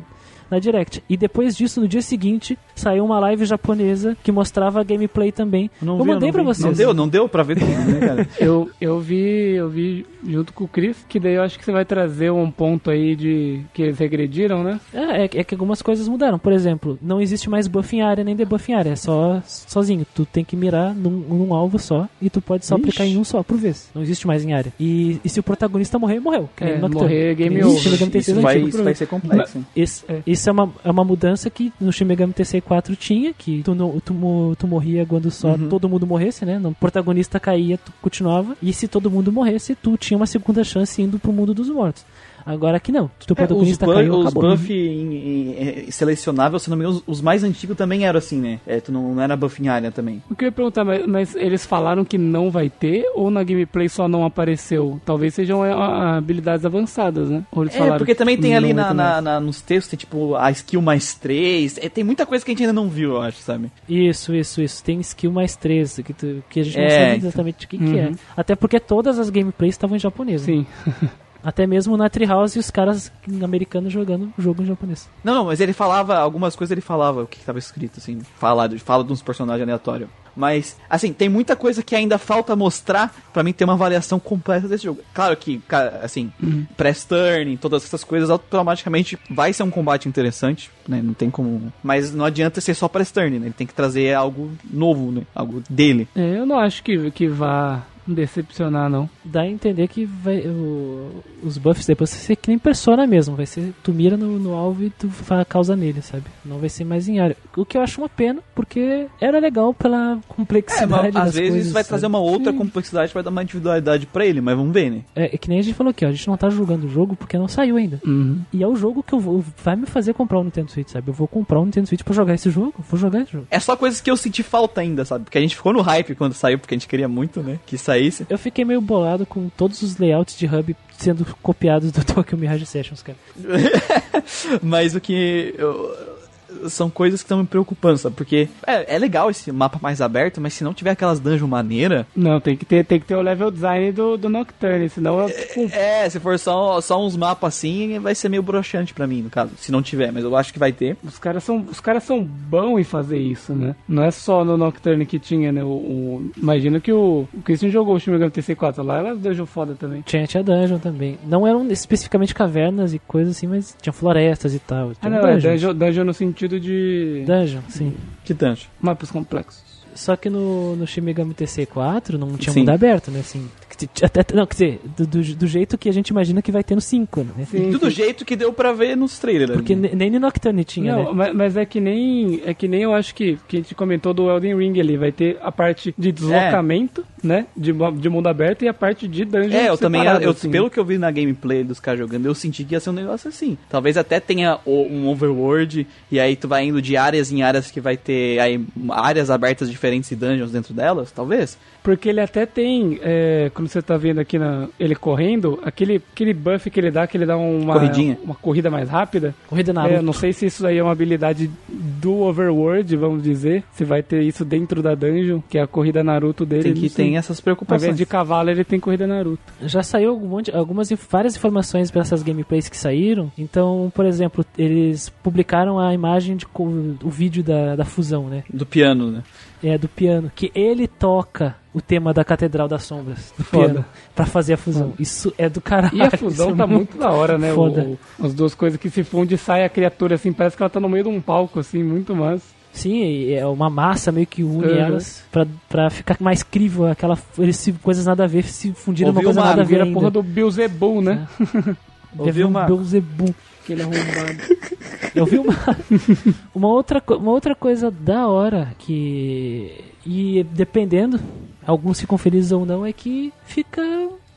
na Direct. E depois disso, no dia seguinte, saiu uma live japonesa que mostrava a gameplay também. Não eu vi, mandei não pra vi. vocês. Não deu, não deu pra ver tudo, né, cara? Eu, eu vi, eu vi junto com o Chris, que daí eu acho que você vai trazer um ponto aí de que eles regrediram, né? É, é, que- é que algumas coisas mudaram. Por exemplo, não existe mais buff em área nem debuff em área. É só sozinho. Tu tem que mirar num, num alvo só e tu pode só Ixi. aplicar em um só por vez. Não existe mais em área. E, e se o protagonista morrer, morreu. É, morrer é game over. Tensei Isso vai, isso vai ser complexo. Isso, É. isso é, uma, é uma mudança que no Shin Megami Tensei 4 tinha, que tu, não, tu, tu morria quando só Uhum. todo mundo morresse, né? O protagonista caía, tu continuava. E se todo mundo morresse, tu tinha uma segunda chance indo pro mundo dos mortos. Agora aqui não. Se o É, os protagonista caiu, os acabou. buff em- em- em- selecionável, se não me engano, os- os mais antigos também eram assim, né? É, tu não, não era buff em área também. Eu queria perguntar, mas, mas eles falaram que não vai ter ou na gameplay só não apareceu? Talvez sejam é, a- habilidades avançadas, né? Ou eles É, falaram porque também que tem ali na, na- na- nos textos, tem tipo a skill mais 3. É, tem muita coisa que a gente ainda não viu, eu acho, sabe? Isso, isso, isso. Tem skill mais 13, que, tu- que a gente não É, sabe então. exatamente o que, que é. Uhum. Até porque todas as gameplays estavam em japonês. né? Até mesmo na Treehouse e os caras americanos jogando o jogo em japonês. Não, não, mas ele falava, algumas coisas ele falava o que, que tava escrito, assim, fala, fala de uns personagens aleatórios. Mas, assim, tem muita coisa que ainda falta mostrar pra mim ter uma avaliação completa desse jogo. Claro que, assim, press turning, todas essas coisas, automaticamente vai ser um combate interessante, né? Não tem como. Mas não adianta ser só press turning, né? Ele tem que trazer algo novo, né? Algo dele. É, eu não acho que, que vá decepcionar, não. Dá a entender que vai, o- os buffs depois vai ser que nem persona mesmo. Vai ser tu mira no, no alvo e tu faz causa nele, sabe? Não vai ser mais em área. O que eu acho uma pena, porque era legal pela É, complexidade. mas das às vezes coisas, vai sabe? trazer uma outra Sim. complexidade, vai dar uma individualidade pra ele, mas vamos ver, né? É, é que nem a gente falou aqui, ó, a gente não tá jogando o jogo porque não saiu ainda. Uhum. E é o jogo que eu vou, vai me fazer comprar o Nintendo Switch, sabe? Eu vou comprar o Nintendo Switch pra jogar esse jogo, vou jogar esse jogo. É só coisas que eu senti falta ainda, sabe? Porque a gente ficou no hype quando saiu, porque a gente queria muito, né? Que saísse. Eu fiquei meio bolado com todos os layouts de hub sendo copiados do Tokyo Mirage Sessions, cara. Mas o que. eu- são coisas que estão me preocupando, sabe? Porque é, é legal esse mapa mais aberto, mas se não tiver aquelas dungeons maneira. Não, tem que ter, tem que ter o level design do, do Nocturne, senão é tipo, É, se for só, só uns mapas assim, vai ser meio broxante pra mim, no caso. Se não tiver, mas eu acho que vai ter. Os caras são, os caras são bons em fazer isso, né? Não é só no Nocturne que tinha, né? O, o- imagino que o, o Christian jogou o Shin Megami TC4 lá, ela dungeon foda também. Tinha, tinha dungeon também. Não eram especificamente cavernas e coisas assim, mas tinha florestas e tal. Ah, Tinha não, é dungeon, dungeon no sentido de Dungeon, sim. Que dungeon? mapas complexos. Só que no, no Shin Megami TC4 não tinha Sim. mundo aberto, né? Assim, que até, não, quer dizer, do, do, do jeito que a gente imagina que vai ter no 5, né? Sim, sim. jeito que deu pra ver nos trailers. Porque né? ne- nem no Nocturne tinha, Não, né? mas, mas é que nem é que nem eu acho que que a gente comentou do Elden Ring ali, vai ter a parte de deslocamento, né, de, de mundo aberto e a parte de dungeon É, eu também, eu, assim. pelo que eu vi na gameplay dos caras jogando, eu senti que ia ser um negócio assim. Talvez até tenha o- um overworld, e aí tu vai indo de áreas em áreas que vai ter aí, áreas abertas diferentes e dungeons dentro delas, talvez. Porque ele até tem, é, quando você tá vendo aqui na, ele correndo, aquele, aquele buff que ele dá, que ele dá uma, Corridinha. uma corrida mais rápida. Corrida É, Naruto. não sei se isso aí é uma habilidade do Overworld, vamos dizer. Se vai ter isso dentro da dungeon, que é a corrida Naruto dele. Tem que tem essas Ao preocupações. invés de cavalo, ele tem corrida Naruto. Já saiu algum monte, algumas várias informações para essas gameplays que saíram. Então, por exemplo, eles publicaram a imagem de o vídeo da, da fusão, né? Do piano, né? É do piano que ele toca o tema da Catedral das Sombras do Foda. piano pra fazer a fusão. Isso é do caralho. E a isso fusão é tá muito da hora, né? Foda. o- as duas coisas que se fundem e sai a criatura assim, parece que ela tá no meio de um palco, assim, muito massa. Sim, é uma massa meio que une Uhum. elas pra, pra ficar mais crível aquela eles se, coisas nada a ver se fundiram Ouvi uma coisa uma- nada a ver a porra do Beelzebub, né? Ouvi uma- Beelzebub. Aquele arrombado. Eu vi uma, uma, outra, uma outra coisa da hora que. E dependendo, alguns ficam felizes ou não, é que fica.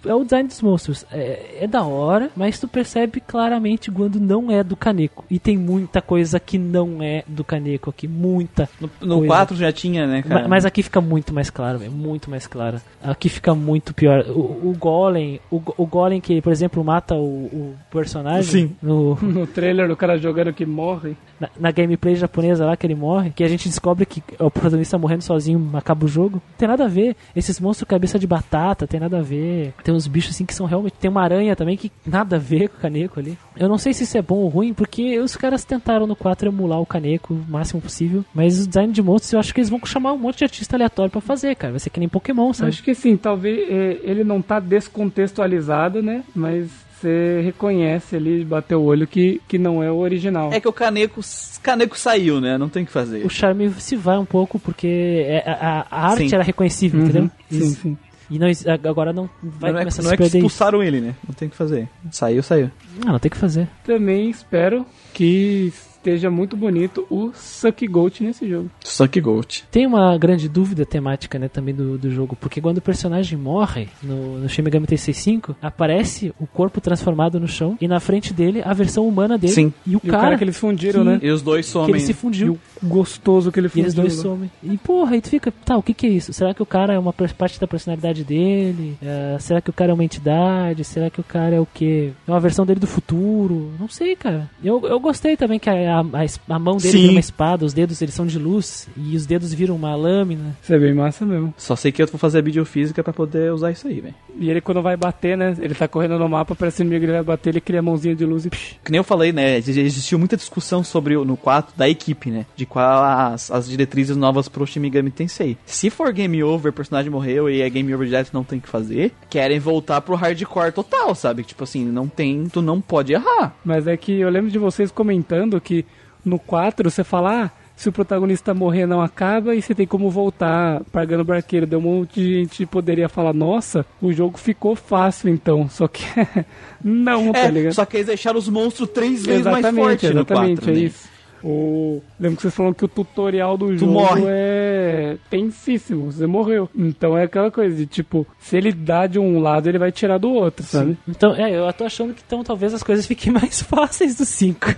É o design dos monstros. É, é da hora, mas tu percebe claramente quando não é do Caneco. E tem muita coisa que não é do Caneco aqui. Muita. No, no Coisa. 4 já tinha, né, cara? Ma- Mas aqui fica muito mais claro, é muito mais claro. Aqui fica muito pior. O, o Golem, o, o Golem que, por exemplo, mata o, o personagem Sim. no, No trailer, o cara jogando que morre. na, na gameplay japonesa lá que ele morre, que a gente descobre que o protagonista morrendo sozinho acaba o jogo. Não tem nada a ver. Esses monstros cabeça de batata, tem nada a ver. Tem uns bichos assim que são realmente. Tem uma aranha também que nada a ver com o caneco ali. Eu não sei se isso é bom ou ruim, porque os caras tentaram no 4 emular o caneco o máximo possível. Mas o design de monstros eu acho que eles vão chamar um monte de artista aleatório pra fazer, cara. Vai ser que nem Pokémon, sabe? Acho que sim, talvez é, ele não tá descontextualizado, né? Mas você reconhece ali, bateu o olho que, que não é o original. É que o Caneco, Caneco saiu, né? Não tem o que fazer. O charme se vai um pouco porque é- a, a- a arte Sim. era reconhecível, Uhum, entendeu? Sim, sim. E não, agora não vai não é, começar não a é que perder isso. expulsaram ele, né? Não tem o que fazer. Saiu, saiu. Ah, não tem que fazer. Também espero que esteja muito bonito o Suck Goat nesse jogo. Suck Gold. Tem uma grande dúvida temática, né, também do, do jogo, porque quando o personagem morre no, no Shin Megami Tensei 5, aparece o corpo transformado no chão e na frente dele a versão humana dele Sim. e o E o cara, cara que eles fundiram, que- né? E os dois que somem. ele se fundiu. Gostoso que ele E fundiu. eles dois lá. somem. E porra, aí tu fica, tá, o que que é isso? Será que o cara é uma parte da personalidade dele? É, será que o cara é uma entidade? Será que o cara é o quê? É uma versão dele do futuro? Não sei, cara. Eu, eu gostei também que a a, a, mão dele Sim. vira uma espada, os dedos eles são de luz e os dedos viram uma lâmina. Isso é bem massa mesmo. Só sei que eu vou fazer a biofísica pra poder usar isso aí, velho. E ele quando vai bater, né? Ele tá correndo no mapa, parece inimigo, ele vai bater, ele cria a mãozinha de luz e psh, Que nem eu falei, né? ex- Existiu muita discussão sobre o- no 4 da equipe, né? De qual as, as diretrizes novas pro Shin Megami Tensei. Se for game over, o personagem morreu e é game over direto, não tem o que fazer. Querem voltar pro hardcore total, sabe? Tipo assim, não tem, tu não pode errar. Mas é que eu lembro de vocês comentando que no 4 você fala, ah, se o protagonista morrer não acaba e você tem como voltar pagando o barqueiro. Deu um monte de gente poderia falar, nossa, o jogo ficou fácil então. Só que não, tá É, ligado? só que eles deixaram os monstros três vezes mais Exatamente, fortes no exatamente, 4, é né? isso. O... Lembro que vocês falaram que o tutorial do jogo morre. é tensíssimo, você morreu. Então é aquela coisa de tipo, se ele dá de um lado, ele vai tirar do outro, sabe? Então, é, eu tô achando que então talvez as coisas fiquem mais fáceis do 5.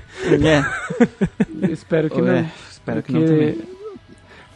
É, espero que é, não. espero que não também.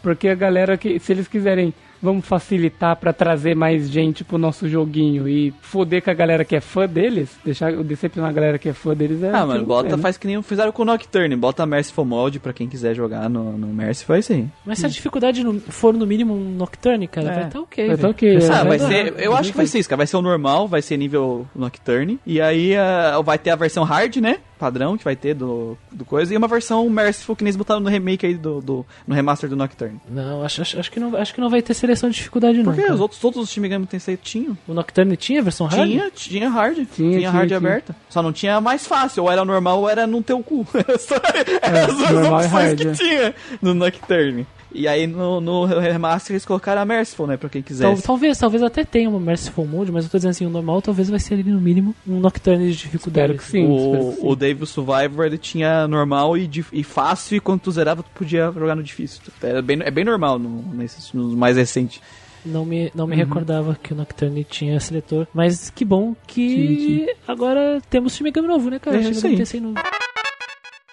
Porque a galera que, se eles quiserem, vamos facilitar pra trazer mais gente pro nosso joguinho e foder com a galera que é fã deles, deixar decepcionar a galera que é fã deles é. Ah, mano, é, bota, né? faz que nem fizeram com o Nocturne. Bota Merciful Mode pra quem quiser jogar no, no Merciful, faz sim. Mas se a dificuldade no- for no mínimo um Nocturne, cara, É. vai tá ok. Vai tá ok, é. Ah, ser- vai ser. Eu acho que vai ser isso, cara. Vai ser o normal, vai ser nível Nocturne. E aí ah, vai ter a versão hard, né? Padrão que vai ter do, do coisa. E uma versão Merciful que nem eles botaram no remake aí do. do no remaster do Nocturne. Não, acho, acho, acho que não, acho que não vai ter seleção de dificuldade, não. Porque os outros, todos os Shin Megami Tensei tinham. O Nocturne tinha a versão hard? Tinha, tinha hard. Tinha, tinha, hard tinha. aberta. Só não tinha mais fácil. Ou era normal ou era no teu cu. Era só- Eram as duas opções hard, que é. tinha no Nocturne. E aí no, no remaster eles colocaram a Merciful, né? Pra quem Tal- quisesse. talvez, talvez até tenha uma Merciful Mode, mas eu tô dizendo assim, o normal talvez vai ser ali no mínimo um Nocturne de dificuldade. Espero que sim. que O, sim. o Devil Survivor ele tinha normal e, e fácil, e quando tu zerava, tu podia jogar no difícil. É bem, é bem normal no, nesses, nos mais recentes. Não me, não Uhum. me recordava que o Nocturne tinha seletor, mas que bom que Sim, agora temos Shin Megami novo, né, cara? É Shin Megami. Tensei novo.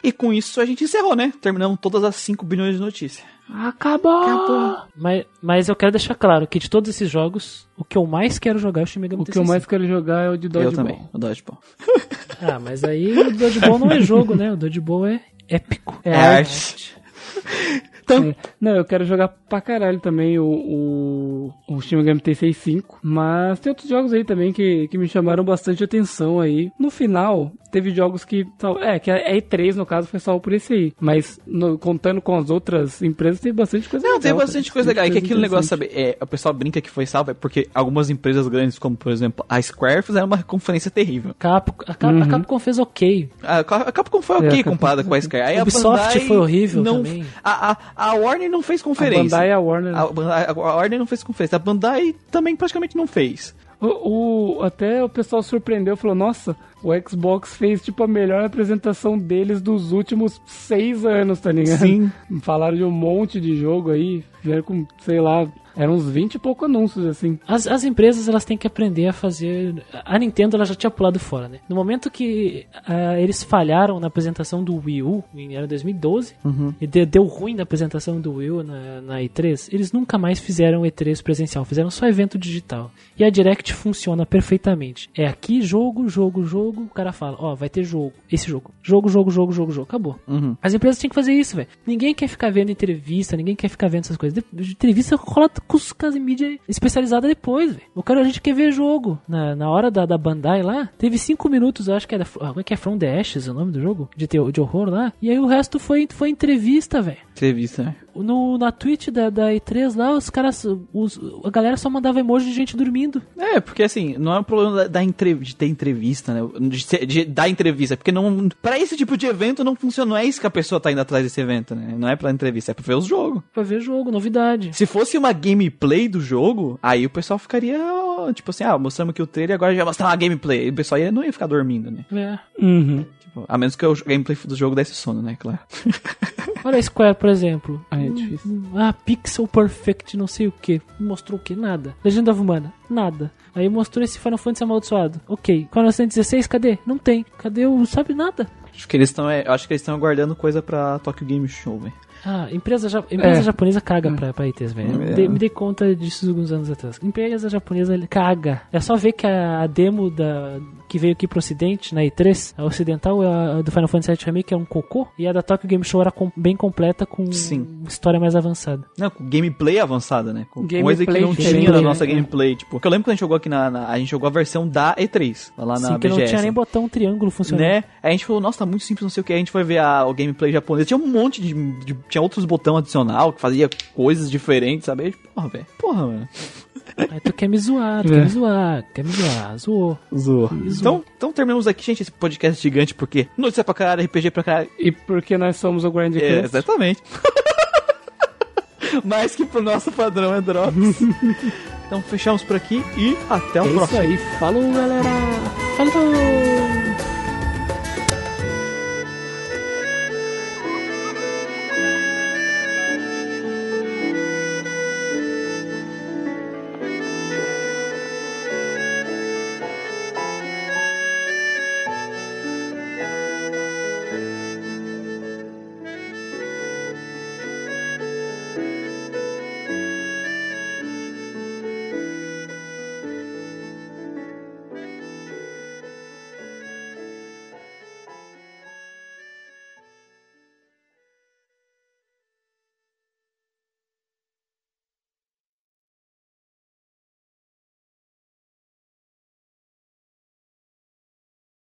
E com isso a gente encerrou, né? Terminamos todas as 5 bilhões de notícias. Acabou! Mas, mas eu quero deixar claro que de todos esses jogos, o que eu mais quero jogar é o Shin Megami O que eu mais quero jogar é o de Eu Dodgeball. também, o Dodgeball. Ah, mas aí o Dodgeball não é jogo, né? O Dodgeball é épico. É É arte. Então, É. Não, eu quero jogar pra caralho também o, o, o Shin Megami Tensei 5. Mas tem outros jogos aí também que, que me chamaram bastante atenção aí. No final, teve jogos que... É, que a E3 no caso foi só por esse aí. Mas no- contando com as outras empresas, teve bastante coisa Não, legal. tem bastante cara. coisa legal. E que aquele negócio, sabe? É, o pessoal brinca que foi salvo, é porque algumas empresas grandes, como por exemplo a Square, fizeram uma conferência terrível. Capcom, a, Cap- a Capcom fez ok. A, a Capcom foi ok É, a Capcom- comparada com a Square. Aí a Ubisoft Bandai foi horrível não, também. A, a, a Warner não fez A conferência. Bandai e a Warner... A, a- a Warner não fez conferência. A Bandai também praticamente não fez. O, o- até o pessoal surpreendeu, falou, nossa, o Xbox fez tipo a melhor apresentação deles dos últimos seis anos, tá ligado? Sim. Falaram de um monte de jogo aí, vieram com, sei lá, eram uns 20 e pouco anúncios, assim. As, as empresas elas têm que aprender a fazer. A Nintendo ela já tinha pulado fora, né? No momento que ah, eles falharam na apresentação do Wii U, em era 2012, e de- deu ruim na apresentação do Wii U na, na E3, eles nunca mais fizeram E3 presencial, fizeram só evento digital. E a Direct funciona perfeitamente. É aqui jogo, jogo, jogo, o cara fala, ó, vai ter jogo, esse jogo. Jogo, jogo, jogo, jogo, jogo. Acabou. Uhum. As empresas têm que fazer isso, velho. Ninguém quer ficar vendo entrevista, ninguém quer ficar vendo essas coisas. De- entrevista rola com os as mídia especializada depois, velho. O cara, a gente quer ver jogo. Na, na hora da, da Bandai lá, teve cinco minutos, acho que era. ah, Como é que é? From the Ashes o nome do jogo? De, de horror lá. E aí o resto foi, foi entrevista, velho. Entrevista, né? No, na Twitch da, da E3 lá, os caras. Os, a galera só mandava emoji de gente dormindo. É, porque assim, não é um problema da, da entre- de ter entrevista, né? De, ser- de dar entrevista. Porque não. Pra esse tipo de evento não funciona. Não é isso que a pessoa tá indo atrás desse evento, né? Não é pra entrevista, é pra ver os jogos. Pra ver jogo, novidade. Se fosse uma gameplay do jogo, aí o pessoal ficaria, tipo assim, ah, mostramos aqui o trailer, agora já mostrar uma gameplay. E o pessoal ia, não ia ficar dormindo, né? É. Uhum. A menos que o gameplay do jogo desse sono, né? Claro. Olha a Square, por exemplo. Ah, é difícil. Hum, Ah, Pixel Perfect, não sei o que. Mostrou o que? Nada. Legenda of Mana? Nada. Aí mostrou esse Final Fantasy amaldiçoado. Ok. Final Fantasy 16, cadê? Não tem. Cadê o. Sabe nada? Acho que eles estão, é, acho que eles estão aguardando coisa pra Tokyo Game Show, velho. Ah, empresa, ja- empresa É. japonesa caga pra, pra ITs, velho. É. De- me dei conta disso alguns anos atrás. Empresa japonesa ele caga. É só ver que a demo da, que veio aqui pro ocidente, na E3, a ocidental a, do Final Fantasy VII Remake é um cocô, e a da Tokyo Game Show era com- bem completa, com Sim. história mais avançada. Não, com gameplay avançada, né? Com Gameplay coisa que não tinha na né? nossa gameplay. Tipo, porque eu lembro quando a gente jogou aqui na, na- A gente jogou a versão da E3, lá na Sim, que BGS. não tinha nem botão triângulo funcionando. né? Aí a gente falou, nossa, tá muito simples, não sei o que. Aí a gente foi ver a, o gameplay japonês. Tinha um monte de, de- Tinha outros botões adicional que fazia coisas diferentes, sabe? Porra, velho. Porra, mano. Aí tu quer me zoar, tu É. quer me zoar, quer me zoar, zoou. Zoou. Então, então terminamos aqui, gente, esse podcast gigante, porque notícia pra caralho, RPG pra caralho. E porque nós somos o Grand É, exatamente. Mais que pro nosso padrão é Drops. então fechamos por aqui e até o É isso próximo. aí. Falou, galera. Falou!